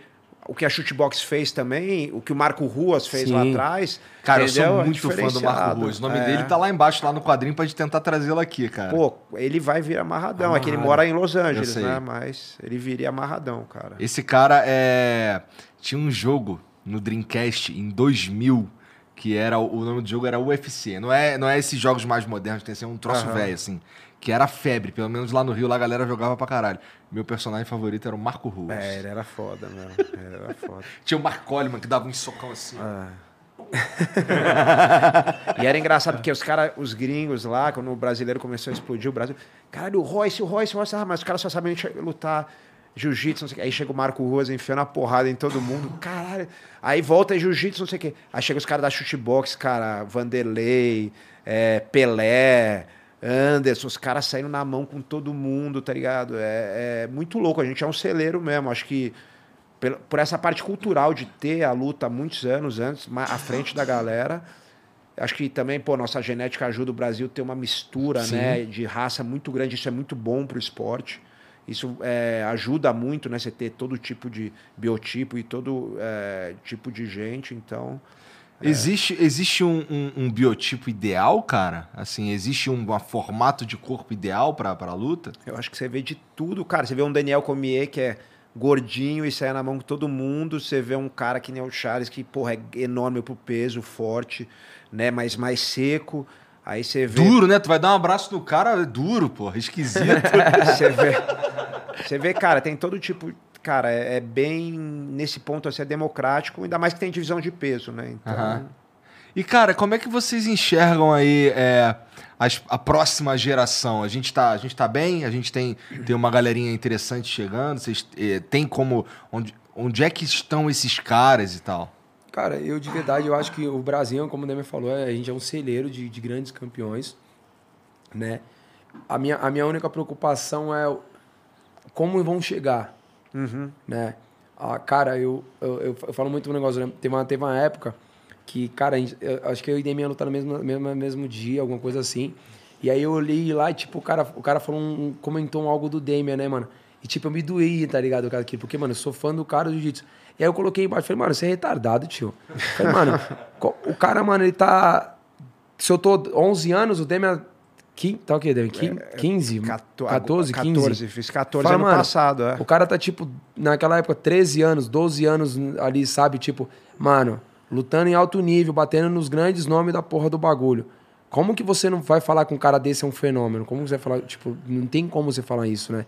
o que a Shootbox fez também, o que o Marco Ruas fez Sim. lá atrás. Cara, eu sou muito fã do Marco Ruas. O nome é. dele tá lá embaixo, lá no quadrinho, pra gente tentar trazê-lo aqui, cara. Pô, ele vai vir amarradão. Amarrado. É que ele mora em Los Angeles, né? Mas ele viria amarradão, cara. Esse cara é. Tinha um jogo no Dreamcast em 2000 que era o nome do jogo era UFC. Não é, não é esses jogos mais modernos, tem assim, um troço uhum. velho assim que era febre, pelo menos lá no Rio, lá a galera jogava pra caralho. Meu personagem favorito era o Marco Ruas. É, ele era foda mesmo. Ele era foda. Tinha o Mark Coleman que dava um socão assim. É. e era engraçado porque os caras, os gringos lá, quando o brasileiro começou a explodir o Brasil, caralho, o Royce, o Royce, o Royce, ah, mas os caras só sabem lutar jiu-jitsu, não sei o que. Aí chega o Marco Ruas enfiando a porrada em todo mundo. Caralho. Aí volta jiu-jitsu, não sei o que. Aí chega os caras da chutebox, cara, Vanderlei, é, Pelé, Anderson, os caras saindo na mão com todo mundo, tá ligado? É, é, muito louco, a gente é um celeiro mesmo. Acho que por essa parte cultural de ter a luta muitos anos antes, à frente da galera, Acho que também, pô, nossa genética ajuda o Brasil a ter uma mistura, Sim. né, de raça muito grande. Isso é muito bom pro esporte. Isso é, ajuda muito, né? Você ter todo tipo de biotipo e todo é, tipo de gente. Então, Existe, existe um, um- um biotipo ideal, cara? Assim, existe um, um formato de corpo ideal pra, pra luta? eu acho que você vê de tudo, cara. Você vê um Daniel Cormier que é gordinho e sai na mão com todo mundo. Você vê um cara que nem o Charles, que, porra, é enorme pro peso, forte, né? Mas mais seco. Aí você vê. Duro, né? Tu vai dar um abraço no cara, é duro, porra, esquisito. Você vê, você vê, cara, tem todo tipo. Cara, é, é bem. Nesse ponto, assim, é democrático, ainda mais que tem divisão de peso, né? Então. Aham. E, cara, como é que vocês enxergam aí é, as- a próxima geração? A gente tá, a gente tá bem? A gente tem, tem uma galerinha interessante chegando? Vocês eh, tem como... Onde, onde é que estão esses caras e tal? Cara, eu de verdade, eu acho que o Brasil, como o Demi falou, é- a gente é um celeiro de, de grandes campeões, né? A minha, a minha única preocupação é como vão chegar, Uhum. né? Ah, cara, eu, eu, eu, eu falo muito um negócio, né? teve, uma, teve uma época que, cara, gente- eu, acho que eu e Demi ia lutar no mesmo, mesmo, mesmo dia, alguma coisa assim, e aí eu olhei lá e, tipo, o cara, o cara falou um, comentou um algo do Demian, né, mano? E, tipo, eu me doí, tá ligado, cara, porque, mano, eu sou fã do cara do jiu-jitsu. E aí eu coloquei embaixo, falei, mano, você é retardado, tio. Falei, mano, o cara, mano, ele tá... Se eu tô 11 anos, o Demian... Tá o quê? Quin- 15? 14, 15? 14, fiz 14 Fala, ano mano, passado, é. O cara tá, tipo, naquela época, 13 anos, 12 anos ali, sabe? Tipo, mano, lutando em alto nível, batendo nos grandes nomes da porra do bagulho. Como que você não vai falar que um cara desse é um fenômeno? Como você vai falar, tipo, não tem como você falar isso, né?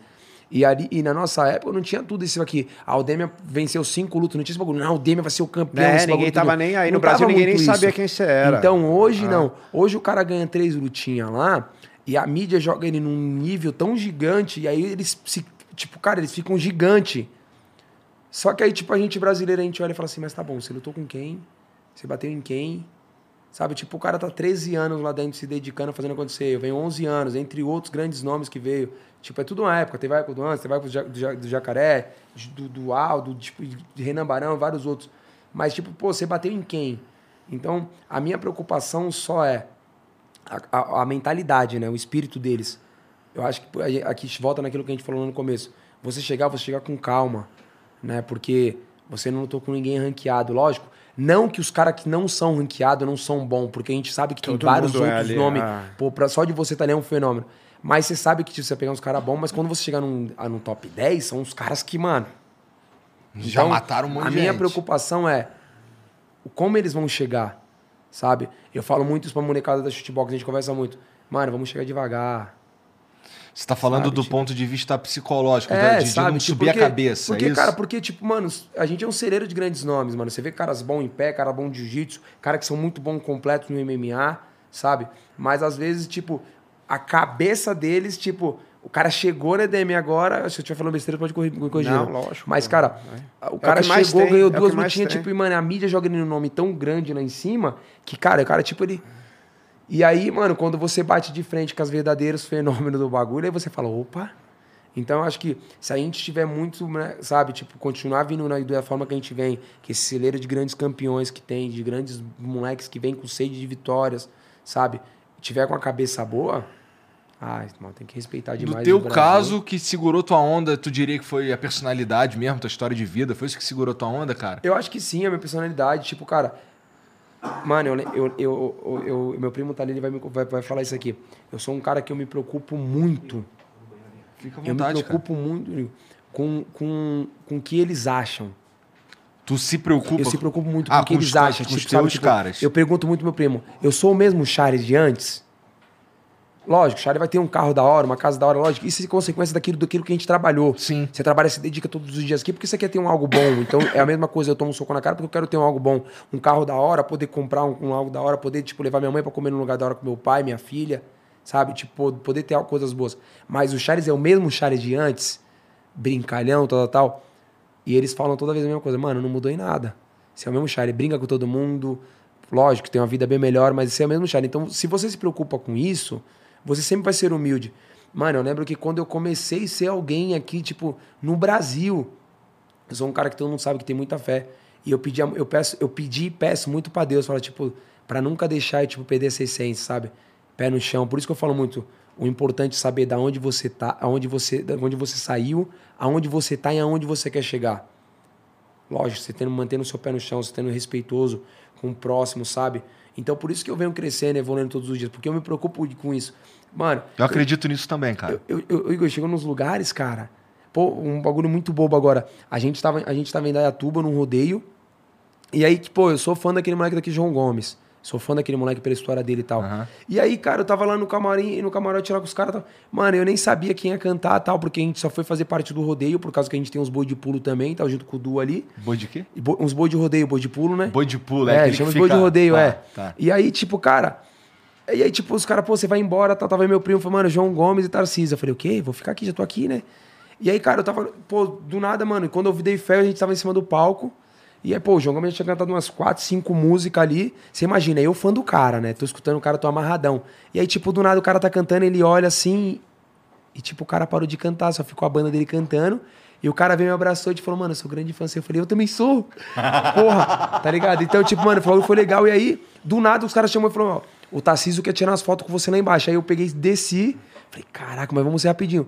E, ali, e na nossa época não tinha tudo isso aqui. O Demian venceu cinco lutas, não tinha esse bagulho. Não, o Demian vai ser o campeão. É, ninguém bagulho tava tudo. nem aí. Não No Brasil, ninguém nem muito sabia isso. quem você era. Então hoje Ah. não. Hoje o cara ganha três lutinhas lá e a mídia joga ele num nível tão gigante e aí eles se. Tipo, cara, eles ficam gigante. Só que aí, tipo, a gente brasileiro, a gente olha e fala assim, mas tá bom, você lutou com quem? Você bateu em quem? Sabe, tipo, o cara tá 13 anos lá dentro se dedicando, fazendo acontecer. Eu venho 11 anos, entre outros grandes nomes que veio. Tipo, é tudo uma época. Teve a época do Antes, teve a época do Jacaré, do, do Aldo, tipo, de Renan Barão, vários outros. Mas, tipo, pô, você bateu em quem? Então, a minha preocupação só é a, a- a mentalidade, né? O espírito deles. Eu acho que a aqui volta naquilo que a gente falou no começo. Você chegar, você chegar com calma, né? Porque você não lutou com ninguém ranqueado, lógico. Não que os caras que não são ranqueados não são bons, porque a gente sabe que tem Todo vários mundo é outros ali, nomes. ah. Pô, pra, só de você estar ali é um fenômeno. Mas você sabe que tipo, você vai pegar uns caras bons, mas quando você chegar num, ah, num top 10, são uns caras que, mano. Já mataram um monte A de minha gente. preocupação é como eles vão chegar, sabe? Eu falo muito isso pra molecada da shootbox, a gente conversa muito. Mano, vamos chegar devagar. Você tá falando Sabe, do tipo- ponto de vista psicológico, É, de, de sabe? não tipo, subir porque- a cabeça, Porque, é cara, porque, tipo, mano, a gente é um celeiro de grandes nomes, mano. Você vê caras bons em pé, cara bom de jiu-jitsu, cara que são muito bons completos no MMA, sabe? Mas às vezes, tipo, a cabeça deles, tipo, o cara chegou na EDM agora, se eu estiver falando besteira, pode corrigir. corrigir. Não, né? lógico. Mas, cara, o cara que mais chegou, tem, ganhou é o duas lutinhas, tipo, e, mano, a mídia joga ele no nome tão grande lá em cima que, cara, o cara, tipo, ele. E aí, mano, quando você bate de frente com os verdadeiros fenômenos do bagulho, aí você fala, opa. Então, eu acho que se a gente tiver muito, né, sabe, tipo, continuar vindo na, da forma que a gente vem, que esse celeiro de grandes campeões que tem, de grandes moleques que vem com sede de vitórias, sabe, tiver com a cabeça boa, ah, tem que respeitar demais. No teu caso, que segurou tua onda, tu diria que foi a personalidade mesmo, tua história de vida? Foi isso que segurou tua onda, cara? Eu acho que sim, a minha personalidade, tipo, cara. Mano, eu, eu, eu, eu- meu primo tá ali, ele vai, me- vai, vai falar isso aqui. Eu sou um cara que eu me preocupo muito. Fica à Eu me vontade, preocupo muito com, com, com o que eles acham. Tu se preocupa Eu se preocupo muito Ah, com o que os eles acham. com os tipo, sabe, teus tipo, caras. Eu pergunto muito pro meu primo, eu sou o mesmo Charles de antes? Lógico, o Charles vai ter um carro da hora, uma casa da hora, lógico. Isso é consequência daquilo, daquilo que a gente trabalhou. Sim. Você trabalha, se dedica todos os dias aqui porque você quer ter um algo bom. Então é a mesma coisa, eu tomo um soco na cara porque eu quero ter um algo bom. Um carro da hora, poder comprar um, um algo da hora, poder, tipo, levar minha mãe pra comer num lugar da hora com meu pai, minha filha, sabe? Tipo, poder ter coisas boas. Mas o Charles é o mesmo Charles de antes, brincalhão, tal, tal, tal. E eles falam toda vez a mesma coisa, mano, não mudou em nada. Você é o mesmo Charlie, brinca com todo mundo, lógico, tem uma vida bem melhor, mas você é o mesmo Charlie. Então, se você se preocupa com isso, você sempre vai ser humilde. Mano, eu lembro que quando eu comecei a ser alguém aqui, tipo, no Brasil, eu sou um cara que todo mundo sabe que tem muita fé. E eu pedi, eu peço, eu pedi e peço muito pra Deus, fala tipo, Pra nunca deixar, tipo, perder essa essência, sabe? Pé no chão. Por isso que eu falo muito, o importante é saber da onde você tá, aonde você, da onde você saiu, aonde você tá e aonde você quer chegar. Lógico, você tendo, mantendo o seu pé no chão, você tendo respeitoso com o próximo, sabe? Então, por isso que eu venho crescendo, evoluindo todos os dias, porque eu me preocupo com isso. Mano. Eu acredito eu, nisso também, cara. Eu, eu, eu, eu chego nos lugares, cara. Pô, um bagulho muito bobo agora. A gente tava, a gente tava em Dayatuba, num rodeio. E aí, tipo, eu sou fã daquele moleque daqui, João Gomes. Sou fã daquele moleque pela história dele e tal. Uhum. E aí, cara, eu tava lá no camarim, no camarote lá com os caras. Tal. Mano, eu nem sabia quem ia cantar tal, porque a gente só foi fazer parte do rodeio, por causa que a gente tem uns boi de pulo também, tá junto com o Du ali. Boi de quê? Bo, uns boi de rodeio, boi de pulo, né? Boi de pulo, é. É, chama de boi de rodeio, tá, é. Tá. E aí, tipo, cara. E aí, tipo, os caras, pô, você vai embora, tal. Tava meu primo, falou, mano, João Gomes e Tarcísio. Eu falei, o quê? Vou ficar aqui, já tô aqui, né? E aí, cara, eu tava, pô, do nada, mano, quando eu dei fé, a gente tava em cima do palco. E aí, pô, o João Gomes tinha cantado umas quatro, cinco músicas ali. Você imagina, eu fã do cara, né? Tô escutando o cara, tô amarradão. E aí, tipo, do nada o cara tá cantando, ele olha assim. E, tipo, o cara parou de cantar, só ficou a banda dele cantando. E o cara veio me abraçou e falou, mano, eu sou grande fã. Eu falei, eu também sou. Porra, tá ligado? Então, tipo, mano, falou, foi legal. E aí, do nada, os caras chamou e falou, ó, o Tarcísio quer tirar umas fotos com você lá embaixo. Aí eu peguei, desci. Falei, caraca, mas vamos ser rapidinho.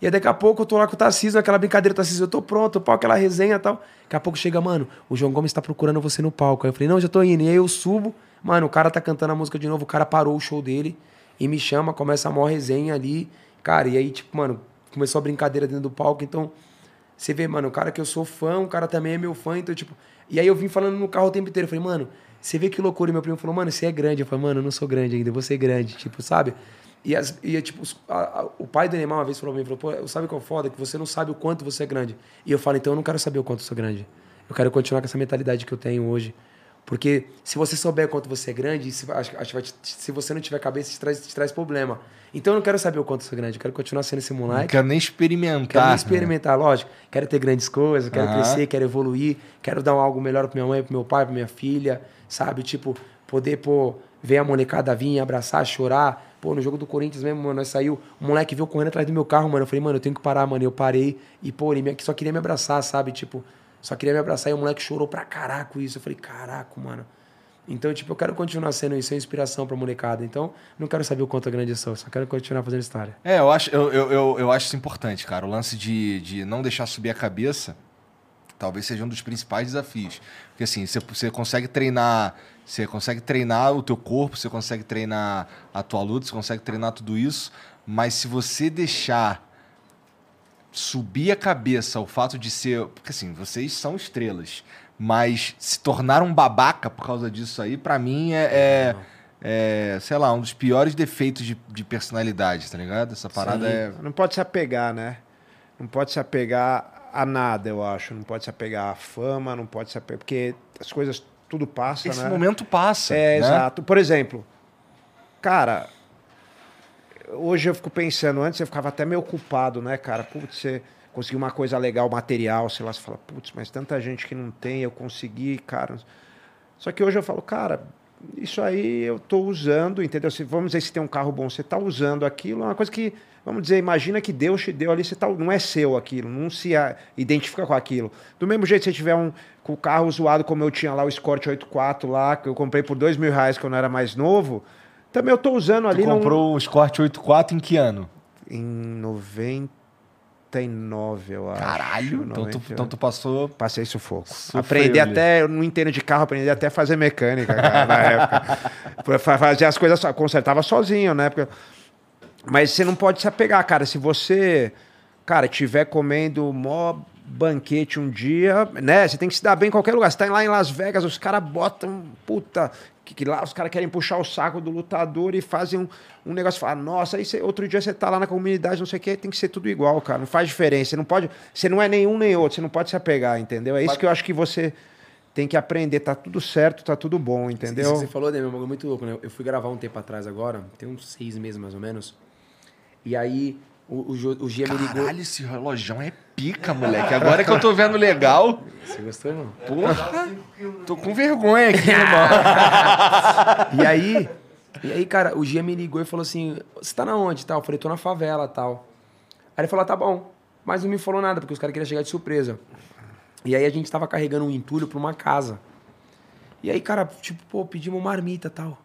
E aí daqui a pouco eu tô lá com o Tarcísio, naquela brincadeira, Tarcísio, eu tô pronto, pau, aquela resenha e tal. Daqui a pouco chega, mano, o João Gomes tá procurando você no palco. Aí eu falei, não, já tô indo. E aí eu subo, mano, o cara tá cantando a música de novo, o cara parou o show dele e me chama, começa a maior resenha ali. Cara, e aí, tipo, mano, começou a brincadeira dentro do palco. Então, você vê, mano, o cara que eu sou fã, o cara também é meu fã, então, tipo. E aí eu vim falando no carro o tempo inteiro. Eu falei, mano, você vê que loucura. E meu primo falou, mano, você é grande. Eu falei, mano, eu não sou grande ainda, eu vou ser grande. Tipo, sabe? E, as, e tipo, a, a, o pai do Neymar uma vez falou pra mim, falou, pô, sabe qual é foda? Que você não sabe o quanto você é grande. E eu falo, então eu não quero saber o quanto eu sou grande. Eu quero continuar com essa mentalidade que eu tenho hoje. Porque se você souber o quanto você é grande, se, acho, acho, se você não tiver cabeça, te traz, te traz problema. Então eu não quero saber o quanto eu sou grande, eu quero continuar sendo esse moleque. Não quero nem experimentar. Quero nem experimentar, né? lógico. Quero ter grandes coisas, quero uhum. crescer, quero evoluir, quero dar algo melhor pra minha mãe, pro meu pai, pra minha filha, sabe? Tipo, poder, pô, ver a molecada vir, abraçar, chorar, Pô, no jogo do Corinthians mesmo, mano, nós saiu, um moleque veio correndo atrás do meu carro, mano. Eu falei, mano, eu tenho que parar, mano. Eu parei e, pô, ele só queria me abraçar, sabe? Tipo, só queria me abraçar e o moleque chorou pra caraca isso. Eu falei, caraca, mano. Então, tipo, eu quero continuar sendo isso, é inspiração pra molecada. Então, não quero saber o quanto é grande eu sou, só quero continuar fazendo história. É, eu acho, eu, eu, eu, eu acho isso importante, cara. O lance de, de não deixar subir a cabeça talvez seja um dos principais desafios. Porque assim, você, você consegue treinar você consegue treinar o teu corpo, você consegue treinar a tua luta, você consegue treinar tudo isso, mas se você deixar subir a cabeça o fato de ser, porque assim, vocês são estrelas, mas se tornar um babaca por causa disso aí, para mim é, é, é, sei lá, um dos piores defeitos de, de personalidade, tá ligado? Essa parada Sim. é. Não pode se apegar, né? Não pode se apegar a nada, eu acho. Não pode se apegar à fama, não pode se apegar. Porque as coisas tudo passa, Esse né? momento passa. É, né? exato. Por exemplo, cara, hoje eu fico pensando, antes eu ficava até meio ocupado, né, cara? Putz, você conseguiu uma coisa legal, material, sei lá, você fala, putz, mas tanta gente que não tem, eu consegui, cara. Só que hoje eu falo, cara, isso aí eu estou usando, entendeu? Se, vamos dizer, se tem um carro bom, você está usando aquilo, é uma coisa que, vamos dizer, imagina que Deus te deu ali, você tá, não é seu aquilo, não se identifica com aquilo. Do mesmo jeito, se você tiver um com o carro zoado, como eu tinha lá, o Escort 84 lá, que eu comprei por dois mil reais quando eu era mais novo, também eu estou usando ali... Você comprou o Escort 84 em que ano? Em 90 99, eu acho. Caralho, então tu, então tu, passou. Passei sufoco. Sofreu, aprendi até, eu não entendo de carro, aprendi até a fazer mecânica, cara, na época. fazer as coisas, consertava sozinho, né? Porque... Mas você não pode se apegar, cara. Se você, cara, tiver comendo mó banquete um dia, né? Você tem que se dar bem em qualquer lugar. Você tá lá em Las Vegas, os caras botam, puta, que, que, lá os caras querem puxar o saco do lutador e fazem um, um negócio, fala, nossa, aí cê, outro dia você tá lá na comunidade, não sei o que, tem que ser tudo igual, cara. Não faz diferença. Você não pode. Você não é nenhum nem outro, você não pode se apegar, entendeu? É isso que eu acho que você tem que aprender. Tá tudo certo, tá tudo bom, entendeu? Isso que você falou, Demi, é muito louco, né? Eu fui gravar um tempo atrás agora, tem uns seis meses mais ou menos. E aí o, o, o Gia me ligou. Caralho, esse relojão é pica, moleque. Agora que eu tô vendo legal. Você gostou, irmão? Porra, tô com vergonha aqui, irmão. e aí, e aí, cara, o Gia me ligou e falou assim: Você tá na onde? Tal? Eu falei: Tô na favela tal. Aí ele falou: ah, Tá bom. Mas não me falou nada, porque os caras queriam chegar de surpresa. E aí a gente tava carregando um entulho pra uma casa. E aí, cara, tipo, pô, pedimos marmita e tal.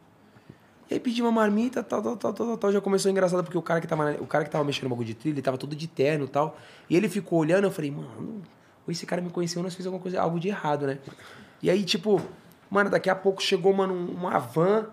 E aí pedimos uma marmita, tal, tal, tal, tal, tal. Já começou engraçado, porque o cara que tava, o cara que tava mexendo no bagulho de trilha, ele tava todo de terno e tal. E ele ficou olhando, eu falei, mano, esse cara me conheceu, nós fizemos alguma coisa, algo de errado, né? E aí, tipo, mano, daqui a pouco chegou, mano, uma van,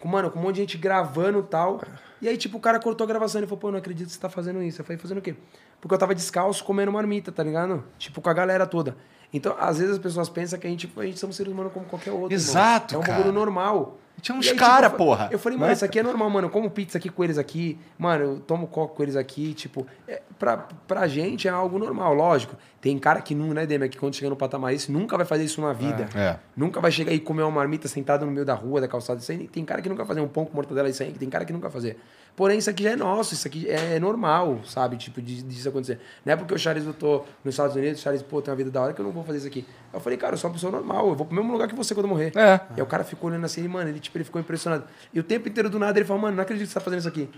com, mano, com um monte de gente gravando e tal. E aí, tipo, o cara cortou a gravação e falou, pô, eu não acredito que você tá fazendo isso. Eu falei, fazendo o quê? Porque eu tava descalço comendo marmita, tá ligado? Tipo, com a galera toda. Então, às vezes as pessoas pensam que a gente, a gente somos seres humanos como qualquer outro. Exato, irmão. É um bagulho normal. Tinha uns E aí, cara, tipo, porra. Eu falei, mano, Né? isso aqui é normal, mano. Eu como pizza aqui com eles aqui. Mano, eu tomo coca com eles aqui. Tipo, é, pra, pra gente é algo normal, lógico. Tem cara que não, né, Demi, que quando chega no patamar isso, nunca vai fazer isso na vida. É. Nunca vai chegar e comer uma marmita sentado no meio da rua, da calçada. Isso aí, tem cara que nunca vai fazer um pão com mortadela, isso aí. Tem cara que nunca vai fazer. Porém, isso aqui já é nosso, isso aqui é normal, sabe? Tipo, de- disso acontecer. Não é porque o Charles lutou nos Estados Unidos, o Charles, pô, tem uma vida da hora que eu não vou fazer isso aqui. Eu falei, cara, eu sou uma pessoa normal, eu vou pro mesmo lugar que você quando eu morrer. É. E aí o cara ficou olhando assim, mano, ele, tipo, ele ficou impressionado. E o tempo inteiro do nada ele falou, mano, não acredito que você tá fazendo isso aqui.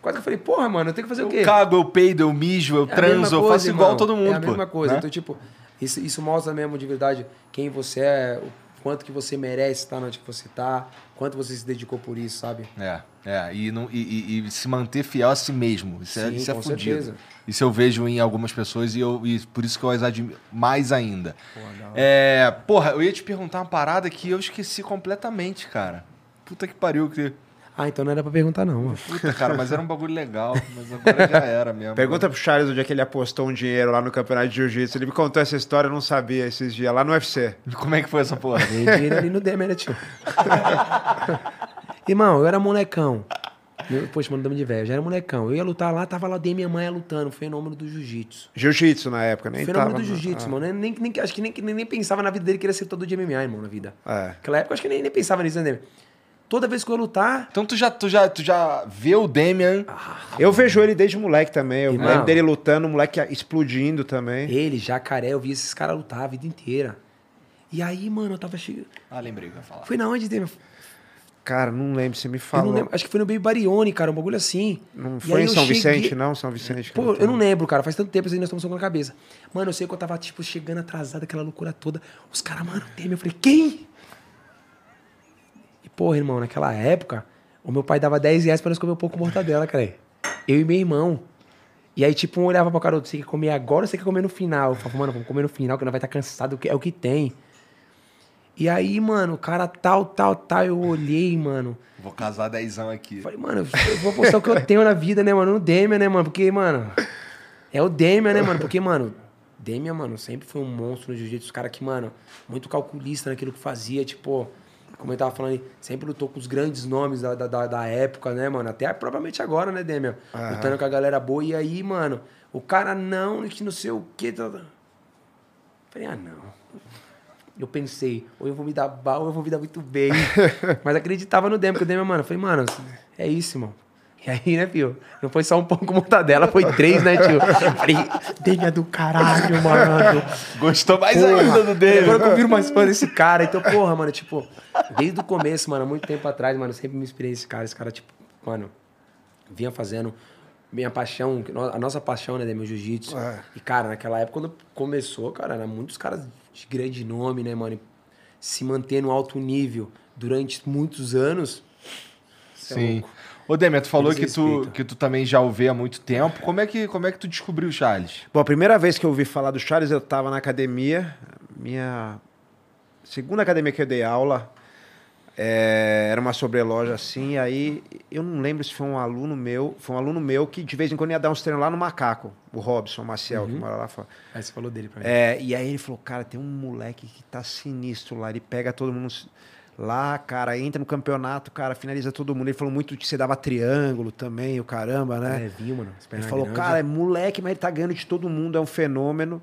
Quase que eu falei, porra, mano, eu tenho que fazer o quê? Eu cago, eu peido, eu mijo, eu É transo, eu faço igual todo mundo, É a pô. mesma coisa. né? Então, tipo, isso, isso mostra mesmo de verdade quem você é, o quanto que você merece estar onde que você tá, quanto você se dedicou por isso, sabe? É, é. E, não, e, e- e se manter fiel a si mesmo. Isso é, Sim, isso é com fudido. certeza. Isso eu vejo em algumas pessoas e, eu, e por isso que eu as admiro mais ainda. É, porra, eu ia te perguntar uma parada que eu esqueci completamente, cara. Puta que pariu. Que... Ah, então não era pra perguntar não, mano. Puta, cara, mas era um bagulho legal. Mas agora já era mesmo. Pergunta pro Charles onde é que ele apostou um dinheiro lá no campeonato de jiu-jitsu. Ele me contou essa história, eu não sabia esses dias, lá no UFC. Como é que foi essa porra? Dei dinheiro ali no Demer, né, tio? Irmão, eu era molecão. Poxa, mano, dama de velho. Eu já era molecão. Eu ia lutar lá, tava lá dentro minha mãe lutando. Fenômeno do jiu-jitsu. Jiu-jitsu na época, nem Fenômeno tava... do jiu-jitsu, ah, mano. Nem, nem, acho que nem, nem, nem pensava na vida dele que ele ia ser todo de MMA, irmão, na vida. É. Naquela época, acho que nem, nem pensava nisso, né? Toda vez que eu lutar, Então tu já, tu já, tu já vê o Damian. Eu vejo ele desde moleque também. Eu lembro dele lutando, o moleque explodindo também. ele, jacaré, eu via esses caras lutar a vida inteira. E aí, mano, eu tava chegando. Ah, lembrei o que eu ia falar. Foi na onde, Demer? Cara, não lembro, você me falou. não Não. Acho que foi no Baby Barione, cara, um bagulho assim. E foi em São cheguei- Vicente, não? São Vicente. que Pô, eu não lembro, cara. Faz tanto tempo assim, nós estamos com a cabeça. Mano, eu sei que eu tava, tipo, chegando atrasado, aquela loucura toda. Os caras, mano, Temer. Eu falei, quem? Porra, irmão, naquela época, o meu pai dava 10 reais pra nós comer um pouco de mortadela, cara. Eu e meu irmão. E aí, tipo, um olhava pra cara do outro, você quer comer agora ou você quer comer no final? Eu falava, mano, vamos comer no final, que não vai estar cansado, o que- é o que tem. E aí, mano, o cara tal, tal, tal, eu olhei, mano. Vou casar dezão aqui. Falei, mano, eu vou apostar o que eu tenho na vida, né, mano? No Demian, né, mano? Porque, mano. É o Demian, né, mano? Porque, mano, Demian, mano, sempre foi um monstro no jiu-jitsu. Os caras que, mano, muito calculista naquilo que fazia. Tipo, como eu tava falando aí, sempre lutou com os grandes nomes da, da, da- época, né, mano? Até provavelmente agora, né, Demian? Lutando com a galera boa. E aí, mano, o cara não, que não sei o quê. tá- tá. Falei, ah, não. Eu pensei, ou eu vou me dar mal, ou eu vou me dar muito bem. Mas acreditava no Demian, porque o Demian, mano, eu falei, mano, é isso, irmão. E aí, né, filho? Não foi só um pão com mortadela, foi três, né, tio? Falei, Demian do caralho, mano. Gostou mais Porra. ainda do Damian. Agora que eu viro mais fã desse cara. Então, porra, mano, tipo, desde o começo, mano, muito tempo atrás, mano, eu sempre me inspirei nesse cara. Esse cara, tipo, mano, vinha fazendo minha paixão, a nossa paixão, né, meu jiu-jitsu. É. E, cara, naquela época, quando começou, cara, eram muitos caras de grande nome, né, mano? E se manter no alto nível durante muitos anos. é Sim. louco. Ô, Demian, tu falou que tu, que tu também já o vê há muito tempo. Como é que, como é que tu descobriu o Charles? Bom, a primeira vez que eu ouvi falar do Charles, eu tava na academia. Minha segunda academia que eu dei aula é, era uma sobreloja assim. Aí eu não lembro se foi um aluno meu. Foi um aluno meu que de vez em quando ia dar uns treinos lá no Macaco, o Robson Maciel, que mora lá fora. Aí você falou dele pra mim. É, e aí ele falou, cara, tem um moleque que tá sinistro lá, ele pega todo mundo lá, cara, entra no campeonato, cara, finaliza todo mundo. Ele falou muito que você dava triângulo também, o caramba, né? Levinho, mano. as Ele falou, cara, é moleque, mas ele tá ganhando de todo mundo, é um fenômeno.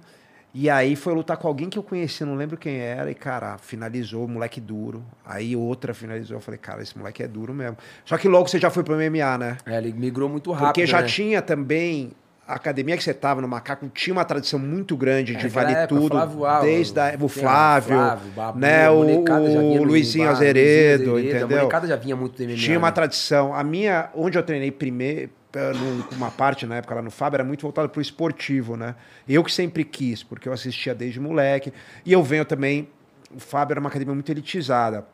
E aí foi lutar com alguém que eu conhecia, não lembro quem era, e, cara, finalizou, moleque duro. Aí outra finalizou, eu falei, cara, esse moleque é duro mesmo. Só que logo você já foi pro MMA, né? É, ele migrou muito rápido. Porque já né? tinha também. A academia que você tava no Macaco tinha uma tradição muito grande de Naquela vale época, tudo. Flávio Alves, desde a, o Flávio, Flávio, Babu, né, o, o Luizinho Azeredo, Luizinho A entendeu? molecada já vinha muito do MMA. Tinha uma né? tradição. A minha, onde eu treinei primeiro, eh, uma parte na época lá no Fábio, era muito voltada pro esportivo, né? Eu que sempre quis, porque eu assistia desde moleque. E eu venho também o Fábio era uma academia muito elitizada.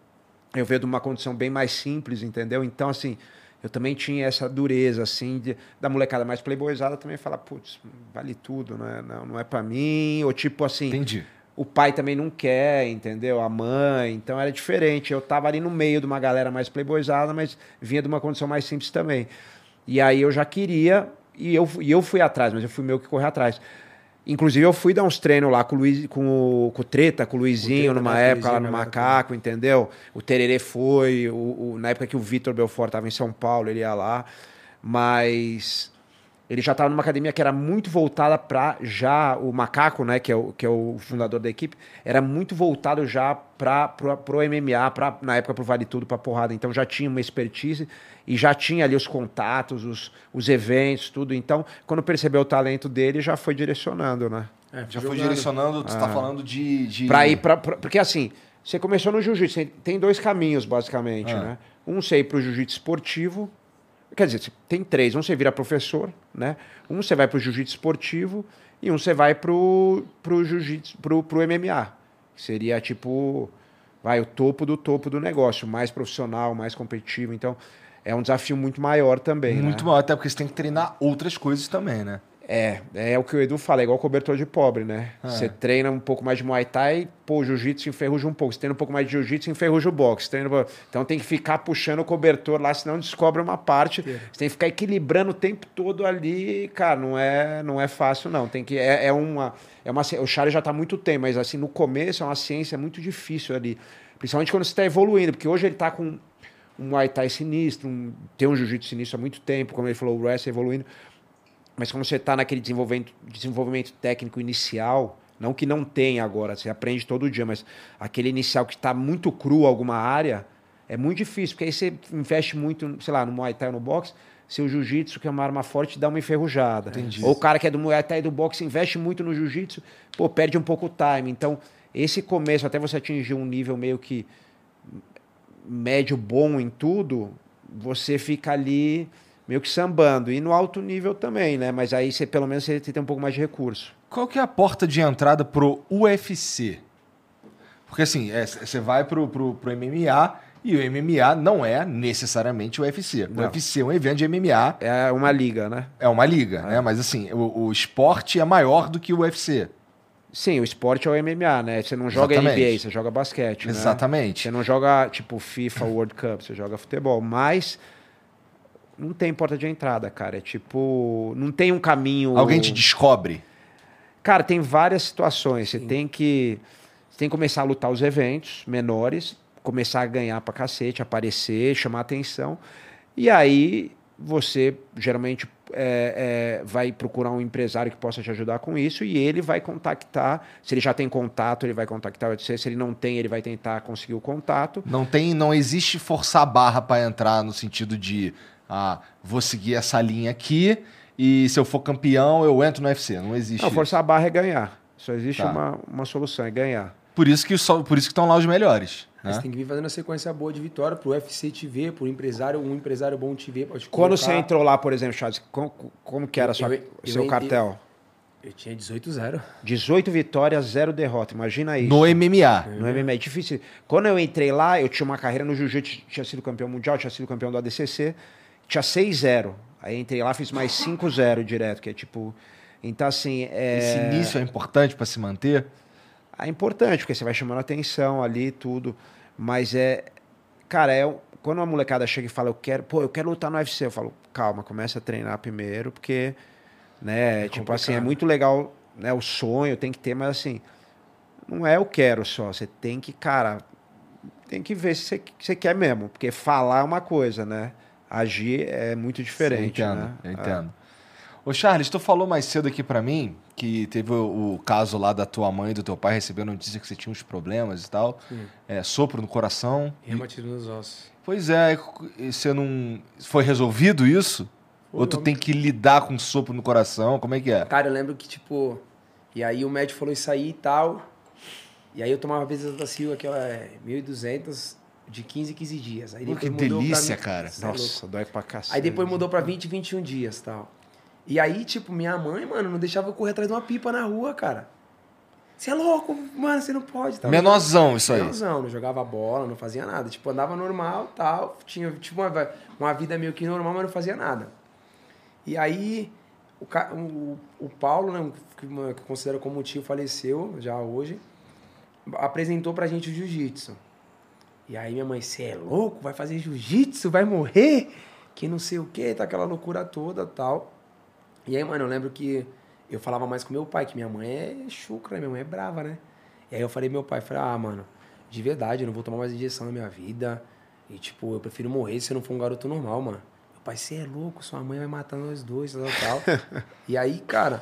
Eu veio de uma condição bem mais simples, entendeu? Então, assim, eu também tinha essa dureza, assim, de, da molecada mais playboyzada também falar, putz, vale tudo, não é, não, não é para mim. Ou tipo assim. Entendi. O pai também não quer, entendeu? A mãe. Então era diferente. Eu tava ali no meio de uma galera mais playboyzada, mas vinha de uma condição mais simples também. E aí eu já queria, e eu, e eu fui atrás, mas eu fui meio que correr atrás. Inclusive, eu fui dar uns treinos lá com o, Luiz, com o, com o Treta, com o Luizinho, Treta, numa né, época lá Luizinho, no né, Macaco, entendeu? O Tererê foi, o, o- na época que o Vitor Belfort estava em São Paulo, ele ia lá. Mas ele já estava numa academia que era muito voltada para já o Macaco, né, que é o, que é o fundador da equipe, era muito voltado já para pro, pro MMA, pra, na época pro Vale Tudo, para porrada. Então já tinha uma expertise e já tinha ali os contatos, os, os eventos, tudo. Então, quando percebeu o talento dele, já foi direcionando, né? É, Já foi direcionando, tu tá falando de. de... Pra ir pra, pra- Porque assim, você começou no jiu-jitsu, tem- tem dois caminhos, basicamente, Ah. né? Um você ir pro jiu-jitsu esportivo, quer dizer, tem três. Um você vira professor, né? Um você vai pro jiu-jitsu esportivo e um você vai pro, pro jiu-jitsu, pro, pro MMA. Que seria tipo, vai, o topo do topo do negócio, mais profissional, mais competitivo. Então, é um desafio muito maior também, né? Muito maior, até porque você tem que treinar outras coisas também, né? É, é o que o Edu fala, é igual cobertor de pobre, né? Você treina um pouco mais de Muay Thai, pô, o jiu-jitsu enferruja um pouco. Você treina um pouco mais de jiu-jitsu, enferruja o boxe. Treina... Então tem que ficar puxando o cobertor lá, senão descobre uma parte. Você tem que ficar equilibrando o tempo todo ali, cara, não é, não é fácil não. Tem que é, é uma é uma o Charlie já tá há muito tempo, mas assim, no começo é uma ciência muito difícil ali, principalmente quando você está evoluindo, porque hoje ele tá com um Muay Thai sinistro, um, tem um jiu-jitsu sinistro há muito tempo, como ele falou, o wrestling evoluindo. Mas quando você está naquele desenvolvimento, desenvolvimento técnico inicial, não que não tenha agora, você aprende todo dia, mas aquele inicial que está muito cru alguma área, é muito difícil, porque aí você investe muito, sei lá, no Muay Thai ou no boxe, seu jiu-jitsu, que é uma arma forte, dá uma enferrujada. Entendi. Ou o cara que é do Muay Thai e do boxe investe muito no jiu-jitsu, pô, perde um pouco o time. Então, esse começo, até você atingir um nível meio que médio bom em tudo, você fica ali meio que sambando. E no alto nível também, né? Mas aí você pelo menos você tem um pouco mais de recurso. Qual que é a porta de entrada pro UFC? Porque assim, é, você vai pro, pro, pro MMA e o MMA não é necessariamente o UFC. O Não. UFC é um evento de MMA, É uma liga, né? é uma liga, né? Mas assim, o, o esporte é maior do que o UFC. Sim, o esporte é o MMA, né? Você não joga Exatamente. NBA, você joga basquete. né? Exatamente. Você não joga tipo FIFA World Cup, você joga futebol. Mas não tem porta de entrada, cara. É tipo. Não tem um caminho. Alguém te descobre. Cara, tem várias situações. Você tem que. Você tem que começar a lutar os eventos menores, começar a ganhar pra cacete, aparecer, chamar atenção. E aí você geralmente é, é, vai procurar um empresário que possa te ajudar com isso e ele vai contactar. Se ele já tem contato, ele vai contactar você. Se ele não tem, ele vai tentar conseguir o contato. Não tem, não existe forçar a barra pra entrar no sentido de ah, vou seguir essa linha aqui e se eu for campeão eu entro no UFC. Não existe. Não, forçar a barra é ganhar. Só existe Tá. uma, uma solução, é ganhar. Por isso que só, por isso que estão lá os melhores. Mas Né? tem que vir fazendo uma sequência boa de vitória pro UFC te ver, pro empresário, um empresário bom te ver. te Quando colocar. você entrou lá, por exemplo, Charles, como, como que era Eu- sua, eu- eu seu en- cartel? Eu tinha 18-0. 18 vitórias, 0 derrota. Imagina isso. No MMA. No MMA é difícil. Quando eu entrei lá, eu tinha uma carreira no Jiu-Jitsu, tinha sido campeão mundial, tinha sido campeão do ADCC, tinha 6-0. Aí entrei lá, fiz mais 5-0 direto, que é tipo. Então, assim. É... Esse início é importante pra se manter. É importante, porque você vai chamando atenção ali, tudo. Mas é. Cara, é. Quando uma molecada chega e fala, eu quero, pô, eu quero lutar no UFC, eu falo, calma, começa a treinar primeiro, porque, né, tipo assim, é complicado. muito legal, né, o sonho tem que ter, mas assim, não é eu quero só, você tem que, cara, tem que ver se você, se você quer mesmo, porque falar é uma coisa, né? Agir é muito diferente, eu entendo, né? eu entendo. Ô Charles, tu falou mais cedo aqui pra mim que teve o, o caso lá da tua mãe e do teu pai recebendo notícia que você tinha uns problemas e tal. É, sopro no coração. Reumatismo nos ossos. Pois é, e você não. Foi resolvido isso? Ou tu não. tem que lidar com sopro no coração? Como é que é? Cara, eu lembro que, tipo... E aí o médico falou isso aí e tal. E aí eu tomava Bezetacil, aquela é, 1.200 de 15 em 15 dias. Aí depois que mudou pra delícia, mim- cara. É. Nossa, dói pra cacete. Aí depois mudou pra 20, 21 dias e tal. E aí, tipo, minha mãe, mano, não deixava eu correr atrás de uma pipa na rua, cara. Você é louco, mano, você não pode. Tava Menorzão, isso aí. Menorzão, não jogava bola, não fazia nada. Tipo, andava normal tal. Tinha tipo, uma, uma vida meio que normal, mas não fazia nada. E aí, o, o, o Paulo, né, que eu considero como tio, faleceu já hoje, apresentou pra gente o jiu-jitsu. E aí minha mãe, você é louco? Vai fazer jiu-jitsu? Vai morrer? Que não sei o quê, tá aquela loucura toda tal. E aí, mano, eu lembro que eu falava mais com meu pai, que minha mãe é chucra, minha mãe é brava, né? E aí eu falei meu pai, falei, ah, mano, de verdade, eu não vou tomar mais injeção na minha vida. E, tipo, eu prefiro morrer se eu não for um garoto normal, mano. Meu pai, você é louco, sua mãe vai matar nós dois, tal, tal. e aí, cara,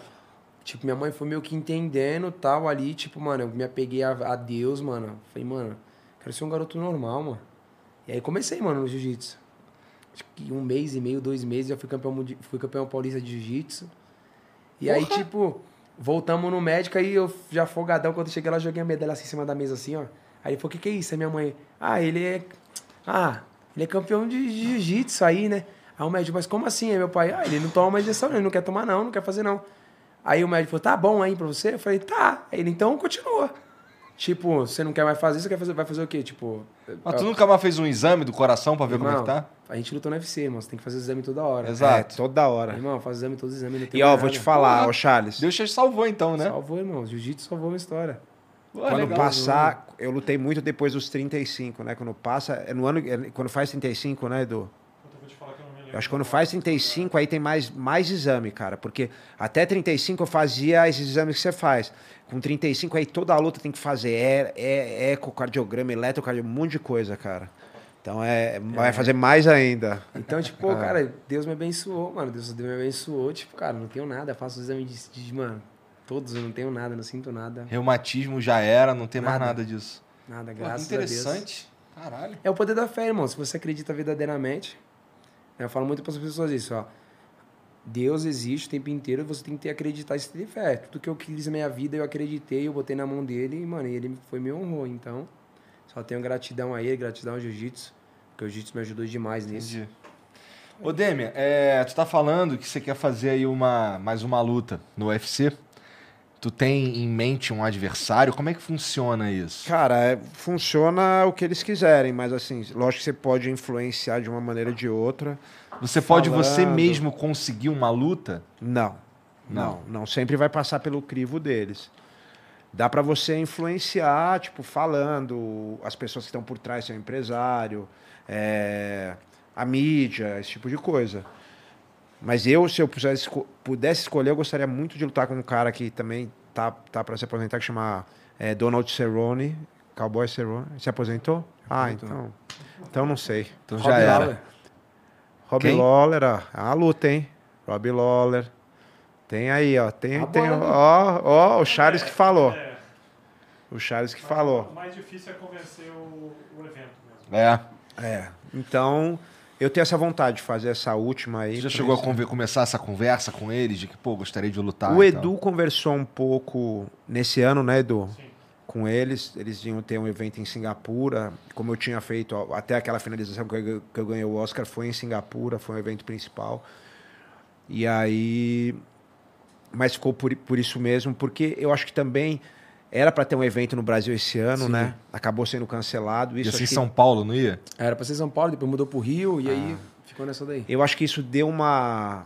tipo, minha mãe foi meio que entendendo, tal, ali, tipo, mano, eu me apeguei a, a Deus, mano. Falei, mano, quero ser um garoto normal, mano. E aí comecei, mano, no jiu-jitsu. Acho que um mês e meio, dois meses, eu fui campeão, fui campeão paulista de jiu-jitsu. E aí, tipo, voltamos no médico, aí eu já folgadão, quando eu cheguei lá, joguei a medalha assim em cima da mesa, assim, ó. Aí ele falou, o que que é isso? Aí minha mãe, ah, ele é... Ah, ele é campeão de jiu-jitsu aí, né? Aí o médico, mas como assim? Aí meu pai, ah, ele não toma mais injeção, ele não quer tomar não, não quer fazer não. Aí o médico falou, tá bom aí pra você? Eu falei, tá. Aí ele, então continua. Tipo, você não quer mais fazer, você quer fazer, vai fazer o quê? Tipo... Mas tu nunca mais fez um exame do coração pra ver como é que Irmão, tá? A gente lutou no UFC, irmão. Você tem que fazer exame toda hora. Exato. É, toda hora. Irmão, faz exame todo exame. Não tem E ó, vou te falar, ô Charles. Deus te salvou então, né? Salvou, irmão. Jiu-jitsu salvou uma história. Pô, Quando legal. passar, eu lutei muito depois dos 35, né? Quando passa, é no ano, é quando faz 35, né, Edu? Puta, eu vou te falar que eu acho que quando faz 35, aí tem mais, mais exame, cara. Porque até 35 eu fazia esses exames que você faz. Com 35, aí toda a luta tem que fazer é, é, ecocardiograma, eletrocardiograma, um monte de coisa, cara. Então é, vai fazer mais ainda. Então, tipo, pô, cara, Deus me abençoou, mano. Deus, Deus me abençoou. Tipo, cara, não tenho nada. Faço exame de, de, mano, todos. Eu não tenho nada, não sinto nada. Reumatismo já era, não tem mais Nada. nada disso. Nada, Pô, graças a Deus. interessante. Caralho. É o poder da fé, irmão. Se você acredita verdadeiramente. Eu falo muito para as pessoas isso, ó. Deus existe o tempo inteiro, você tem que ter, acreditar e ter fé. Tudo que eu quis na minha vida, eu acreditei, eu botei na mão dele e, mano, ele foi me honrou. Então, só tenho gratidão a ele, gratidão ao jiu-jitsu, porque o jiu-jitsu me ajudou demais nisso. Entendi. Ô, Demian, é, tu tá falando que você quer fazer aí uma, mais uma luta no UFC. Tu tem em mente um adversário? Como é que funciona isso? Cara, é, funciona o que eles quiserem, mas assim, lógico que você pode influenciar de uma maneira ou de outra. Você pode você falando. mesmo conseguir uma luta? Não, não, não. Sempre vai passar pelo crivo deles. Dá pra você influenciar, tipo, falando, as pessoas que estão por trás, seu empresário, é, a mídia, esse tipo de coisa. Mas eu, se eu pudesse, pudesse escolher, eu gostaria muito de lutar com um cara que também tá, tá para se aposentar, que chama é, Donald Cerrone, Cowboy Cerrone. Se aposentou? Ah, então. Então não sei. Então Rob já era. Lawler. Rob Quem? Lawler, ó. É uma luta, hein? Rob Lawler. Tem aí, ó. Tem, A tem, bola, né? ó, ó, o Charles que falou. É, O Charles que mas falou. O mais difícil é convencer o, o evento mesmo. É. É. Então, eu tenho essa vontade de fazer essa última aí. Você já chegou a começar essa conversa com eles de que, pô, gostaria de lutar? O e Edu conversou um pouco nesse ano, né, Edu? Sim. Com eles. Eles iam ter um evento em Singapura. Como eu tinha feito até aquela finalização que eu, que eu ganhei o Oscar, foi em Singapura, foi um evento principal. E aí. Mas ficou por, por isso mesmo, porque eu acho que também era para ter um evento no Brasil esse ano, Sim. né? Acabou sendo cancelado. Isso Ia ser em São Paulo, não ia? Era pra ser São Paulo, depois mudou pro Rio, e aí ficou nessa daí. Eu acho que isso deu uma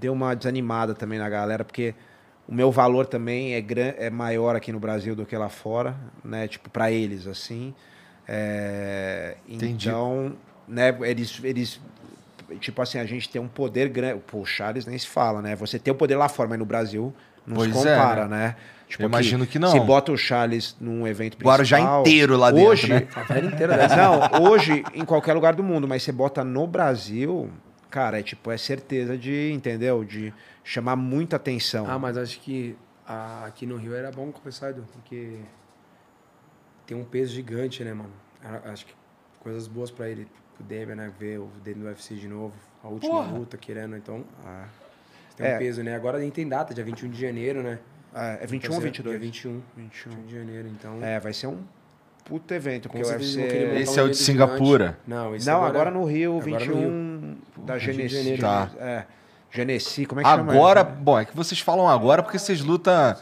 deu uma desanimada também na galera, porque o meu valor também é, gran, é maior aqui no Brasil do que lá fora, né? Tipo, para eles, assim. É, Entendi. então, né, eles, eles. Tipo assim, a gente tem um poder grande. Pô, o Charles nem se fala, né? Você tem o poder lá fora, mas no Brasil não Pois se é, compara, né? Tipo, Eu imagino que não. Se bota o Charles num evento principal... Guarujá inteiro lá dentro, hoje, né? A velha inteira dessa. não, hoje, em qualquer lugar do mundo, mas você bota no Brasil, cara, é tipo, é certeza de, entendeu? De chamar muita atenção. Ah, mas acho que aqui no Rio era bom começar, Edu, porque tem um peso gigante, né, mano? Acho que coisas boas pra ele, pro Demian, né? Ver o dele no UFC de novo, a última Porra. luta, querendo, então Ah, tem um É. peso, né? Agora nem tem data, dia 21 de janeiro, né? É 21 ou Fazer- 22? Dia 21, 21. 21 de janeiro, então... É, vai ser um puto evento, porque o UFC... Esse é o de Singapura. Não, esse Não, agora no Rio, agora no 21 da 21 de Genesi. Tá. É, Genesi, como é que chama? Agora, bom, é que vocês falam agora porque vocês lutam. É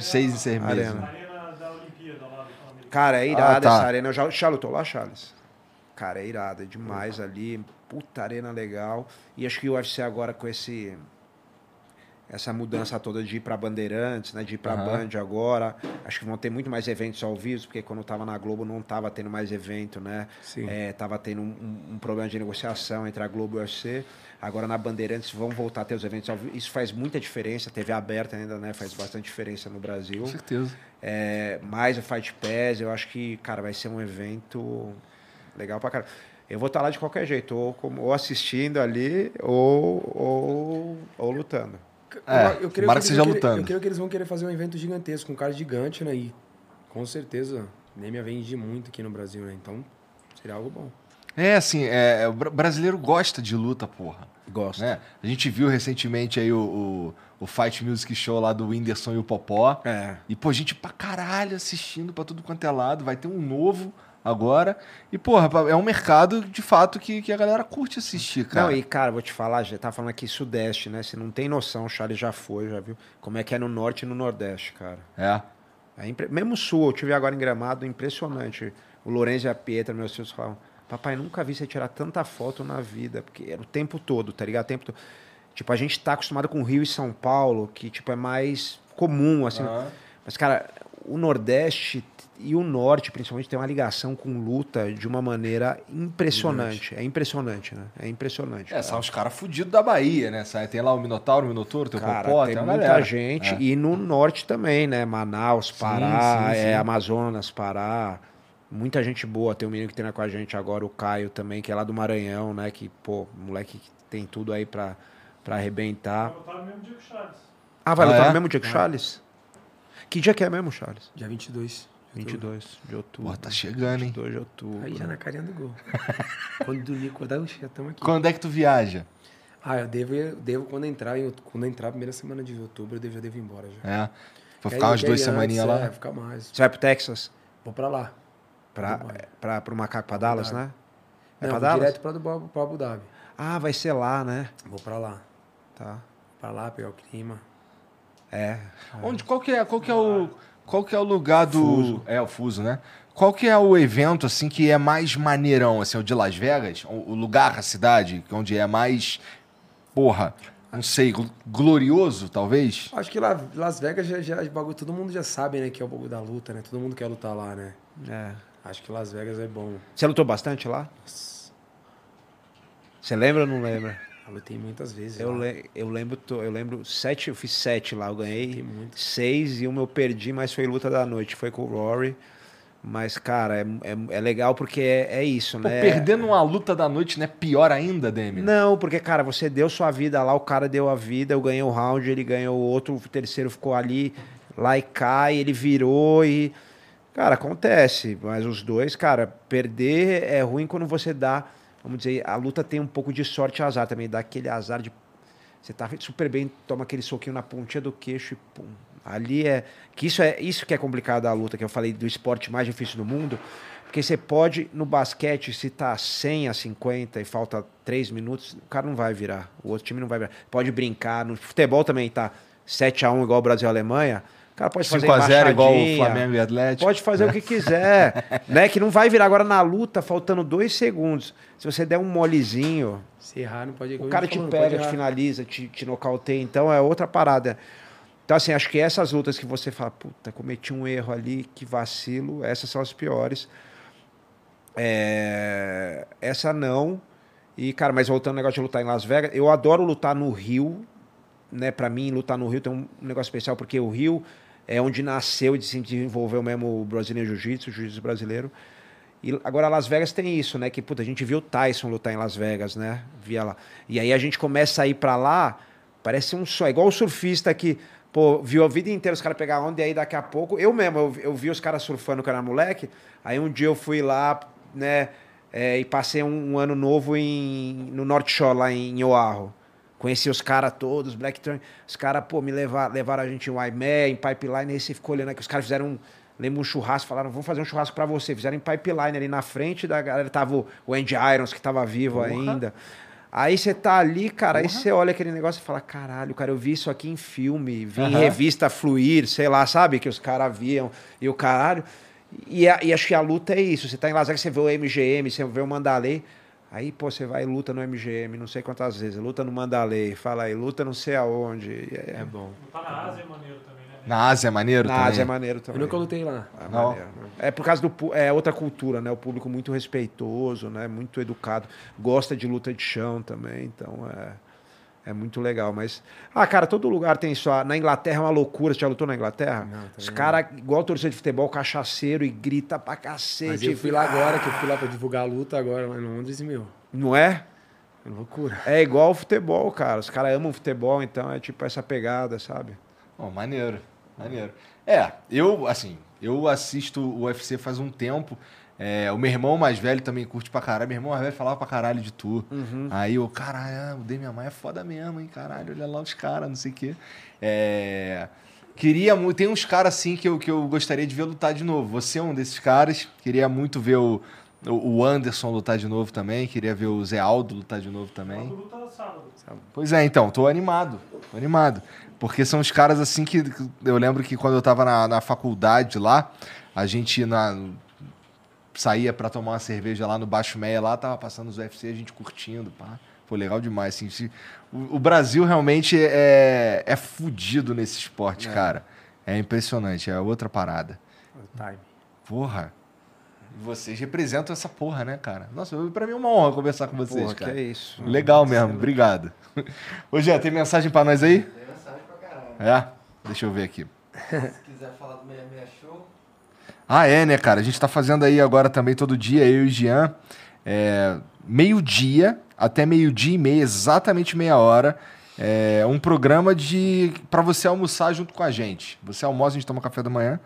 Seis em seis meses. Arena. arena da Olimpíada lá do Pan-Americano. Cara, é irada Ah, tá. essa arena. Eu já, já lutou lá, Charles? Cara, é irada, é demais ali. Puta arena legal. E acho que o UFC agora com esse essa mudança toda de ir pra Bandeirantes, né, de ir pra Aham. Band agora, acho que vão ter muito mais eventos ao vivo, porque quando eu tava na Globo não tava tendo mais evento, né? Sim. É, tava tendo um, um- problema de negociação entre a Globo e o UFC. Agora na Bandeirantes vão voltar a ter os eventos ao vivo. Isso faz muita diferença. TV aberta ainda, né? Faz bastante diferença no Brasil. Com certeza. É, mais o Fight Pass, eu acho que, cara, vai ser um evento legal pra caramba. Eu vou estar lá de qualquer jeito, ou, como- ou assistindo ali, ou, ou, ou lutando. É, Eu- eu creio que seja querer- lutando. Eu creio que eles vão querer fazer um evento gigantesco, com um cara gigante, né? E com certeza, nem me vende muito aqui no Brasil, né? Então, seria algo bom. É, assim, é, o bra- brasileiro gosta de luta, porra. Gosto. Né? A gente viu recentemente aí o, o, o Fight Music Show lá do Whindersson e o Popó. É. E, pô, gente pra caralho assistindo pra tudo quanto é lado. Vai ter um novo agora. E, porra, é um mercado, de fato, que, que a galera curte assistir, cara. Não, e cara, vou te falar, já tá falando aqui Sudeste, né? Você não tem noção, o Charles já foi, já viu? Como é que é no Norte e no Nordeste, cara. É. É impre- Mesmo Sul, eu tive agora em Gramado, impressionante. O Lourenço e a Pietra, meus filhos, falavam: Papai, nunca vi você tirar tanta foto na vida, porque era o tempo todo, tá ligado? O tempo todo. Tipo, a gente tá acostumado com Rio e São Paulo, que tipo é mais comum, assim. Aham. Mas, cara, o Nordeste e o Norte, principalmente, tem uma ligação com luta de uma maneira impressionante. É impressionante, né? É impressionante. É, cara. são os caras fudidos da Bahia, né? Tem lá o Minotauro, o Minotouro, tem o Cara, Popó, tem tem, muita galera. gente. É. E no norte também, né? Manaus, Pará, sim, sim. É, Amazonas, Pará. Muita gente boa. Tem um menino que treina com a gente agora, o Caio também, que é lá do Maranhão, né? Que, pô, moleque que tem tudo aí pra, pra arrebentar. Vai lutar no mesmo dia que o Charles. Ah, vai Ah, lutar é? no mesmo dia que o Charles? Que dia que é mesmo, Charles? Dia 22. 22 de outubro. Pô, tá chegando, hein? 22 de outubro. Aí já na carinha do gol. quando dormir, acordar, já estamos aqui. Quando é que tu viaja? Ah, eu devo, eu devo quando entrar, quando entrar a primeira semana de outubro, eu devo, já devo ir embora já. É. Vou ficar umas duas semaninhas lá. É, ficar mais. Você vai pro Texas? Vou pra lá. Pra, Dubai. pra, pro Macaco pra Dallas, né? É Não, pra Dallas? direto pra, Dubai, pra Abu Dhabi. Ah, vai ser lá, né? Vou pra lá. Tá. Pra lá, pegar o clima. É. Onde, qual, que é, qual, que é o, qual que é o lugar do. É, o fuso, né? Qual que é o evento, assim, que é mais maneirão, assim, o de Las Vegas? O, lugar, a cidade, onde é mais. Porra, não sei, gl- glorioso, talvez? Acho que lá, Las Vegas já, já bagulho, todo mundo já sabe, né, que é o bagulho da luta, né? Todo mundo quer lutar lá, né? é. Acho que Las Vegas é bom. Você lutou bastante lá? Você lembra ou não lembra? Eu lutei muitas vezes. Eu, le- eu lembro, eu lembro sete, eu fiz sete lá, eu ganhei seis e uma eu perdi, mas foi luta da noite, foi com o Rory. Mas, cara, é, é, é legal porque é, é isso, Pô, né? perdendo uma luta da noite não é pior ainda, Demi? Não, porque, cara, você deu sua vida lá, o cara deu a vida, eu ganhei o round, ele ganhou o outro, o terceiro ficou ali, lá e cai, ele virou e. Cara, acontece, mas os dois, cara, perder é ruim quando você dá. Vamos dizer, a luta tem um pouco de sorte e azar também, dá aquele azar de. Você tá super bem, toma aquele soquinho na pontinha do queixo e pum. Ali é. Que isso é isso que é complicado da luta, que eu falei do esporte mais difícil do mundo. Porque você pode, no basquete, se tá 100 a 50 e falta 3 minutos, o cara não vai virar. O outro time não vai virar. Pode brincar. No futebol também tá 7 a 1 igual o Brasil e a Alemanha. O cara pode fazer 5x0 igual o Flamengo e Atlético. Pode fazer o que quiser. né? Que não vai virar agora na luta, faltando dois segundos. Se você der um molezinho, Se errar, não pode o cara te pega, te finaliza, te, te nocauteia. Então é outra parada. Então, assim, acho que essas lutas que você fala, puta, cometi um erro ali, que vacilo, essas são as piores. É, Essa não. E, cara, mas voltando ao negócio de lutar em Las Vegas, eu adoro lutar no Rio, né? Pra mim, lutar no Rio tem um negócio especial, porque o Rio é onde nasceu e se desenvolveu mesmo o brasileiro jiu-jitsu, o jiu-jitsu brasileiro. E agora Las Vegas tem isso, né? Que puta, a gente viu o Tyson lutar em Las Vegas, né? Via lá. E aí a gente começa a ir pra lá, parece um só, igual o surfista que, pô, viu a vida inteira os caras pegar onda e aí daqui a pouco, eu mesmo, eu, eu vi os caras surfando quando era moleque, aí um dia eu fui lá, né, é, e passei um, um ano novo em, no North Shore, lá em Oahu. Conheci os caras todos, Black Turn. Os caras, pô, me levar, levaram a gente em Waimea, em Pipeline, aí você ficou olhando aqui, os caras fizeram um, lembra um churrasco, falaram, vamos fazer um churrasco pra você. Fizeram em Pipeline ali na frente da galera, tava o, o Andy Irons, que tava vivo ainda. Aí você tá ali, cara, aí você olha aquele negócio e fala, caralho, cara, eu vi isso aqui em filme, vi em Aham. revista Fluir, sei lá, sabe? Que os caras viam e o caralho. E, a- e acho que a luta é isso. Você tá em Las Vegas, você vê o MGM, você vê o Mandalay. Aí, pô, você vai e luta no MGM, não sei quantas vezes, luta no Mandalay, fala aí, luta não sei aonde. É, É bom. Tá na Ásia é maneiro também, né? Na Ásia é maneiro na também? Ásia é maneiro Eu também. nunca lutei lá. É, Não. maneiro, né? É por causa do é outra cultura, né? O público muito respeitoso, né? Muito educado, gosta de luta de chão também, então é, é muito legal. Mas ah, cara, todo lugar tem só. Na Inglaterra é uma loucura. Você já lutou na Inglaterra? Não, Os caras igual torcedor de futebol, cachaceiro e grita pra cacete. Mas eu fui lá agora, que eu fui lá pra divulgar a luta agora lá em Londres e, meu, Não é? é loucura. É igual o futebol, cara. Os caras amam futebol, então é tipo essa pegada, sabe? Pô, maneiro, maneiro. É, eu, assim, eu assisto o UFC faz um tempo. É, o meu irmão mais velho também curte pra caralho. Meu irmão mais velho falava pra caralho de tu. Aí eu, caralho, o Demian Maia é foda mesmo, hein, caralho. Olha lá os caras, não sei o quê. É, queria muito. Tem uns caras assim que eu, que eu gostaria de ver lutar de novo. Você é um desses caras. Queria muito ver o, o Anderson lutar de novo também. Queria ver o Zé Aldo lutar de novo também. Quando luta sábado. Pois é, então, tô animado. Tô animado. Porque são os caras assim que. que Eu lembro que quando eu tava na, na faculdade lá, a gente na, saía pra tomar uma cerveja lá no Baixo Meia, lá tava passando os UFC, a gente curtindo, pá. Pô, legal demais. Assim, se- o, o Brasil realmente é, é fudido nesse esporte, cara. É impressionante, é outra parada. O time. Porra. Vocês representam essa porra, né, cara? Nossa, pra mim é uma honra conversar com vocês, Porra, que cara. é isso. Legal mesmo, obrigado. Ô, Jean, tem mensagem pra nós aí? Tem mensagem pra caralho. É? Deixa eu ver aqui. Se quiser falar do 66 Show, Ah, é, né, cara? A gente tá fazendo aí agora também todo dia, eu e o Jean, é, meio-dia até meio-dia e meia, exatamente meia hora. É um programa de para você almoçar junto com a gente. Você almoça, a gente toma café da manhã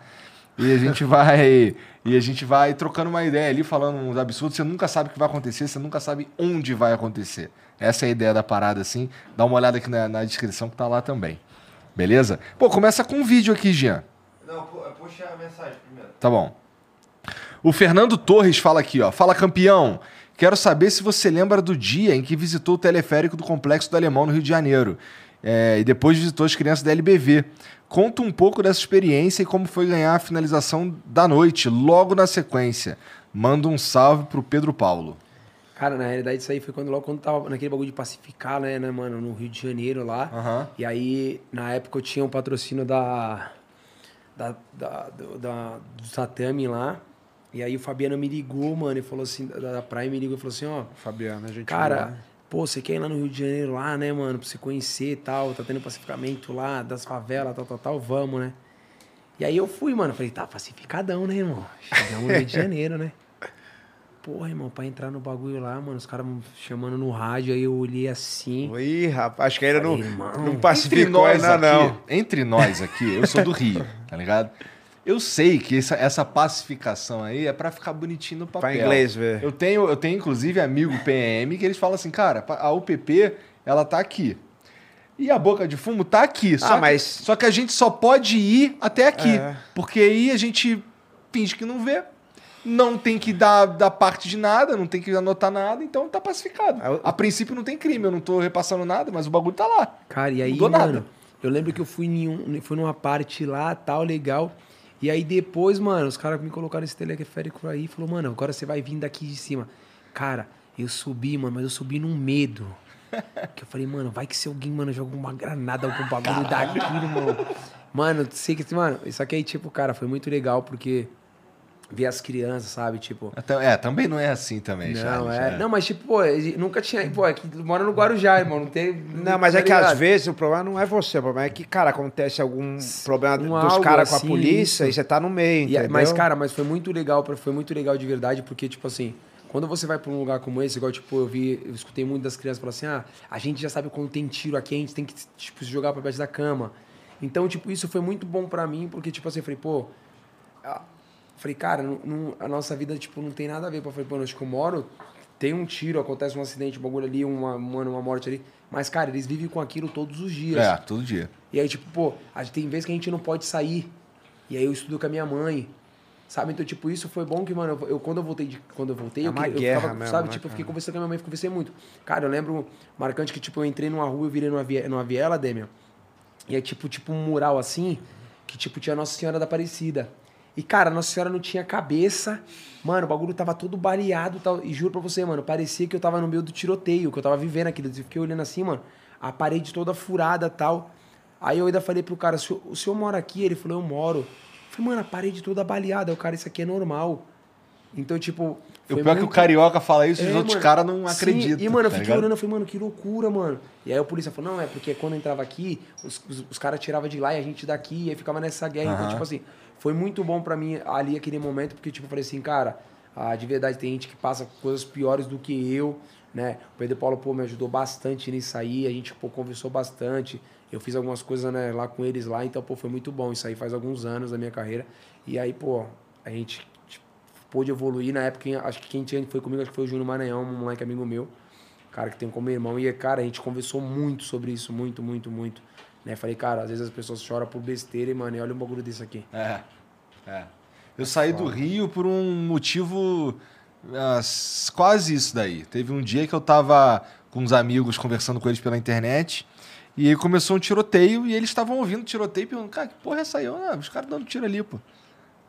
e a gente vai e a gente vai trocando uma ideia ali, falando uns absurdos. Você nunca sabe o que vai acontecer, você nunca sabe onde vai acontecer. Essa é a ideia da parada, assim. Dá uma olhada aqui na, na descrição que tá lá também. Beleza? Pô, começa com um vídeo aqui, Jean. não, pu- puxa a mensagem. Tá bom. O Fernando Torres fala aqui, ó. Fala, campeão. Quero saber se você lembra do dia em que visitou o teleférico do Complexo do Alemão no Rio de Janeiro. É, e depois visitou as crianças da LBV. Conta um pouco dessa experiência e como foi ganhar a finalização da noite, logo na sequência. Manda um salve pro Pedro Paulo. Cara, na realidade, isso aí foi quando logo quando tava naquele bagulho de pacificar, né, né, mano, no Rio de Janeiro lá. Aham. E aí, na época, eu tinha um patrocínio da. Da, da, do, da- do Tatame lá. E aí o Fabiano me ligou, mano, e falou assim, da, da Prime me ligou e falou assim, ó, Fabiana, a gente. cara, boa. pô, você quer ir lá no Rio de Janeiro lá, né, mano, pra você conhecer e tal, tá tendo pacificamento lá, das favelas, tal, tal, tal, vamos, né? E aí eu fui, mano, falei, tá pacificadão, né, irmão? Chegamos no Rio de Janeiro, né? Porra, irmão, pra entrar no bagulho lá, mano, os caras me chamando no rádio, aí eu olhei assim. Ih, rapaz, acho que ainda não, pacificou nós ainda aqui, não. entre nós aqui, eu sou do Rio, tá ligado? Eu sei que essa, essa pacificação aí é pra ficar bonitinho no papel. Pra inglês ver. Eu tenho, eu tenho inclusive amigo PM que eles falam assim, cara, a UPP, ela tá aqui. E a boca de fumo tá aqui. Só, Ah, que, mas- só que a gente só pode ir até aqui. É. Porque aí a gente finge que não vê. Não tem que dar, dar parte de nada, não tem que anotar nada, então tá pacificado. Ah, eu- A princípio não tem crime, eu não tô repassando nada, mas o bagulho tá lá. Cara, e aí, Mudou mano, nada. eu lembro que eu fui, em um, fui numa parte lá, tal, legal. E aí depois, mano, os caras me colocaram esse teleférico aí e falou, mano, agora você vai vir daqui de cima. Cara, eu subi, mano, mas eu subi num medo. Que eu falei, mano, vai que se alguém, mano, joga uma granada, algum bagulho daqui, irmão. Mano, sei que, mano, isso aqui aí, tipo, cara, foi muito legal porque ver as crianças, sabe? Tipo, Até- É, também não é assim também, não, Charles, é. é. Não, mas tipo, pô, nunca tinha. Pô, é que mora no Guarujá, irmão. Não tem. Não, mas é tá que às vezes o problema não é você, o problema é que, cara, acontece algum problema Um dos caras com a assim, polícia isso. e você tá no meio, E entendeu? mas, cara, mas foi muito legal, foi muito legal de verdade, porque, tipo assim, quando você vai pra um lugar como esse, igual, tipo, eu vi, eu escutei muito das crianças falar assim, ah, a gente já sabe quando tem tiro aqui, a gente tem que, tipo, se jogar pra baixo da cama. Então, tipo, isso foi muito bom pra mim, porque, tipo assim, eu falei, pô, falei, cara, não- não- a nossa vida, tipo, não tem nada a ver. Eu falei, pô, onde que eu moro, tem um tiro, acontece um acidente, um bagulho ali, uma, mano, uma morte ali. Mas, cara, eles vivem com aquilo todos os dias. É, todo dia. E aí, tipo, pô, a gente tem vezes que a gente não pode sair. E aí eu estudo com a minha mãe. Sabe? Então, tipo, isso foi bom que, mano, eu, eu- quando eu voltei, de, quando eu voltei, É eu, uma que- eu guerra ficava, mesmo, sabe? né, tipo, eu fiquei cara? conversando com a minha mãe, conversei muito. Cara, eu lembro marcante que, tipo, eu entrei numa rua, eu virei numa, vie, numa viela, Demian, e é tipo, tipo um mural assim, que, tipo, tinha Nossa Senhora da Aparecida. E, cara, Nossa Senhora não tinha cabeça. Mano, o bagulho tava todo baleado tal. E juro pra você, mano, parecia que eu tava no meio do tiroteio, que eu tava vivendo aquilo. Eu fiquei olhando assim, mano, a parede toda furada tal. Aí eu ainda falei pro cara, o senhor, o senhor mora aqui? Ele falou, eu moro. Eu falei, mano, a parede toda baleada. O cara, isso aqui é normal. Então, tipo. O pior é que o muito- carioca fala isso e os é, outros caras não acreditam. E, mano, eu tá fiquei ligado? olhando, eu falei, mano, que loucura, mano. E aí o polícia falou, não, é porque quando entrava aqui, os, os, os caras tiravam de lá e a gente daqui, e aí ficava nessa guerra. Então, tipo assim, foi muito bom pra mim ali aquele momento, porque, tipo, eu falei assim, cara, ah, de verdade tem gente que passa coisas piores do que eu, né? O Pedro Paulo, pô, me ajudou bastante nisso aí, a gente, pô, conversou bastante. Eu fiz algumas coisas, né, lá com eles lá, então, pô, foi muito bom. Isso aí faz alguns anos da minha carreira. E aí, pô, a gente pôde evoluir. Na época, quem- acho que quem tinha foi comigo, acho que foi o Júnior Maranhão, um moleque amigo meu, cara que tem como irmão. E, cara, a gente conversou muito sobre isso, muito, muito, muito. Né? Falei, cara, às vezes as pessoas choram por besteira e, mano, e olha um bagulho desse aqui. É. é. Eu saí do Rio por um motivo ah, quase isso daí. Teve um dia que eu tava com uns amigos conversando com eles pela internet e aí começou um tiroteio e eles estavam ouvindo o tiroteio e perguntando, cara, que porra é essa aí? Ah, os caras dando tiro ali, pô.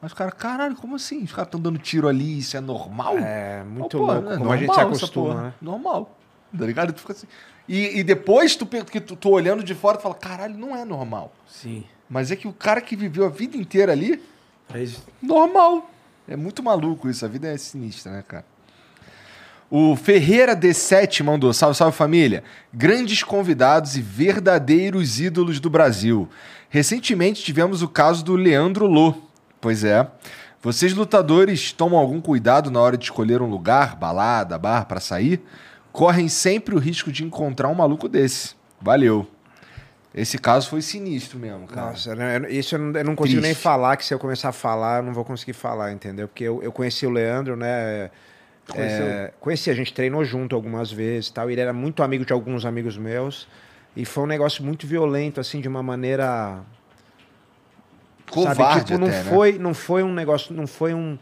Mas os caras, caralho, como assim? Os caras estão dando tiro ali, isso é normal? É, muito pô, louco. é como a gente se normal acostuma, né? Normal. Tá ligado? Tu fica assim. E, e depois tu, que tu, tu olhando de fora, tu fala, caralho, não é normal. Sim. Mas é que o cara que viveu a vida inteira ali, Aí, normal. É muito maluco isso, a vida é sinistra, né, cara? O Ferreira D7 mandou: Salve, salve família. Grandes convidados e verdadeiros ídolos do Brasil. Recentemente tivemos o caso do Leandro Lô. Pois é. Vocês lutadores tomam algum cuidado na hora de escolher um lugar, balada, bar para sair? Correm sempre o risco de encontrar um maluco desse. Valeu. Esse caso foi sinistro mesmo, cara. Nossa, isso eu não, eu não consigo nem Triste. falar, que se eu começar a falar, eu não vou conseguir falar, entendeu? Porque eu, eu conheci o Leandro, né? é, conheci, a gente treinou junto algumas vezes e tal. Ele era muito amigo de alguns amigos meus. E foi um negócio muito violento, assim, de uma maneira. Covarde sabe? Tipo, não até, né? foi, não foi um negócio, não foi um.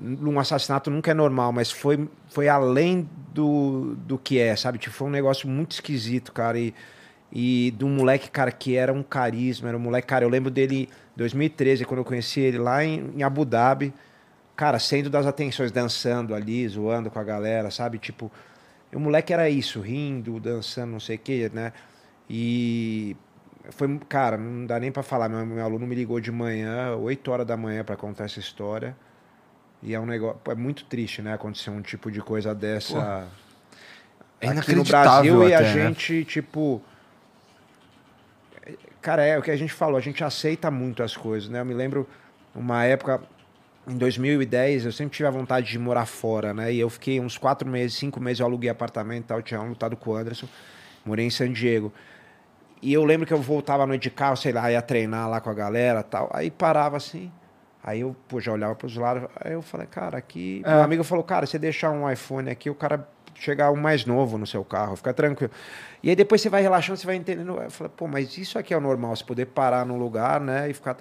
Um assassinato nunca é normal, mas foi, foi além do, do que é, sabe? Tipo, foi um negócio muito esquisito, cara. E, e um moleque, cara, que era um carisma, era um moleque, cara, eu lembro dele em 2013, quando eu conheci ele lá em, em Abu Dhabi, cara, sendo das atenções, dançando ali, zoando com a galera, sabe? Tipo, o moleque era isso, rindo, dançando, não sei o quê, né? E foi, cara, não dá nem pra falar, meu, meu aluno me ligou de manhã, 8 horas da manhã pra contar essa história. E é um negócio, é muito triste, né, acontecer um tipo de coisa dessa É aqui no Brasil e a até, né? gente, tipo. Cara, é o que a gente falou, a gente aceita muito as coisas, né? Eu me lembro uma época, em 2010, eu sempre tive a vontade de morar fora, né? E eu fiquei uns quatro meses, cinco meses, eu aluguei apartamento e tal, eu tinha lutado com o Anderson, morei em San Diego. E eu lembro que eu voltava à noite de carro, sei lá, ia treinar lá com a galera e tal. Aí parava assim. Aí eu pô, já olhava para os lados. Aí eu falei, cara, aqui. Meu amigo falou, cara, você deixar um iPhone aqui, o cara chegar um mais novo no seu carro, fica tranquilo. E aí depois você vai relaxando, você vai entendendo. Eu falei, pô, mas isso aqui é o normal, você poder parar num lugar, né, e ficar.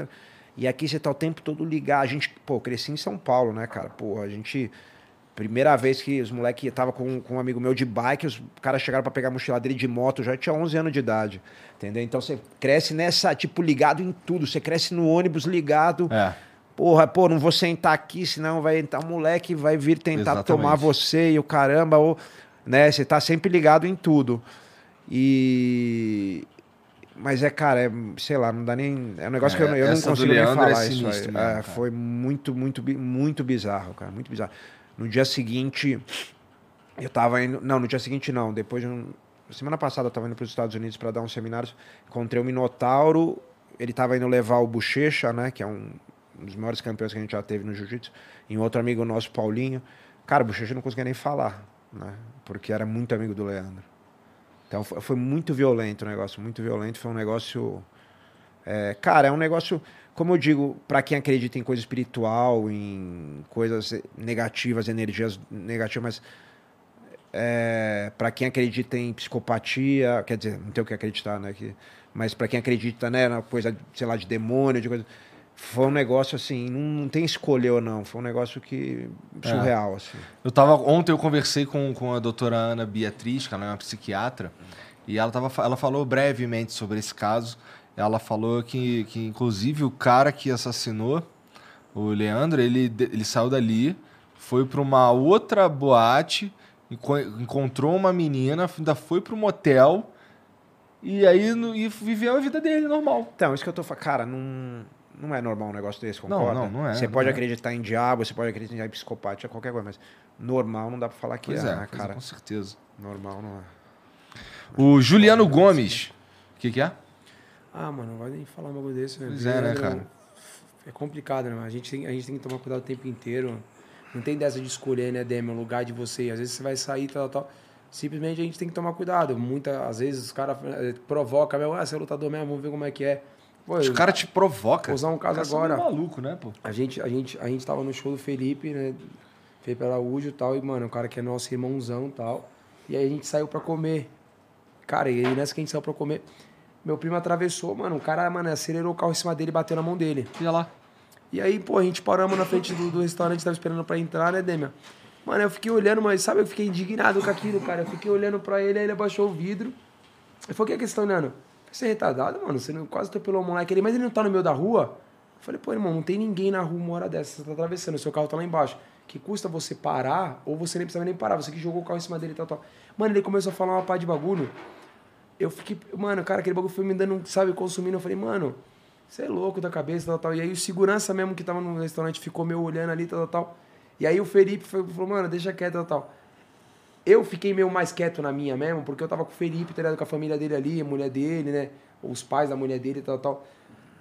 E aqui você tá o tempo todo ligado. A gente, pô, cresci em São Paulo, né, cara? Pô, a gente. Primeira vez que os moleques tava com, com um amigo meu de bike, os caras chegaram para pegar a mochila dele de moto, já tinha 11 anos de idade, entendeu? Então você cresce nessa, tipo, ligado em tudo. Você cresce no ônibus ligado. É. Porra, pô, não vou sentar aqui, senão vai entrar um moleque vai vir tentar Exatamente. tomar você e o caramba, ou, né? Você tá sempre ligado em tudo. E. Mas é, cara, é, sei lá, não dá nem. É um negócio É, que eu, não- eu não consigo nem é falar isso aí. mesmo, É, foi muito, muito, muito bizarro, cara, muito bizarro. No dia seguinte, eu tava indo. Não, no dia seguinte não. Depois de um. Semana passada eu tava indo para os Estados Unidos para dar uns seminários. Encontrei o Minotauro. Ele tava indo levar o Bochecha, né? Que é um um dos maiores campeões que a gente já teve no jiu-jitsu. E um outro amigo nosso, Paulinho. Cara, o Bochecha não conseguia nem falar, né? Porque era muito amigo do Leandro. Então foi, foi muito violento o negócio, muito violento. Foi um negócio. é, cara, é um negócio, como eu digo, para quem acredita em coisa espiritual, em coisas negativas, energias negativas, mas é, para quem acredita em psicopatia, quer dizer, não tem o que acreditar, né? Que, mas para quem acredita, né, na coisa, sei lá, de demônio, de coisa. foi um negócio assim, não, não tem escolher ou não, foi um negócio que surreal, assim. Eu tava, ontem eu conversei com, com a doutora Ana Beatriz, que ela é uma psiquiatra, e ela, tava, ela falou brevemente sobre esse caso. Ela falou que, que, inclusive, o cara que assassinou o Leandro, ele, ele saiu dali, foi para uma outra boate, enco- encontrou uma menina, ainda foi para um motel, e aí no- e viveu a vida dele normal. Então, isso que eu tô falando, cara, não, não é normal um negócio desse, Não, concorda? não, não é, Você não pode é. acreditar em diabo, você pode acreditar em psicopatia, qualquer coisa, mas normal não dá pra falar que Pois é, é, né, é, cara? com certeza. Normal não é. O Juliano Gomes. O que, que é? Ah, mano, não vai nem falar um bagulho desse, né? Pois é, né, cara? É complicado, né? A gente, tem, a gente tem que tomar cuidado o tempo inteiro. Não tem dessa de escolher, né, Demi, o lugar de você. Às vezes você vai sair, tal, tal. Simplesmente a gente tem que tomar cuidado. Muitas às vezes os caras eh, provocam, mesmo, ah, você é lutador mesmo, vamos ver como é que é. Pô, Os caras te provocam. Vou usar um caso agora. meio maluco, né, pô? A gente, a gente, a gente tava no show do Felipe, né? Felipe Araújo e tal, e, mano, o cara que é nosso irmãozão e tal. E aí a gente saiu pra comer. Cara, e aí nessa que a gente saiu pra comer, meu primo atravessou, mano, o cara, mano, acelerou o carro em cima dele e bateu na mão dele. Olha lá. E aí, pô, a gente paramos na frente do, do restaurante, tava esperando pra entrar, né, Demian? Mano, eu fiquei olhando, mas sabe, eu fiquei indignado com aquilo, cara. Eu fiquei olhando pra ele, aí ele abaixou o vidro. Eu falei, o que é que você tá olhando? Você é retardado, mano? Você não, quase atropelou o moleque ali, mas ele não tá no meio da rua? Eu falei, pô, irmão, não tem ninguém na rua uma hora dessa, você tá atravessando, seu carro tá lá embaixo. Que custa você parar, ou você nem precisava nem parar, você que jogou o carro em cima dele e tal, tal. Mano, ele começou a falar uma pá de bagulho. Eu fiquei, mano, cara, aquele bagulho foi me dando, sabe, consumindo. Eu falei, mano, você é louco da cabeça, tal, tal. E aí o segurança mesmo que tava no restaurante ficou meio olhando ali, tal, tal. E aí o Felipe falou, mano, deixa quieto, tal, tal. Eu fiquei meio mais quieto na minha mesmo, porque eu tava com o Felipe, tá ligado? Com a família dele ali, a mulher dele, né? Os pais da mulher dele tal, tal.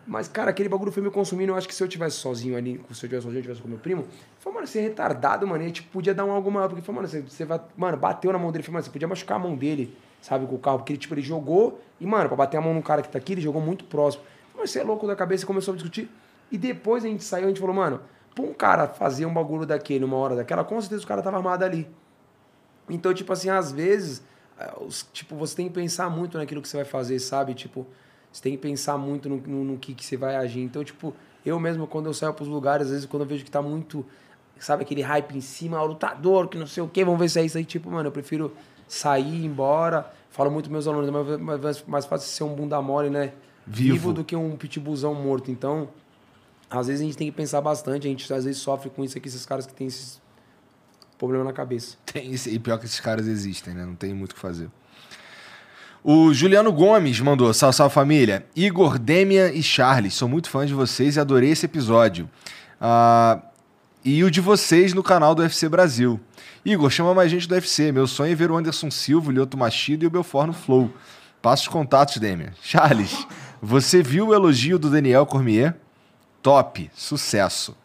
Mas, cara, aquele bagulho foi me consumindo. Eu acho que se eu tivesse sozinho ali, se eu tivesse sozinho, eu tivesse com meu primo, falei, mano, você é retardado, mano. E tipo, podia dar um algo maior. Porque, falei, mano, você, você vai. Mano, bateu na mão dele. Falei, mano, você podia machucar a mão dele, sabe, com o carro. Porque ele, tipo, ele jogou. E, mano, pra bater a mão no cara que tá aqui, ele jogou muito próximo. Mas você é louco da cabeça começou a discutir. E depois a gente saiu, a gente falou, mano, pra um cara fazer um bagulho daquele numa hora daquela, com certeza o cara tava armado ali. Então, tipo assim, às vezes, os- tipo, você tem que pensar muito naquilo que você vai fazer, sabe? Tipo, você tem que pensar muito no, no, no que, que você vai agir. Então, tipo, eu mesmo, quando eu saio pros lugares, às vezes, quando eu vejo que tá muito, sabe, aquele hype em cima, o lutador, que não sei o quê, vamos ver se é isso aí. Tipo, mano, eu prefiro sair, ir embora. Falo muito meus alunos, mas mas mais fácil ser um bunda mole, né? Vivo. do que um pitbullzão morto. Então, às vezes a gente tem que pensar bastante. A gente às vezes sofre com isso aqui, esses caras que têm esses problemas na cabeça. Tem esse, e pior que esses caras existem, né? Não tem muito o que fazer. O Juliano Gomes mandou, salve, salve família. Igor, Demian e Charles, sou muito fã de vocês e adorei esse episódio. Ah, e o de vocês no canal do UFC Brasil. Igor, chama mais gente do UFC. Meu sonho é ver o Anderson Silva, o Lioto Machida e o Belfort no Flow. Passa os contatos, Demian. Charles, você viu o elogio do Daniel Cormier? Top, sucesso.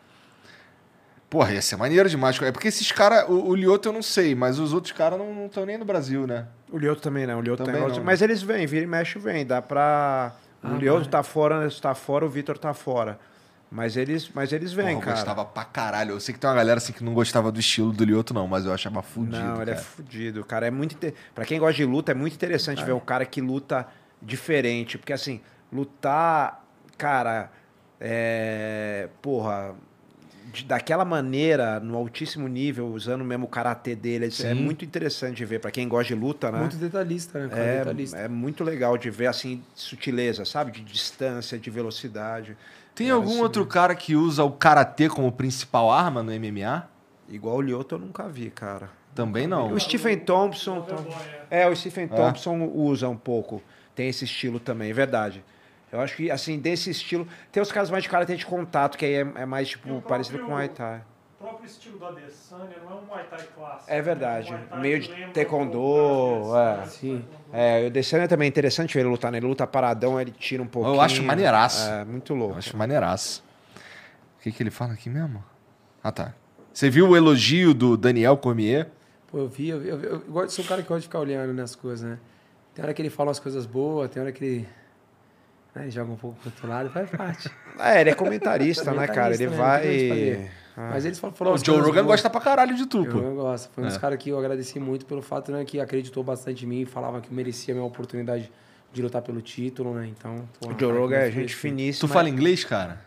Porra, ia ser maneiro demais. É porque esses caras, o, o Lioto eu não sei, mas os outros caras não estão nem no Brasil, né? O Lioto também não, o Lioto Também tem não, né? Mas eles vêm, vira e mexe vem, dá pra... Ah, o Lioto vai. tá fora, o Anderson tá fora, o Vitor tá fora. Mas eles, mas eles vêm, Porra, eu cara. gostava pra caralho. Eu sei que tem uma galera assim que não gostava do estilo do Lioto, não, mas eu achava fudido. Não, ele é cara. fudido, cara. É muito inte... Pra quem gosta de luta, é muito interessante ver um cara que luta diferente. Porque, assim, lutar, cara, é. Porra. de- daquela maneira, no altíssimo nível, usando mesmo o karatê dele, é Sim. muito interessante de ver. Pra quem gosta de luta, né? Muito detalhista, né, detalhista. É, é muito legal de ver, assim, sutileza, sabe? De distância, de velocidade. Tem É, algum assim, outro cara que usa o karatê como principal arma no MMA? Igual o Lyoto eu nunca vi, cara. Também não. O Stephen Thompson. É. É, o Stephen Thompson usa um pouco. Tem esse estilo também, é verdade. Eu acho que, assim, desse estilo. Tem os caras mais de karatê de contato, que aí é, é mais, tipo, o parecido com Muay Thai. O próprio estilo da Adesanya não é um Muay Thai clássico. É verdade. É um Thai Meio de taekwondo, é. Adesanya, Sim. É, o Descendo também é interessante ver ele lutar, né? Ele luta paradão, ele tira um pouquinho. acho maneiraço. É, muito Eu louco. acho maneiraço. O que, que ele fala aqui mesmo? Ah, tá. Você viu o elogio do Daniel Cormier? Pô, eu vi, eu, vi, eu, eu gosto, sou um cara que gosta de ficar olhando nas coisas, né? Tem hora que ele fala umas coisas boas, tem hora que ele, né, ele joga um pouco pro outro lado, faz parte. É, ele é comentarista, né, cara? Ele Comentarista, né? Vai. Fazer. Mas eles falam, falam O Joe Rogan gosta pra caralho de tu, Eu, pô. eu gosto. Foi um dos É. caras que eu agradeci muito pelo fato né, que acreditou bastante em mim e falava que merecia a minha oportunidade de lutar pelo título, né? Então, pô, O Joe Rogan é gente finíssima. Tu fala inglês, cara?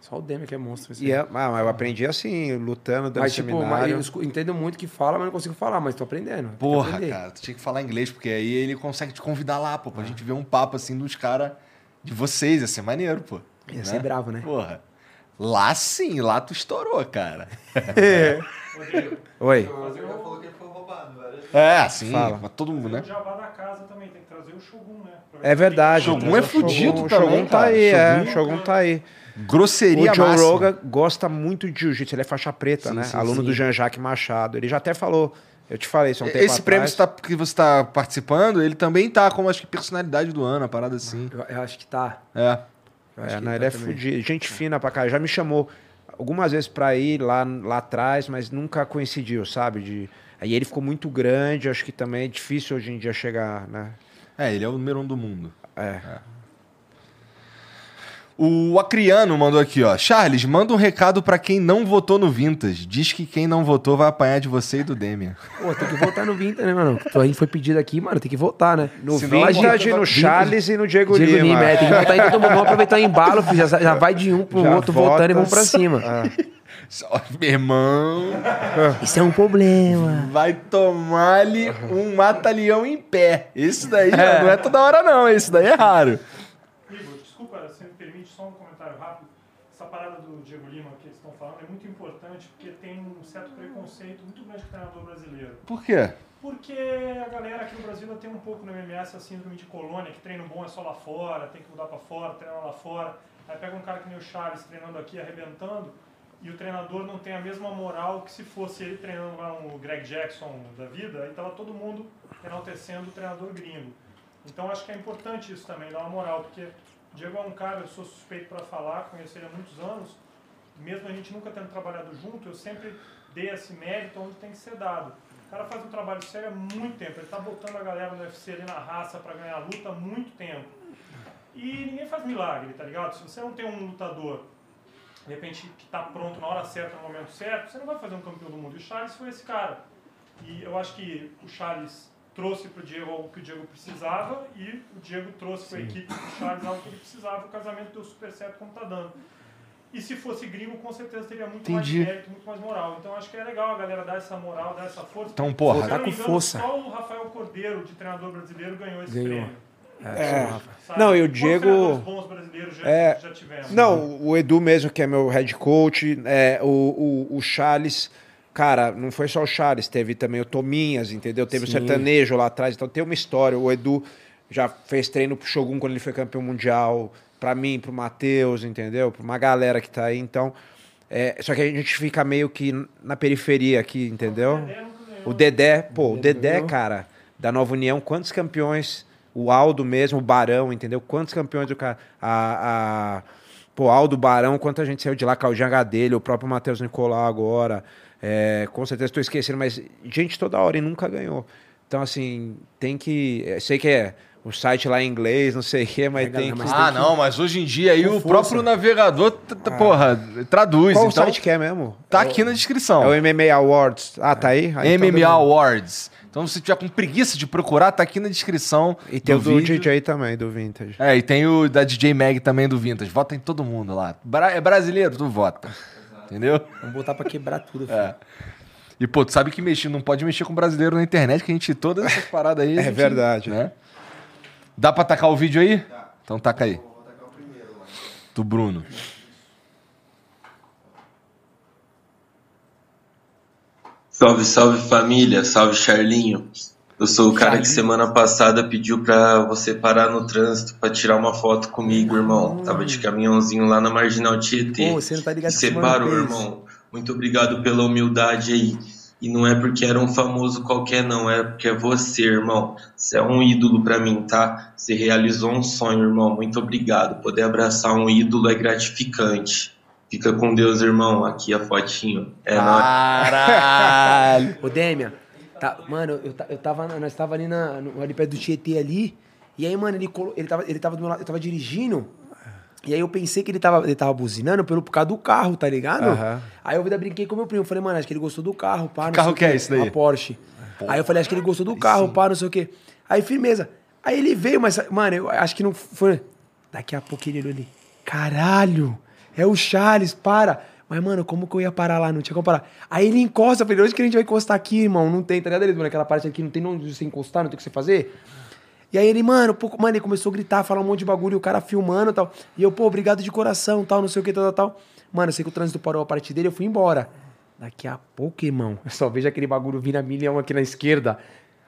Só o Demi que é monstro. assim. E é, ah, mas eu aprendi assim, lutando, dando Mas, tipo, mas seminário. eu escu- entendo muito que fala, mas não consigo falar, mas tô aprendendo. Porra, aprender. cara, tu tinha que falar inglês, porque aí ele consegue te convidar lá, pô, pra gente ver um papo assim dos caras de vocês, ia ser maneiro, pô. Ia ser bravo, né? Porra. Lá sim, lá tu estourou, cara. Oi. O Rodrigo já falou que ele foi roubado várias vezes. É, sim, Fala. pra todo mundo, né? o jabá da casa também, tem que trazer o Shogun, né? É verdade. Shogun é o fudido Shogun. também, O Shogun tá cara. aí, é. Shogun- O Shogun tá aí. Grosseria o Joe máxima. Rogan gosta muito de jiu-jitsu, ele é faixa preta, Sim, né? sim, Aluno sim. do Jean-Jacques Machado. Ele já até falou, eu te falei isso há um tempo Esse prêmio atrás. você tá- que você tá participando, ele também tá como acho que personalidade do ano, uma parada assim. Eu, eu acho que tá. É. É, não, ele é também. fudido. Gente fina pra cá. Já me chamou algumas vezes pra ir lá, lá atrás, mas nunca coincidiu, sabe? De... Aí ele ficou muito grande, acho que também é difícil hoje em dia chegar, né? É, ele é o número um do mundo. É. O Acriano mandou aqui, ó. Charles, manda um recado pra quem não votou no Vintage. Diz que quem não votou vai apanhar de você e do Demian. Pô, tem que voltar no Vinta, né, mano? A gente foi pedido aqui, mano, tem que voltar, né? No Senão Vintage, no Charles e no Diego, Diego Lima. Lima, é, tem que voltar aí todo mundo. Vamos aproveitar o embalo, já, já vai de um pro Já outro voltando e vamos pra cima. Só- Meu irmão, Isso é um problema. vai tomar-lhe um mata-leão em pé. Esse daí ó, não é toda hora, não. Esse daí é raro. Igor, desculpa, se me permite só um comentário rápido. Essa parada do Diego Lima que eles estão falando é muito importante porque tem um certo preconceito muito grande com o treinador brasileiro. Por quê? Porque a galera aqui no Brasil tem um pouco no MMA essa síndrome de colônia, que treino bom é só lá fora, tem que mudar pra fora, treinar lá fora. Aí pega um cara que nem o Charles treinando aqui, arrebentando, e o treinador não tem a mesma moral que se fosse ele treinando lá um Greg Jackson da vida, aí tava todo mundo enaltecendo o treinador gringo. Então acho que é importante isso também, dar uma moral, porque Diego é um cara, eu sou suspeito para falar, conheci ele há muitos anos, mesmo a gente nunca tendo trabalhado junto, eu sempre dei esse mérito onde tem que ser dado. O cara faz um trabalho sério há muito tempo, ele tá botando a galera no UFC ali na raça para ganhar a luta há muito tempo. E ninguém faz milagre, tá ligado? Se você não tem um lutador, de repente, que tá pronto na hora certa, no momento certo, você não vai fazer um campeão do mundo. E o Charles foi esse cara. E eu acho que o Charles trouxe pro Diego algo que o Diego precisava e o Diego trouxe para a equipe do Charles algo que ele precisava. O casamento deu super certo como tá dando. E se fosse gringo, com certeza teria muito Entendi. mais mérito, muito mais moral. Então acho que é legal a galera dar essa moral, dar essa força. Então, porra, eu tá com engano, força. Só o Rafael Cordeiro, de treinador brasileiro, ganhou esse Ganhou. prêmio. É. sabe? Não, e o Quantos Diego- bons brasileiros já, É. já tivemos. Não, o Edu mesmo, que é meu head coach, é, o, o, o Charles, cara, não foi só o Charles, teve também o Tominhas, entendeu? Teve Sim. o sertanejo lá atrás, então tem uma história. O Edu já fez treino pro Shogun quando ele foi campeão mundial, pra mim, pro Matheus, entendeu? Pra uma galera que tá aí, então. é, só que a gente fica meio que na periferia aqui, entendeu? O Dedé, pô, o Dedé cara, da Nova União, quantos campeões? O Aldo mesmo, o Barão, entendeu? Quantos campeões o cara. A, a, pô, Aldo Barão, quanta gente saiu de lá, Claudinho H dele, o próprio Matheus Nicolau agora. É, com certeza estou esquecendo, mas gente toda hora e nunca ganhou. Então, assim, tem que. é, Sei que é o site lá em inglês, não sei o quê, mas É, tem galera, que. Ah, tem que- não, mas hoje em dia aí o força. próprio navegador, t- porra, traduz. Qual então, site que é mesmo? tá aqui na descrição. É o MMA Awards. Ah, tá aí? Ah, então MMA beleza. Awards. Então, se tiver com preguiça de procurar, tá aqui na descrição. E tem o do vídeo. DJ também, do Vintage. É, e tem o da DJ Mag também do Vintage. Vota em todo mundo lá. Bra- é brasileiro, tu vota. Entendeu? Vamos botar pra quebrar tudo, filho. É. E, pô, tu sabe que mexer, não pode mexer com brasileiro na internet, que a gente, todas essas paradas aí. É gente, verdade. Né? Dá pra tacar o vídeo aí? Então taca aí. Vou tacar o primeiro lá. Do Bruno. Salve, salve família, salve Charlinho. Eu sou o cara que semana passada pediu pra você parar no trânsito pra tirar uma foto comigo, irmão. Tava de caminhãozinho lá na Marginal Tietê. Pô, você não tá ligado E você parou, fez. irmão. Muito obrigado pela humildade aí. E não é porque era um famoso qualquer, não. É porque é você, irmão. Você é um ídolo pra mim, tá? Você realizou um sonho, irmão. Muito obrigado. Poder abraçar um ídolo é gratificante. Fica com Deus, irmão. Aqui a fotinho. É nóis. Caralho! Ô, Demian, tá, mano, eu, eu tava, nós tava ali, na, no, ali perto do Tietê ali, e aí, mano, ele, colo- ele, tava, ele tava do meu lado, eu tava dirigindo, e aí eu pensei que ele tava, ele tava buzinando pelo, por causa do carro, tá ligado? Aham. Aí eu ainda brinquei com meu primo, falei, mano, acho que ele gostou do carro, pá, não carro sei o que é esse daí? Uma Porsche. Aí eu falei, acho que ele gostou do carro, pá, não sei o quê. Aí, firmeza. Aí ele veio, mas, mano, eu acho que não foi... Daqui a pouco ele olhou ali, caralho... é o Charles, para. Mas, mano, como que eu ia parar lá? Não tinha como parar. Aí ele encosta, eu falei, onde que a gente vai encostar aqui, irmão? Não tem, tá ligado? Mano, aquela parte aqui, não tem onde você encostar, não tem o que você fazer. E aí ele, mano, pô, mano, ele começou a gritar, falar um monte de bagulho, o cara filmando e tal. E eu, pô, obrigado de coração, tal, não sei o que, tal, tal. Mano, eu sei que o trânsito parou a partir dele, eu fui embora. Daqui a pouco, irmão, eu só vejo aquele bagulho vindo a milhão aqui na esquerda.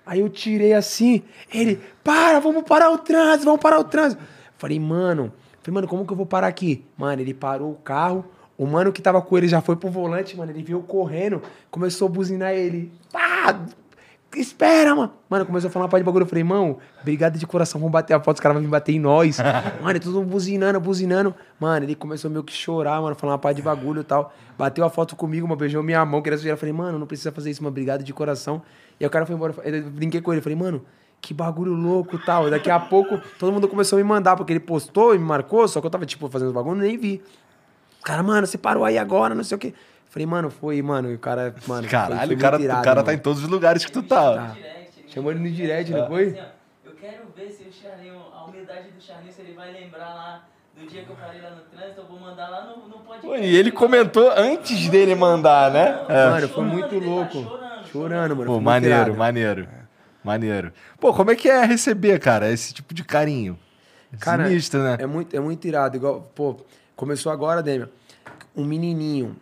Aí eu tirei assim, ele, para, vamos parar o trânsito, vamos parar o trânsito. Falei, mano, falei, mano, como que eu vou parar aqui? Mano, ele parou o carro, o mano que tava com ele já foi pro volante, mano, ele veio correndo, começou a buzinar ele. Pá! Espera, mano. Mano, começou a falar uma parte de bagulho. Eu falei, irmão, obrigado de coração, vamos bater a foto, os caras vão vir bater em nós. mano, todo mundo buzinando, buzinando. Mano, ele começou meio que chorar, mano, falar uma parte de bagulho e tal. Bateu a foto comigo, mano, beijou minha mão, queria sujar. Eu falei, mano, não precisa fazer isso, mano, obrigado de coração. E aí o cara foi embora, eu brinquei com ele, falei, mano, que bagulho louco e tal. Daqui a pouco, todo mundo começou a me mandar, porque ele postou e me marcou, só que eu tava, tipo, fazendo os bagulho, nem vi. Cara, mano, você parou aí agora, não sei o quê. Falei, mano, foi, mano, e o cara, mano. Caralho, foi, foi o cara, irado, o cara tá em todos os lugares que tu tá. Tá. Chamou ele no direct, não Assim, foi? ó, eu quero ver se o Charlinho, a humildade do Charlinho, se ele vai lembrar lá do dia que eu parei lá no trânsito, eu vou mandar lá no, no podcast. Pô, e ele comentou antes dele mandar, né? É. Mano, foi muito tá louco. chorando, Chorando, mano. Pô, maneiro, irado. maneiro. Maneiro. Pô, como é que é receber, cara, esse tipo de carinho? Cara, Sinistro, né? É muito, é muito irado. Igual, pô, começou agora, Demian. Um menininho.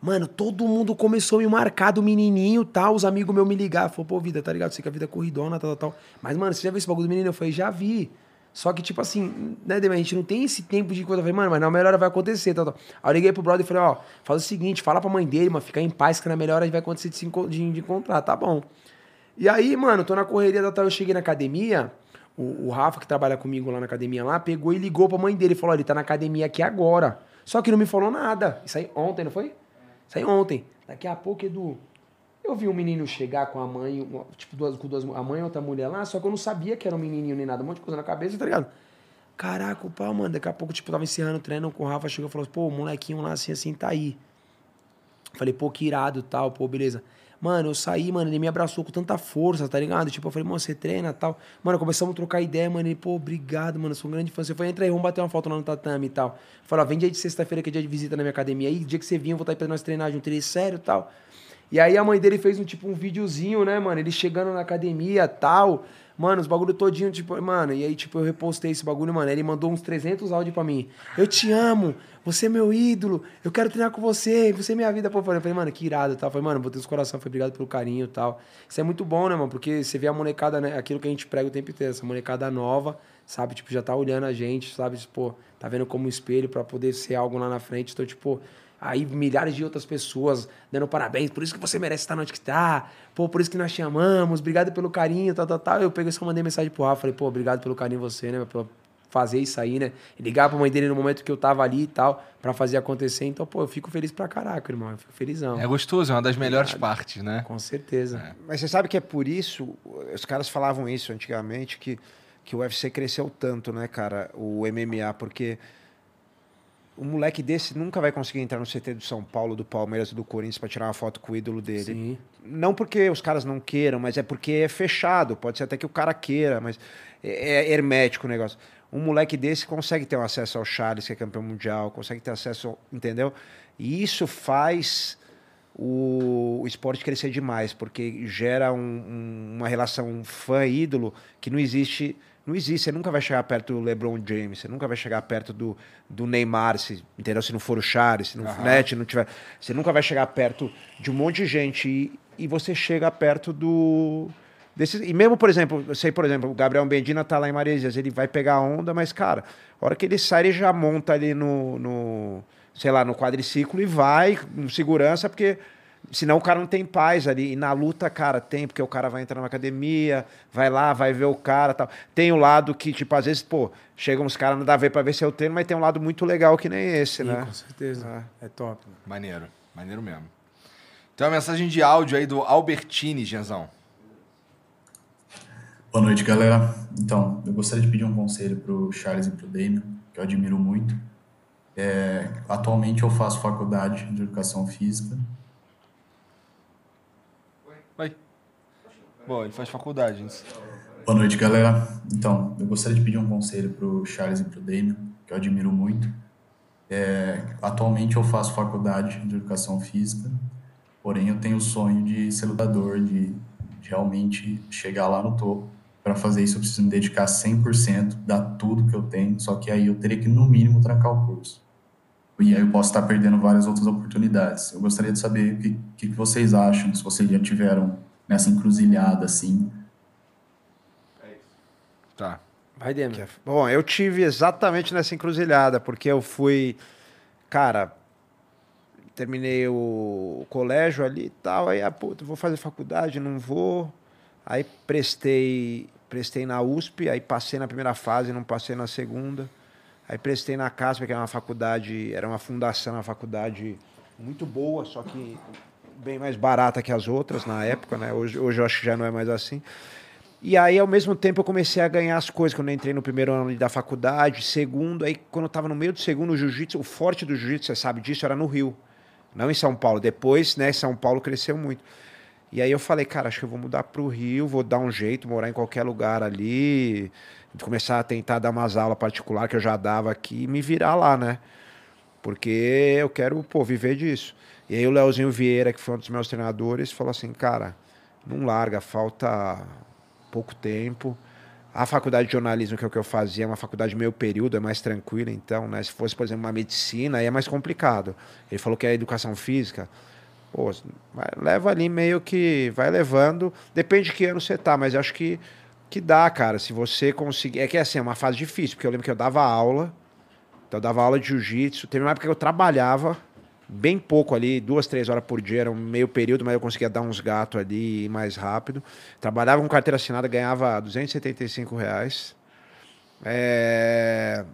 Mano, todo mundo começou a me marcar do menininho tal. Os amigos meus me ligaram. Falou, pô, vida, tá ligado? Sei que a vida é corridona, tal, tal, tal. Mas, mano, você já viu esse bagulho do menino? Eu falei, já vi. Só que, tipo assim, né, Demian? A gente não tem esse tempo de coisa. Eu falei, mano, mas na melhor hora vai acontecer, tal, tal. Aí eu liguei pro brother e falei, ó, faz o seguinte, fala pra mãe dele, mano, fica em paz que na melhor hora vai acontecer de, se encontrar, tá bom. E aí, mano, tô na correria tal, eu cheguei na academia, o, o Rafa, que trabalha comigo lá na academia lá, pegou e ligou pra mãe dele. Falou, ele tá na academia aqui agora. Só que não me falou nada. Isso aí ontem, não foi? Isso aí ontem. Daqui a pouco, Edu, eu vi um menino chegar com a mãe, tipo, duas, com duas, a mãe e outra mulher lá, só que eu não sabia que era um menininho nem nada, um monte de coisa na cabeça, tá ligado? Caraca, o pau, mano, daqui a pouco, tipo, tava encerrando o treino com o Rafa, chegou e falou, pô, o molequinho lá assim, assim, tá aí. Falei, pô, que irado tal, pô, beleza. Mano, eu saí, mano, ele me abraçou com tanta força, tá ligado? Tipo, eu falei, mano, você treina tal. Mano, começamos a trocar ideia, mano. Ele, pô, obrigado, mano, sou um grande fã. Você foi, entra aí, vamos bater uma foto lá no tatame e tal. Falei, ó, vem dia de sexta-feira, que é dia de visita na minha academia. Aí, dia que você vir, eu vou estar aí pra nós treinar junto. Ele, sério tal. E aí a mãe dele fez um, tipo, um videozinho, né, mano? Ele chegando na academia tal. Mano, os bagulho todinho, tipo, mano, e aí, tipo, eu repostei esse bagulho, mano. Ele mandou uns 300 áudios pra mim. Eu te amo, você é meu ídolo, eu quero treinar com você, você é minha vida. Pô, eu falei, mano, que irado, tal. Falei, mano, botei os coração, foi obrigado pelo carinho e tal. Isso é muito bom, né, mano? Porque você vê a molecada, né? Aquilo que a gente prega o tempo inteiro, essa molecada nova, sabe? Tipo, já tá olhando a gente, sabe? Pô, tá vendo como espelho pra poder ser algo lá na frente. Então, tipo, Aí milhares de outras pessoas dando parabéns, por isso que você merece estar onde que tá. Pô, por isso que nós te amamos, obrigado pelo carinho, tal, tal, tal. Eu peguei só mandei mensagem pro Rafa, falei, pô, obrigado pelo carinho você, né, por fazer isso aí, né? Ligar pra mãe dele no momento que eu tava ali e tal, pra fazer acontecer. Então, pô, eu fico feliz pra caraca, irmão. Eu fico felizão. É gostoso, é uma das melhores partes, né? Com certeza. Mas você sabe que é por isso, os caras falavam isso antigamente, que, que o UFC cresceu tanto, né, cara, o MMA, porque um moleque desse nunca vai conseguir entrar no CT do São Paulo, do Palmeiras, do Corinthians para tirar uma foto com o ídolo dele. Sim. Não porque os caras não queiram, mas é porque é fechado. Pode ser até que o cara queira, mas é, é hermético o negócio. Um moleque desse consegue ter um acesso ao Charles, que é campeão mundial, consegue ter acesso, ao- entendeu? E isso faz o, o esporte crescer demais, porque gera um- um- uma relação fã-ídolo que não existe. Não existe, você nunca vai chegar perto do LeBron James, você nunca vai chegar perto do, do Neymar, se, entendeu? Se não for o Charles, se não, né, se não tiver. Você nunca vai chegar perto de um monte de gente e, e você chega perto do. Desses, e mesmo, por exemplo, eu sei, por exemplo, o Gabriel Bendina tá lá em Maresias, ele vai pegar a onda, mas, cara, a hora que ele sai, ele já monta ali no, no sei lá, no quadriciclo e vai com segurança, porque senão o cara não tem paz ali. E na luta, cara, tem, porque o cara vai entrar na academia, vai lá, vai ver o cara tal. Tem o lado que, tipo, às vezes, pô, chegam uns caras, não dá a ver pra ver se eu treino, mas tem um lado muito legal que nem esse, Sim, né? com certeza. É top. Maneiro, maneiro mesmo. Tem uma mensagem de áudio aí do Albertini, Genzão. Boa noite, galera. Então, eu gostaria de pedir um conselho para o Charles e para o Damian, que eu admiro muito. É, atualmente eu faço faculdade de Educação Física. Vai. Bom, ele faz faculdade. isso. Boa noite, galera. Então, eu gostaria de pedir um conselho para o Charles e para o que eu admiro muito. É, atualmente eu faço faculdade de educação física, porém eu tenho o sonho de ser lutador, de, de realmente chegar lá no topo. Para fazer isso eu preciso me dedicar 100%, dar tudo que eu tenho, só que aí eu teria que no mínimo trancar o curso. E aí eu posso estar perdendo várias outras oportunidades. Eu gostaria de saber o que, que vocês acham, se vocês já tiveram nessa encruzilhada assim. Tá. Vai, Demi. É- Bom, eu tive exatamente nessa encruzilhada, porque eu fui. Cara, terminei o colégio ali e tal, aí, ah, puta, vou fazer faculdade, não vou. Aí prestei, prestei na USP, aí passei na primeira fase, não passei na segunda. Aí prestei na CASP, que era uma faculdade, era uma fundação, uma faculdade muito boa, só que bem mais barata que as outras na época, né? Hoje, hoje eu acho que já não é mais assim. E aí, ao mesmo tempo, eu comecei a ganhar as coisas quando eu entrei no primeiro ano da faculdade, segundo, aí quando eu estava no meio do segundo, o jiu-jitsu, o forte do jiu-jitsu, você sabe disso, era no Rio, não em São Paulo. Depois, né, São Paulo cresceu muito. E aí eu falei, cara, acho que eu vou mudar para o Rio, vou dar um jeito, morar em qualquer lugar ali, começar a tentar dar umas aulas particulares que eu já dava aqui e me virar lá, né? Porque eu quero, pô, viver disso. E aí o Leozinho Vieira, que foi um dos meus treinadores, falou assim, cara, não larga, falta pouco tempo. A faculdade de jornalismo, que é o que eu fazia, é uma faculdade meio período, é mais tranquila, então, né? Se fosse, por exemplo, uma medicina, aí é mais complicado. Ele falou que é educação física. Pô, leva ali meio que vai levando, depende de que ano você tá, mas acho que que dá, cara, se você conseguir. É que assim, é uma fase difícil, porque eu lembro que eu dava aula, então eu dava aula de jiu-jitsu, teve uma época que eu trabalhava bem pouco ali, duas, três horas por dia, era um meio período, mas eu conseguia dar uns gatos ali e mais rápido. Trabalhava com carteira assinada, ganhava 275 reais. É,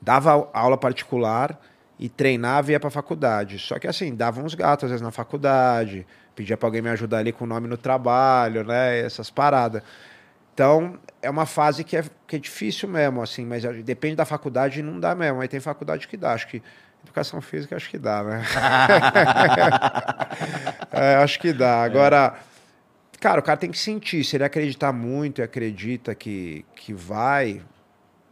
Dava aula particular e treinava e ia pra faculdade. Só que assim, dava uns gatos às vezes na faculdade, pedia pra alguém me ajudar ali com o nome no trabalho, né? Essas paradas. Então, é uma fase que é, que é difícil mesmo, assim, mas depende da faculdade não dá mesmo. Aí tem faculdade que dá. Acho que educação física acho que dá, né? É, acho que dá. Agora, cara, o cara tem que sentir. Se ele acreditar muito e acredita que, que vai,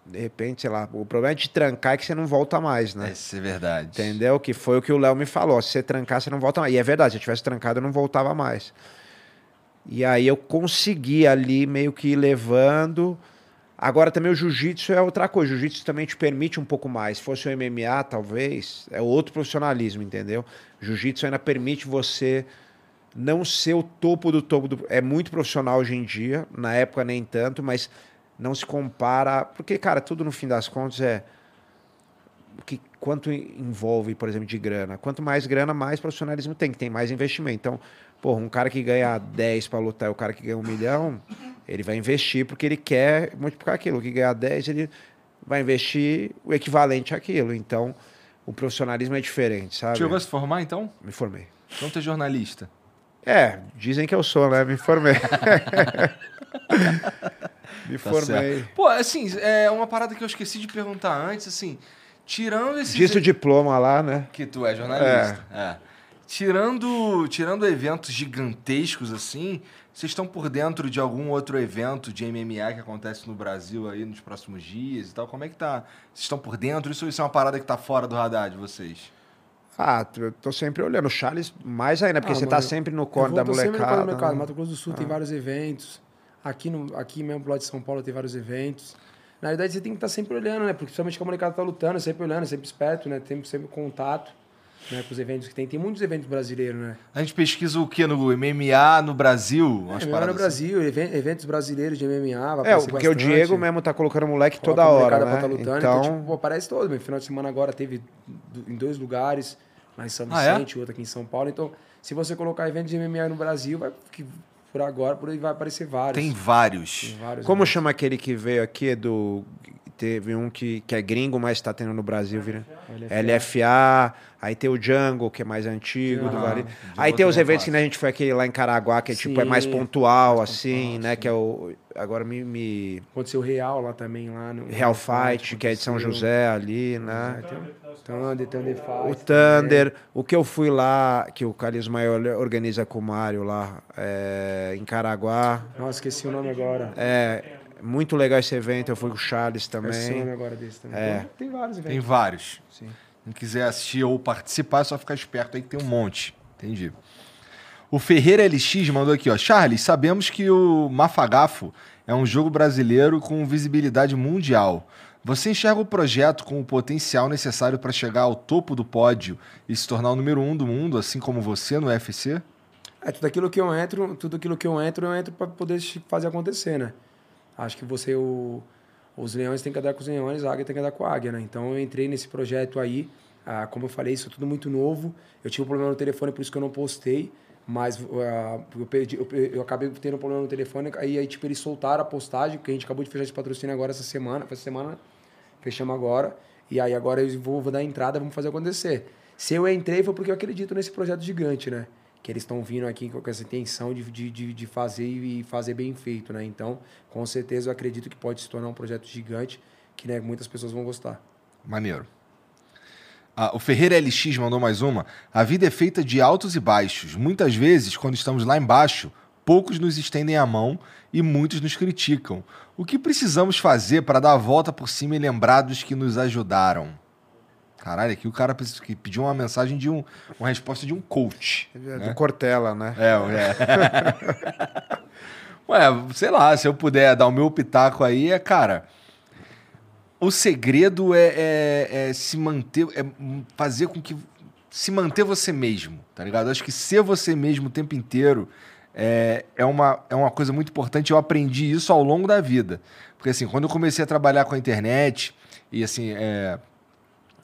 de repente, sei lá, o problema é de trancar é que você não volta mais, né? Isso é verdade. Entendeu? Que foi o que o Léo me falou. Se você trancar, você não volta mais. E é verdade, se eu tivesse trancado, eu não voltava mais. E aí eu consegui ali meio que ir levando. Agora também o jiu-jitsu é outra coisa. O jiu-jitsu também te permite um pouco mais. Se fosse o MMA, talvez, é outro profissionalismo, entendeu? Jiu-jitsu ainda permite você não ser o topo do topo do. É muito profissional hoje em dia, na época nem tanto, mas não se compara. Porque, cara, tudo no fim das contas é que quanto envolve, por exemplo, de grana. Quanto mais grana, mais profissionalismo tem, que tem mais investimento. Então, porra, um cara que ganha 10 para lutar e o cara que ganha um milhão, ele vai investir porque ele quer multiplicar aquilo. O que ganhar 10, ele vai investir o equivalente àquilo. Então, o profissionalismo é diferente, sabe? Chegou a se formar, então? Me formei. Então tu é jornalista. É, dizem que eu sou, né? Me formei. Me Tá formei. certo. Pô, assim, é uma parada que eu esqueci de perguntar antes, assim, tirando esse... Diz o diploma lá, né? Que tu é jornalista. É. Tirando, tirando eventos gigantescos assim, vocês estão por dentro de algum outro evento de MMA que acontece no Brasil aí nos próximos dias e tal? Como é que tá? Vocês estão por dentro? Isso, isso é uma parada que tá fora do radar de vocês? Ah, eu tô sempre olhando. O Charles, mais ainda, porque Ah, você mano, tá sempre no corno da tô sempre no corno molecada. do mercado. né? Mato Grosso do Sul tem vários eventos. Aqui, no, aqui mesmo pro lado de São Paulo tem vários eventos. Na verdade, você tem que estar sempre olhando, né? Porque principalmente que a molecada tá lutando, sempre olhando, sempre esperto, né? Tem sempre contato né? com os eventos que tem. Tem muitos eventos brasileiros, né? A gente pesquisa o que no MMA no Brasil? É, melhor paradas no Brasil, even- eventos brasileiros de MMA. Vai É, porque o bastante. Diego mesmo tá colocando moleque Coloca toda hora, né? pra tá lutando, então, então, tipo, aparece todo. Meu final de semana agora teve em dois lugares, lá em São Ah, é? Vicente, outro aqui em São Paulo. Então, se você colocar eventos de MMA no Brasil, vai, que por agora, por aí vai aparecer vários. Tem vários. Tem vários como eventos. chama aquele que veio aqui, do... Teve um que, que é gringo, mas tá tendo no Brasil, vira... LFA, aí tem o Jungle, que é mais antigo, do Aham. Vale. Aí tem os é eventos que né, a gente foi aquele lá em Caraguá, que é tipo, é mais pontual, mais assim, pontual, né? sim. Que é o. Agora me. me... Aconteceu o Real lá também, lá no... Real Fight, que é de São. José ali, né? Thunder, Thunder Fight. O Thunder, o que eu fui lá, que o Carlos Maior organiza com o Mário lá, é, em Caraguá. Nossa, esqueci o nome agora. É, Muito legal esse evento, eu fui com o Charles também. Esse nome agora desse também. É. Então, Tem vários Tem eventos. vários. Sim. Quem quiser assistir ou participar, é só ficar esperto aí que tem um monte. Entendi. O Ferreira LX mandou aqui, ó. Charles, sabemos que o Mafagafo é um jogo brasileiro com visibilidade mundial. Você enxerga o projeto com o potencial necessário para chegar ao topo do pódio e se tornar o número um do mundo, assim como você no UFC? É, tudo aquilo que eu entro, tudo aquilo que eu entro, eu entro para poder fazer acontecer, né? Acho que você, o, os leões têm que andar com os leões, a águia tem que andar com a águia, né? Então eu entrei nesse projeto aí, ah, como eu falei, isso é tudo muito novo. Eu tive um problema no telefone, por isso que eu não postei, mas ah, eu, perdi, eu, eu acabei tendo um problema no telefone, aí, aí tipo, eles soltaram a postagem, que a gente acabou de fechar esse patrocínio agora essa semana, essa semana, fechamos agora, e aí agora eu vou, vou dar entrada, vamos fazer acontecer. Se eu entrei foi porque eu acredito nesse projeto gigante, né? Que eles estão vindo aqui com essa intenção de, de, de, fazer e fazer bem feito, né? Então, com certeza, eu acredito que pode se tornar um projeto gigante que né, muitas pessoas vão gostar. Maneiro. Ah, o Ferreira LX mandou mais uma. A vida é feita de altos e baixos. Muitas vezes, quando estamos lá embaixo, poucos nos estendem a mão e muitos nos criticam. O que precisamos fazer para dar a volta por cima e lembrar dos que nos ajudaram? Caralho, aqui o cara pediu uma mensagem de um, uma resposta de um coach. Do Cortella, né? É, é. Ué, sei lá, se eu puder dar o meu pitaco aí, é, cara. O segredo é, é- é se manter, é fazer com que. Se manter você mesmo, tá ligado? Acho que ser você mesmo o tempo inteiro é, é, uma, é uma coisa muito importante. Eu aprendi isso ao longo da vida. Porque, assim, quando eu comecei a trabalhar com a internet, e assim, é,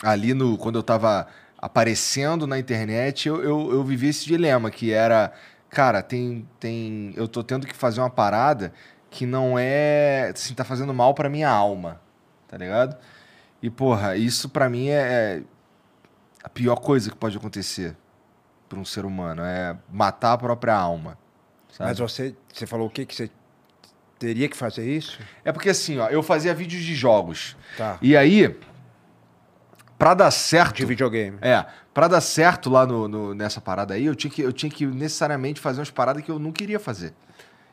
ali no quando eu tava aparecendo na internet, eu, eu, eu vivi esse dilema, que era, cara, tem, tem. Eu tô tendo que fazer uma parada que não é. Assim, tá fazendo mal pra minha alma. Tá ligado? E, porra, isso pra mim é, é a pior coisa que pode acontecer pra um ser humano. É matar a própria alma. sabe? Mas você, você falou o que que você teria que fazer isso? É porque assim, ó, eu fazia vídeos de jogos. Tá. E aí, pra dar certo. De videogame. É, pra dar certo lá no, no- nessa parada aí, eu tinha, que, eu tinha que necessariamente fazer umas paradas que eu não queria fazer.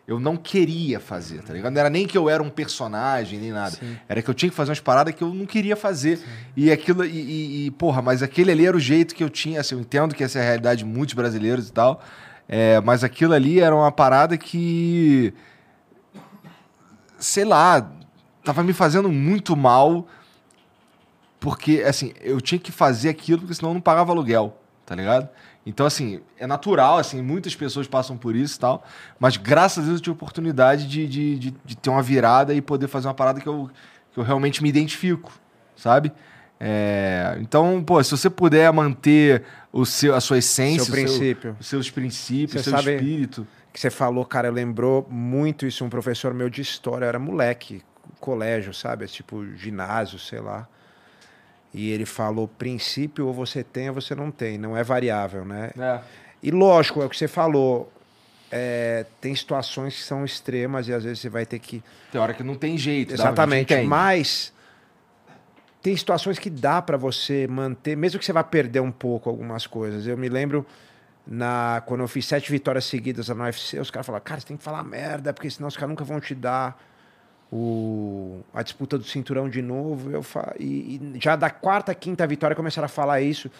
Eu não queria fazer, tá ligado? Não era nem que eu era um personagem, nem nada. Era que eu tinha que fazer umas paradas que eu não queria fazer. E aquilo, e, e- e, porra, mas aquele ali era o jeito que eu tinha. Assim, eu entendo que essa é a realidade de muitos brasileiros e tal. é, mas aquilo ali era uma parada que. Sei lá, tava me fazendo muito mal porque, assim, eu tinha que fazer aquilo, porque senão eu não pagava aluguel, tá ligado? Então, assim, é natural, assim, muitas pessoas passam por isso e tal, mas graças a Deus eu tive a oportunidade de, de, de, de ter uma virada e poder fazer uma parada que eu, que eu realmente me identifico, sabe? É, então, pô, se você puder manter o seu, a sua essência, Seu o princípio. os seus princípios, o seu espírito. que você falou, cara, lembrou muito isso um professor meu de história, eu era moleque, colégio, sabe? Tipo ginásio, sei lá. E ele falou, princípio ou você tem ou você não tem, não é variável, né? É. E lógico, é o que você falou, é, tem situações que são extremas e às vezes você vai ter que Tem hora que não tem jeito. Exatamente. Mas tem situações que dá pra você manter, mesmo que você vá perder um pouco algumas coisas. Eu me lembro na quando eu fiz sete vitórias seguidas no UFC, os caras falaram, cara, você tem que falar merda, porque senão os caras nunca vão te dar o, a disputa do cinturão de novo. Eu fa... e, e já da quarta, quinta vitória começaram a falar isso.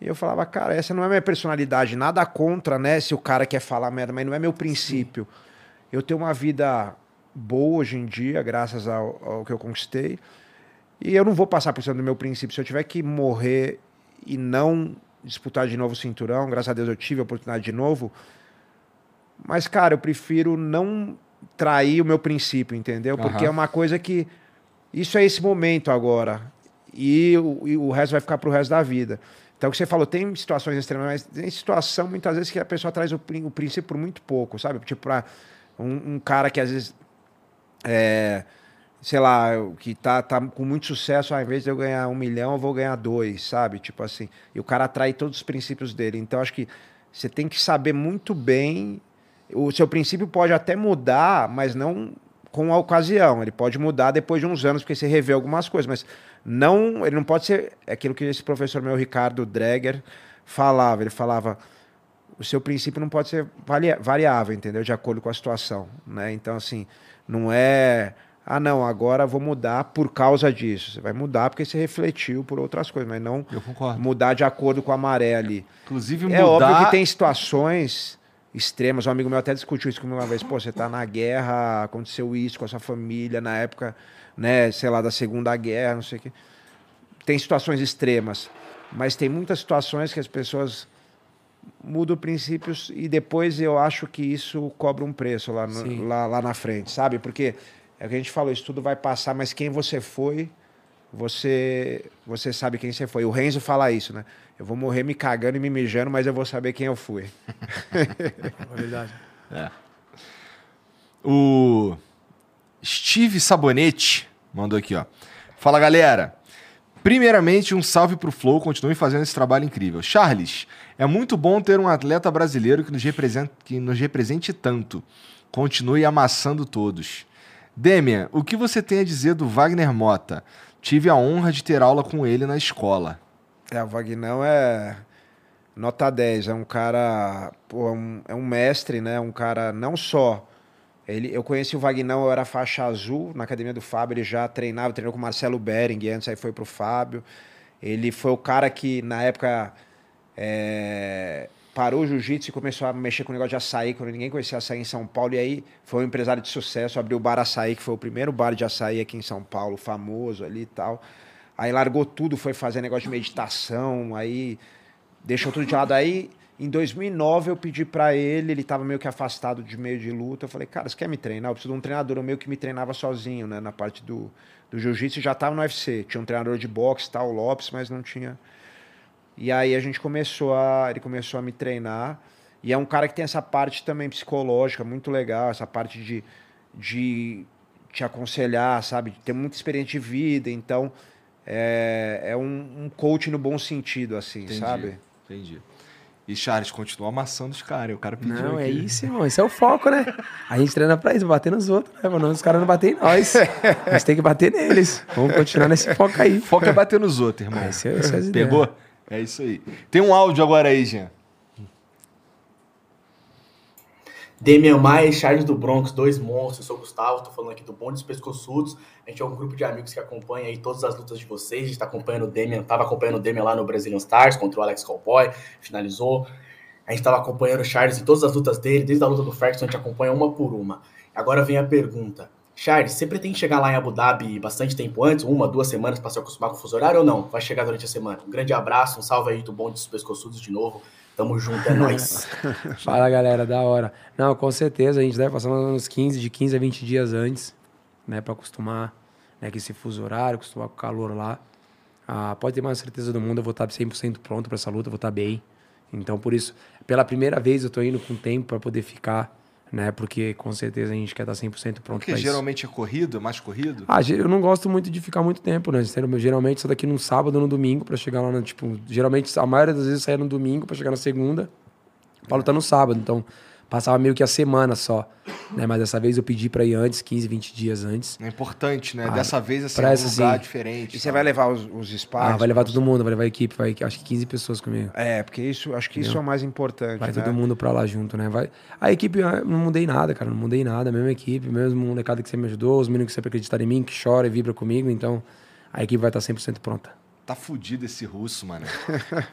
E eu falava, cara, essa não é minha personalidade, nada contra, né, se o cara quer falar merda, mas não é meu princípio. Eu tenho uma vida boa hoje em dia, graças ao, ao que eu conquistei. E eu não vou passar por cima do meu princípio. Se eu tiver que morrer e não disputar de novo o cinturão, graças a Deus eu tive a oportunidade de novo. Mas, cara, eu prefiro não trair o meu princípio, entendeu? Porque Aham. é uma coisa que. Isso é esse momento agora. E o, e o resto vai ficar pro resto da vida. Então, o que você falou, tem situações extremas, mas tem situação muitas vezes que a pessoa traz o, o princípio por muito pouco, sabe? Tipo, pra um, um cara que às vezes é, sei lá, que tá, tá com muito sucesso, ao invés de eu ganhar um milhão, eu vou ganhar dois, sabe? Tipo assim. E o cara atrai todos os princípios dele. Então, acho que você tem que saber muito bem. O seu princípio pode até mudar, mas não com a ocasião. Ele pode mudar depois de uns anos, porque você revê algumas coisas, mas não, ele não pode ser é aquilo que esse professor meu, Ricardo Dreger, falava. Ele falava o seu princípio não pode ser variável, entendeu? De acordo com a situação, né? Então, assim, não é ah, não, agora vou mudar por causa disso. Você vai mudar porque você refletiu por outras coisas, mas não mudar de acordo com a maré ali. Inclusive, É mudar... óbvio que tem situações extremas. Um amigo meu até discutiu isso comigo uma vez. Pô, você tá na guerra, aconteceu isso com a sua família na época, né, sei lá, da Segunda Guerra, não sei o quê. Tem situações extremas, mas tem muitas situações que as pessoas mudam princípios e depois eu acho que isso cobra um preço lá, no- lá, lá na frente, sabe? Porque é o que a gente falou, isso tudo vai passar, mas quem você foi, você você sabe quem você foi. O Renzo fala isso, né? Eu vou morrer me cagando e me mijando, mas eu vou saber quem eu fui. É verdade. O Steve Sabonete mandou aqui, ó. Fala, galera. Primeiramente, um salve pro Flow, continue fazendo esse trabalho incrível. Charles, é muito bom ter um atleta brasileiro que nos represente, que nos represente tanto. Continue amassando todos. Demian, o que você tem a dizer do Wagner Mota? Tive a honra de ter aula com ele na escola. É, o Vagnão é nota 10, é um cara, pô, é um, é um mestre, né? Um cara não só ele, eu conheci o Vagnão, eu era faixa azul na academia do Fábio, ele já treinava, treinou com o Marcelo Bering, antes aí foi pro Fábio. Ele foi o cara que na época é, parou o jiu-jitsu e começou a mexer com o negócio de açaí, quando ninguém conhecia açaí em São Paulo. E aí foi um empresário de sucesso, abriu o Bar Açaí, que foi o primeiro bar de açaí aqui em São Paulo, famoso ali e tal. Aí largou tudo, foi fazer negócio de meditação, aí deixou tudo de lado. Aí, em 2009, eu pedi pra ele, ele tava meio que afastado de meio de luta. Eu falei, cara, você quer me treinar? Eu preciso de um treinador. Eu meio que me treinava sozinho, né? Na parte do, do jiu-jitsu, já tava no UFC. Tinha um treinador de boxe, tal, Lopes, mas não tinha... E aí a gente começou a... Ele começou a me treinar. E é um cara que tem essa parte também psicológica, muito legal. Essa parte de, de te aconselhar, sabe? Tem muita experiência de vida, então... É, é um, um coach no bom sentido, assim, Entendi. sabe? Entendi. E Charles, continua amassando os caras. O cara pediu Não, é aqui. isso, irmão. Esse é o foco, né? A gente treina pra isso, bater nos outros, né? Os caras não bater em nós. A gente tem que bater neles. Vamos continuar nesse foco aí. Foco é bater nos outros, irmão. Esse é- essa é. Pegou? É isso aí. Tem um áudio agora aí, Jean. Demian Maia e Charles do Bronx, dois monstros. Eu sou o Gustavo, tô falando aqui do Bonde dos Pescoçudos. A gente é um grupo de amigos que acompanha aí todas as lutas de vocês. A gente tá acompanhando o Demian, tava acompanhando o Demian lá no Brazilian Stars contra o Alex Cowboy, finalizou. A gente tava acompanhando o Charles em todas as lutas dele, desde a luta do Ferguson, a gente acompanha uma por uma. Agora vem a pergunta. Charles, você pretende chegar lá em Abu Dhabi bastante tempo antes, uma, duas semanas, para se acostumar com o fuso horário ou não? Vai chegar durante a semana. Um grande abraço, um salve aí do Bonde dos Pescoçudos de novo. Tamo junto, é nóis. Fala, galera, da hora. Não, com certeza, a gente deve passar uns 15, de 15 a 20 dias antes, né, pra acostumar, né, com esse fuso horário, acostumar com o calor lá. Ah, pode ter mais certeza do mundo, eu vou estar 100% pronto pra essa luta, vou estar bem. Então, por isso, pela primeira vez eu tô indo com tempo pra poder ficar, né, porque com certeza a gente quer estar 100% pronto Porque isso. geralmente é corrido, é mais corrido. Ah, eu não gosto muito de ficar muito tempo, né? Geralmente só daqui num sábado ou no domingo pra chegar lá, no, tipo, geralmente a maioria das vezes saía no domingo pra chegar na segunda, pra lutar no sábado, então passava meio que a semana só, né? Mas dessa vez eu pedi pra ir antes, 15, 20 dias antes. É importante, né? Ah, Dessa vez, assim, pra é um essa, lugar sim. diferente. E você vai levar os, os sparring? Ah, vai levar todo mundo, vai levar a equipe, vai acho que 15 pessoas comigo. É, porque isso, acho que isso é o mais importante, Vai né? todo mundo pra lá junto, né? Vai... A equipe, ah, não mudei nada, cara. Não mudei nada. A mesma equipe, mesmo molecada que você me ajudou, os meninos que sempre acreditaram em mim, que chora e vibra comigo. Então, a equipe vai estar 100% pronta. Tá fudido esse russo, mano.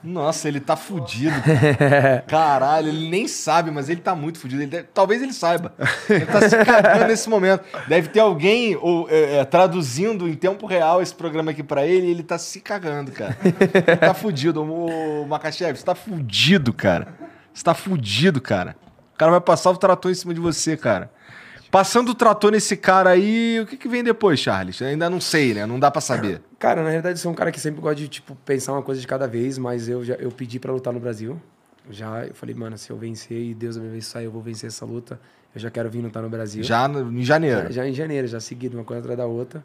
Nossa, ele tá fudido. cara. Caralho, ele nem sabe, mas ele tá muito fudido. Ele deve- Talvez ele saiba. Ele tá se cagando nesse momento. Deve ter alguém ou, é, é, traduzindo em tempo real esse programa aqui pra ele e ele tá se cagando, cara. Ele tá fudido. Ô, Makachev, você tá fudido, cara. Você tá fudido, cara. O cara vai passar o trator em cima de você, cara. Passando o trator nesse cara aí, o que, que vem depois, Charles? Eu ainda não sei, né? Não dá pra saber. Cara, na realidade, sou um cara que sempre gosta de, tipo, pensar uma coisa de cada vez, mas eu já eu pedi pra lutar no Brasil. Já, eu falei, mano, se eu vencer e Deus me abençoar, eu vou vencer essa luta. Eu já quero vir lutar no Brasil. Já no- em janeiro. Já, já em janeiro, já seguido, uma coisa atrás da outra.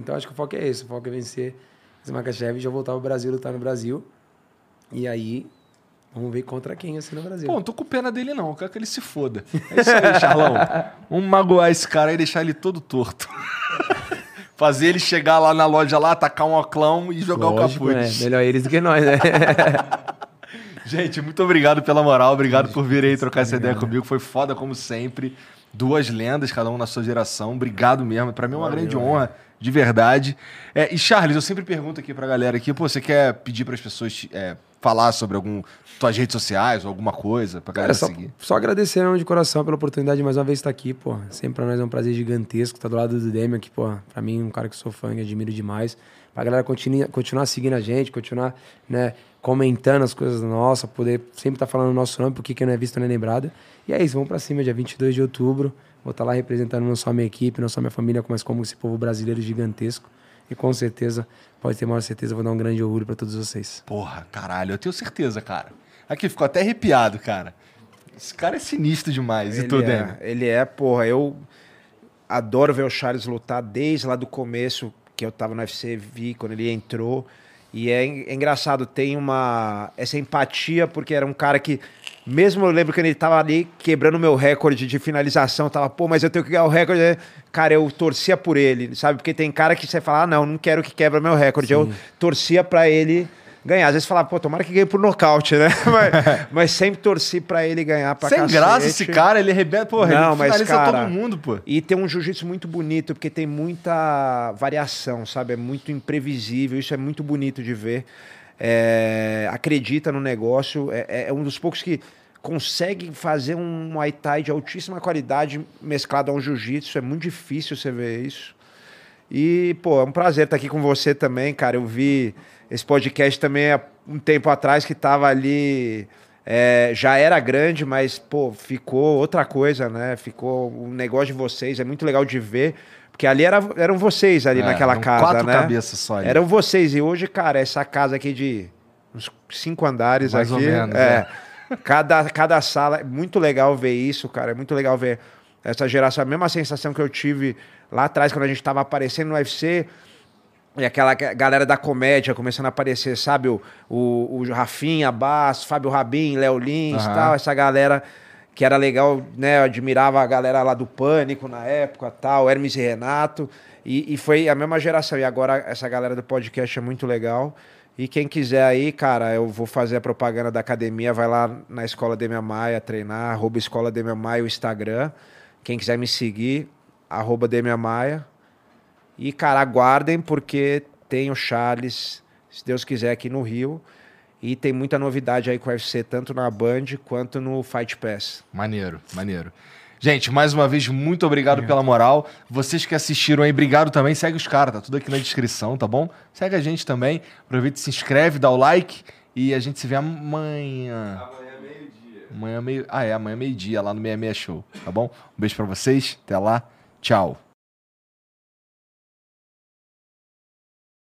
Então acho que o foco é esse, o foco é vencer esse Makachev e já voltar ao Brasil, lutar no Brasil. E aí, vamos ver contra quem assim no Brasil. Pô, não tô com pena dele, não. Eu quero que ele se foda. É isso aí, Charlão. Vamos magoar esse cara e deixar ele todo torto. Fazer ele chegar lá na loja lá, tacar um oclão e jogar Lógico, o capuz. né? Melhor eles do que nós, né? Gente, muito obrigado pela moral. Obrigado por vir aí trocar essa ideia comigo. Foi foda como sempre. Duas lendas, cada um na sua geração. Obrigado mesmo. Pra mim é uma grande honra, de verdade. É, e Charles, eu sempre pergunto aqui pra galera aqui, pô, você quer pedir pras pessoas é, falar sobre algum tuas redes sociais ou alguma coisa pra galera Cara, só, seguir? só agradecer mesmo de coração pela oportunidade de mais uma vez estar aqui, pô. Sempre pra nós é um prazer gigantesco estar do lado do Demian, que, pô, pra mim, um cara que sou fã, que admiro demais. Pra galera continue, continuar seguindo a gente, continuar, né, comentando as coisas nossas, poder sempre estar falando o nosso nome, porque quem não é visto não é lembrado. E é isso, vamos pra cima, dia 22 de outubro. Vou estar lá representando não só a minha equipe, não só a minha família, mas como esse povo brasileiro gigantesco. E com certeza, pode ter maior certeza, vou dar um grande orgulho pra todos vocês. Porra, caralho, eu tenho certeza, cara. Aqui, ficou até arrepiado, cara. Esse cara é sinistro demais. e Ele Demi? é, ele é, porra, eu adoro ver o Charles lutar desde lá do começo, que eu tava no UFC, vi quando ele entrou. E é, é engraçado, tem uma. essa empatia, porque era um cara que. Mesmo eu lembro quando ele tava ali quebrando o meu recorde de finalização, tava, pô, mas eu tenho que ganhar o recorde. né? Cara, eu torcia por ele, sabe? Porque tem cara que você fala, ah, não, não quero que quebra meu recorde. Eu torcia pra ele ganhar. Às vezes falava, pô, tomara que ganhe por nocaute, né? mas, mas sempre torci pra ele ganhar pra Sem cacete. graça esse cara, ele arrebenta, porra, Não, ele mas, finaliza cara, todo mundo, pô. E tem um jiu-jitsu muito bonito, porque tem muita variação, sabe? É muito imprevisível, isso é muito bonito de ver. É, acredita no negócio, é, é um dos poucos que consegue fazer um Muay Thai de altíssima qualidade mesclado a um jiu-jitsu, é muito difícil você ver isso. E, pô, é um prazer estar aqui com você também, cara. Eu vi esse podcast também há um tempo atrás que tava ali. é, já era grande, mas, pô, ficou outra coisa, né? Ficou um negócio de vocês, é muito legal de ver. Porque ali era, eram vocês ali É, naquela casa, quatro né? cabeças só ali. Eram vocês. E hoje, cara, essa casa aqui de uns cinco andares Mais ou aqui. menos, é. Cada, cada sala, é muito legal ver isso, cara. É muito legal ver essa geração. A mesma sensação que eu tive lá atrás, quando a gente tava aparecendo no UFC. E aquela ga- galera da comédia começando a aparecer, sabe? O, o, o Rafinha, Bass, Fábio Rabin, Léo Lins Aham. tal. Essa galera que era legal, né? Eu admirava a galera lá do Pânico na época tal, Hermes e Renato. E, e foi a mesma geração. E agora essa galera do podcast é muito legal. E quem quiser aí, cara, eu vou fazer a propaganda da academia, vai lá na Escola Demian Maia treinar, arroba Escola Demian Maia o Instagram. Quem quiser me seguir, arroba Demian Maia. E, cara, aguardem, porque tem o Charles, se Deus quiser, aqui no Rio. E tem muita novidade aí com o UFC, tanto na Band quanto no Fight Pass. Maneiro, maneiro. Gente, mais uma vez, muito obrigado pela moral. Vocês que assistiram aí, obrigado também. Segue os caras, tá tudo aqui na descrição, tá bom? Segue a gente também. Aproveita, se inscreve, dá o like. E a gente se vê amanhã. Amanhã, meio-dia. Amanhã meio. Ah, é, amanhã meio-dia lá no 66 Show, tá bom? Um beijo pra vocês, até lá. Tchau.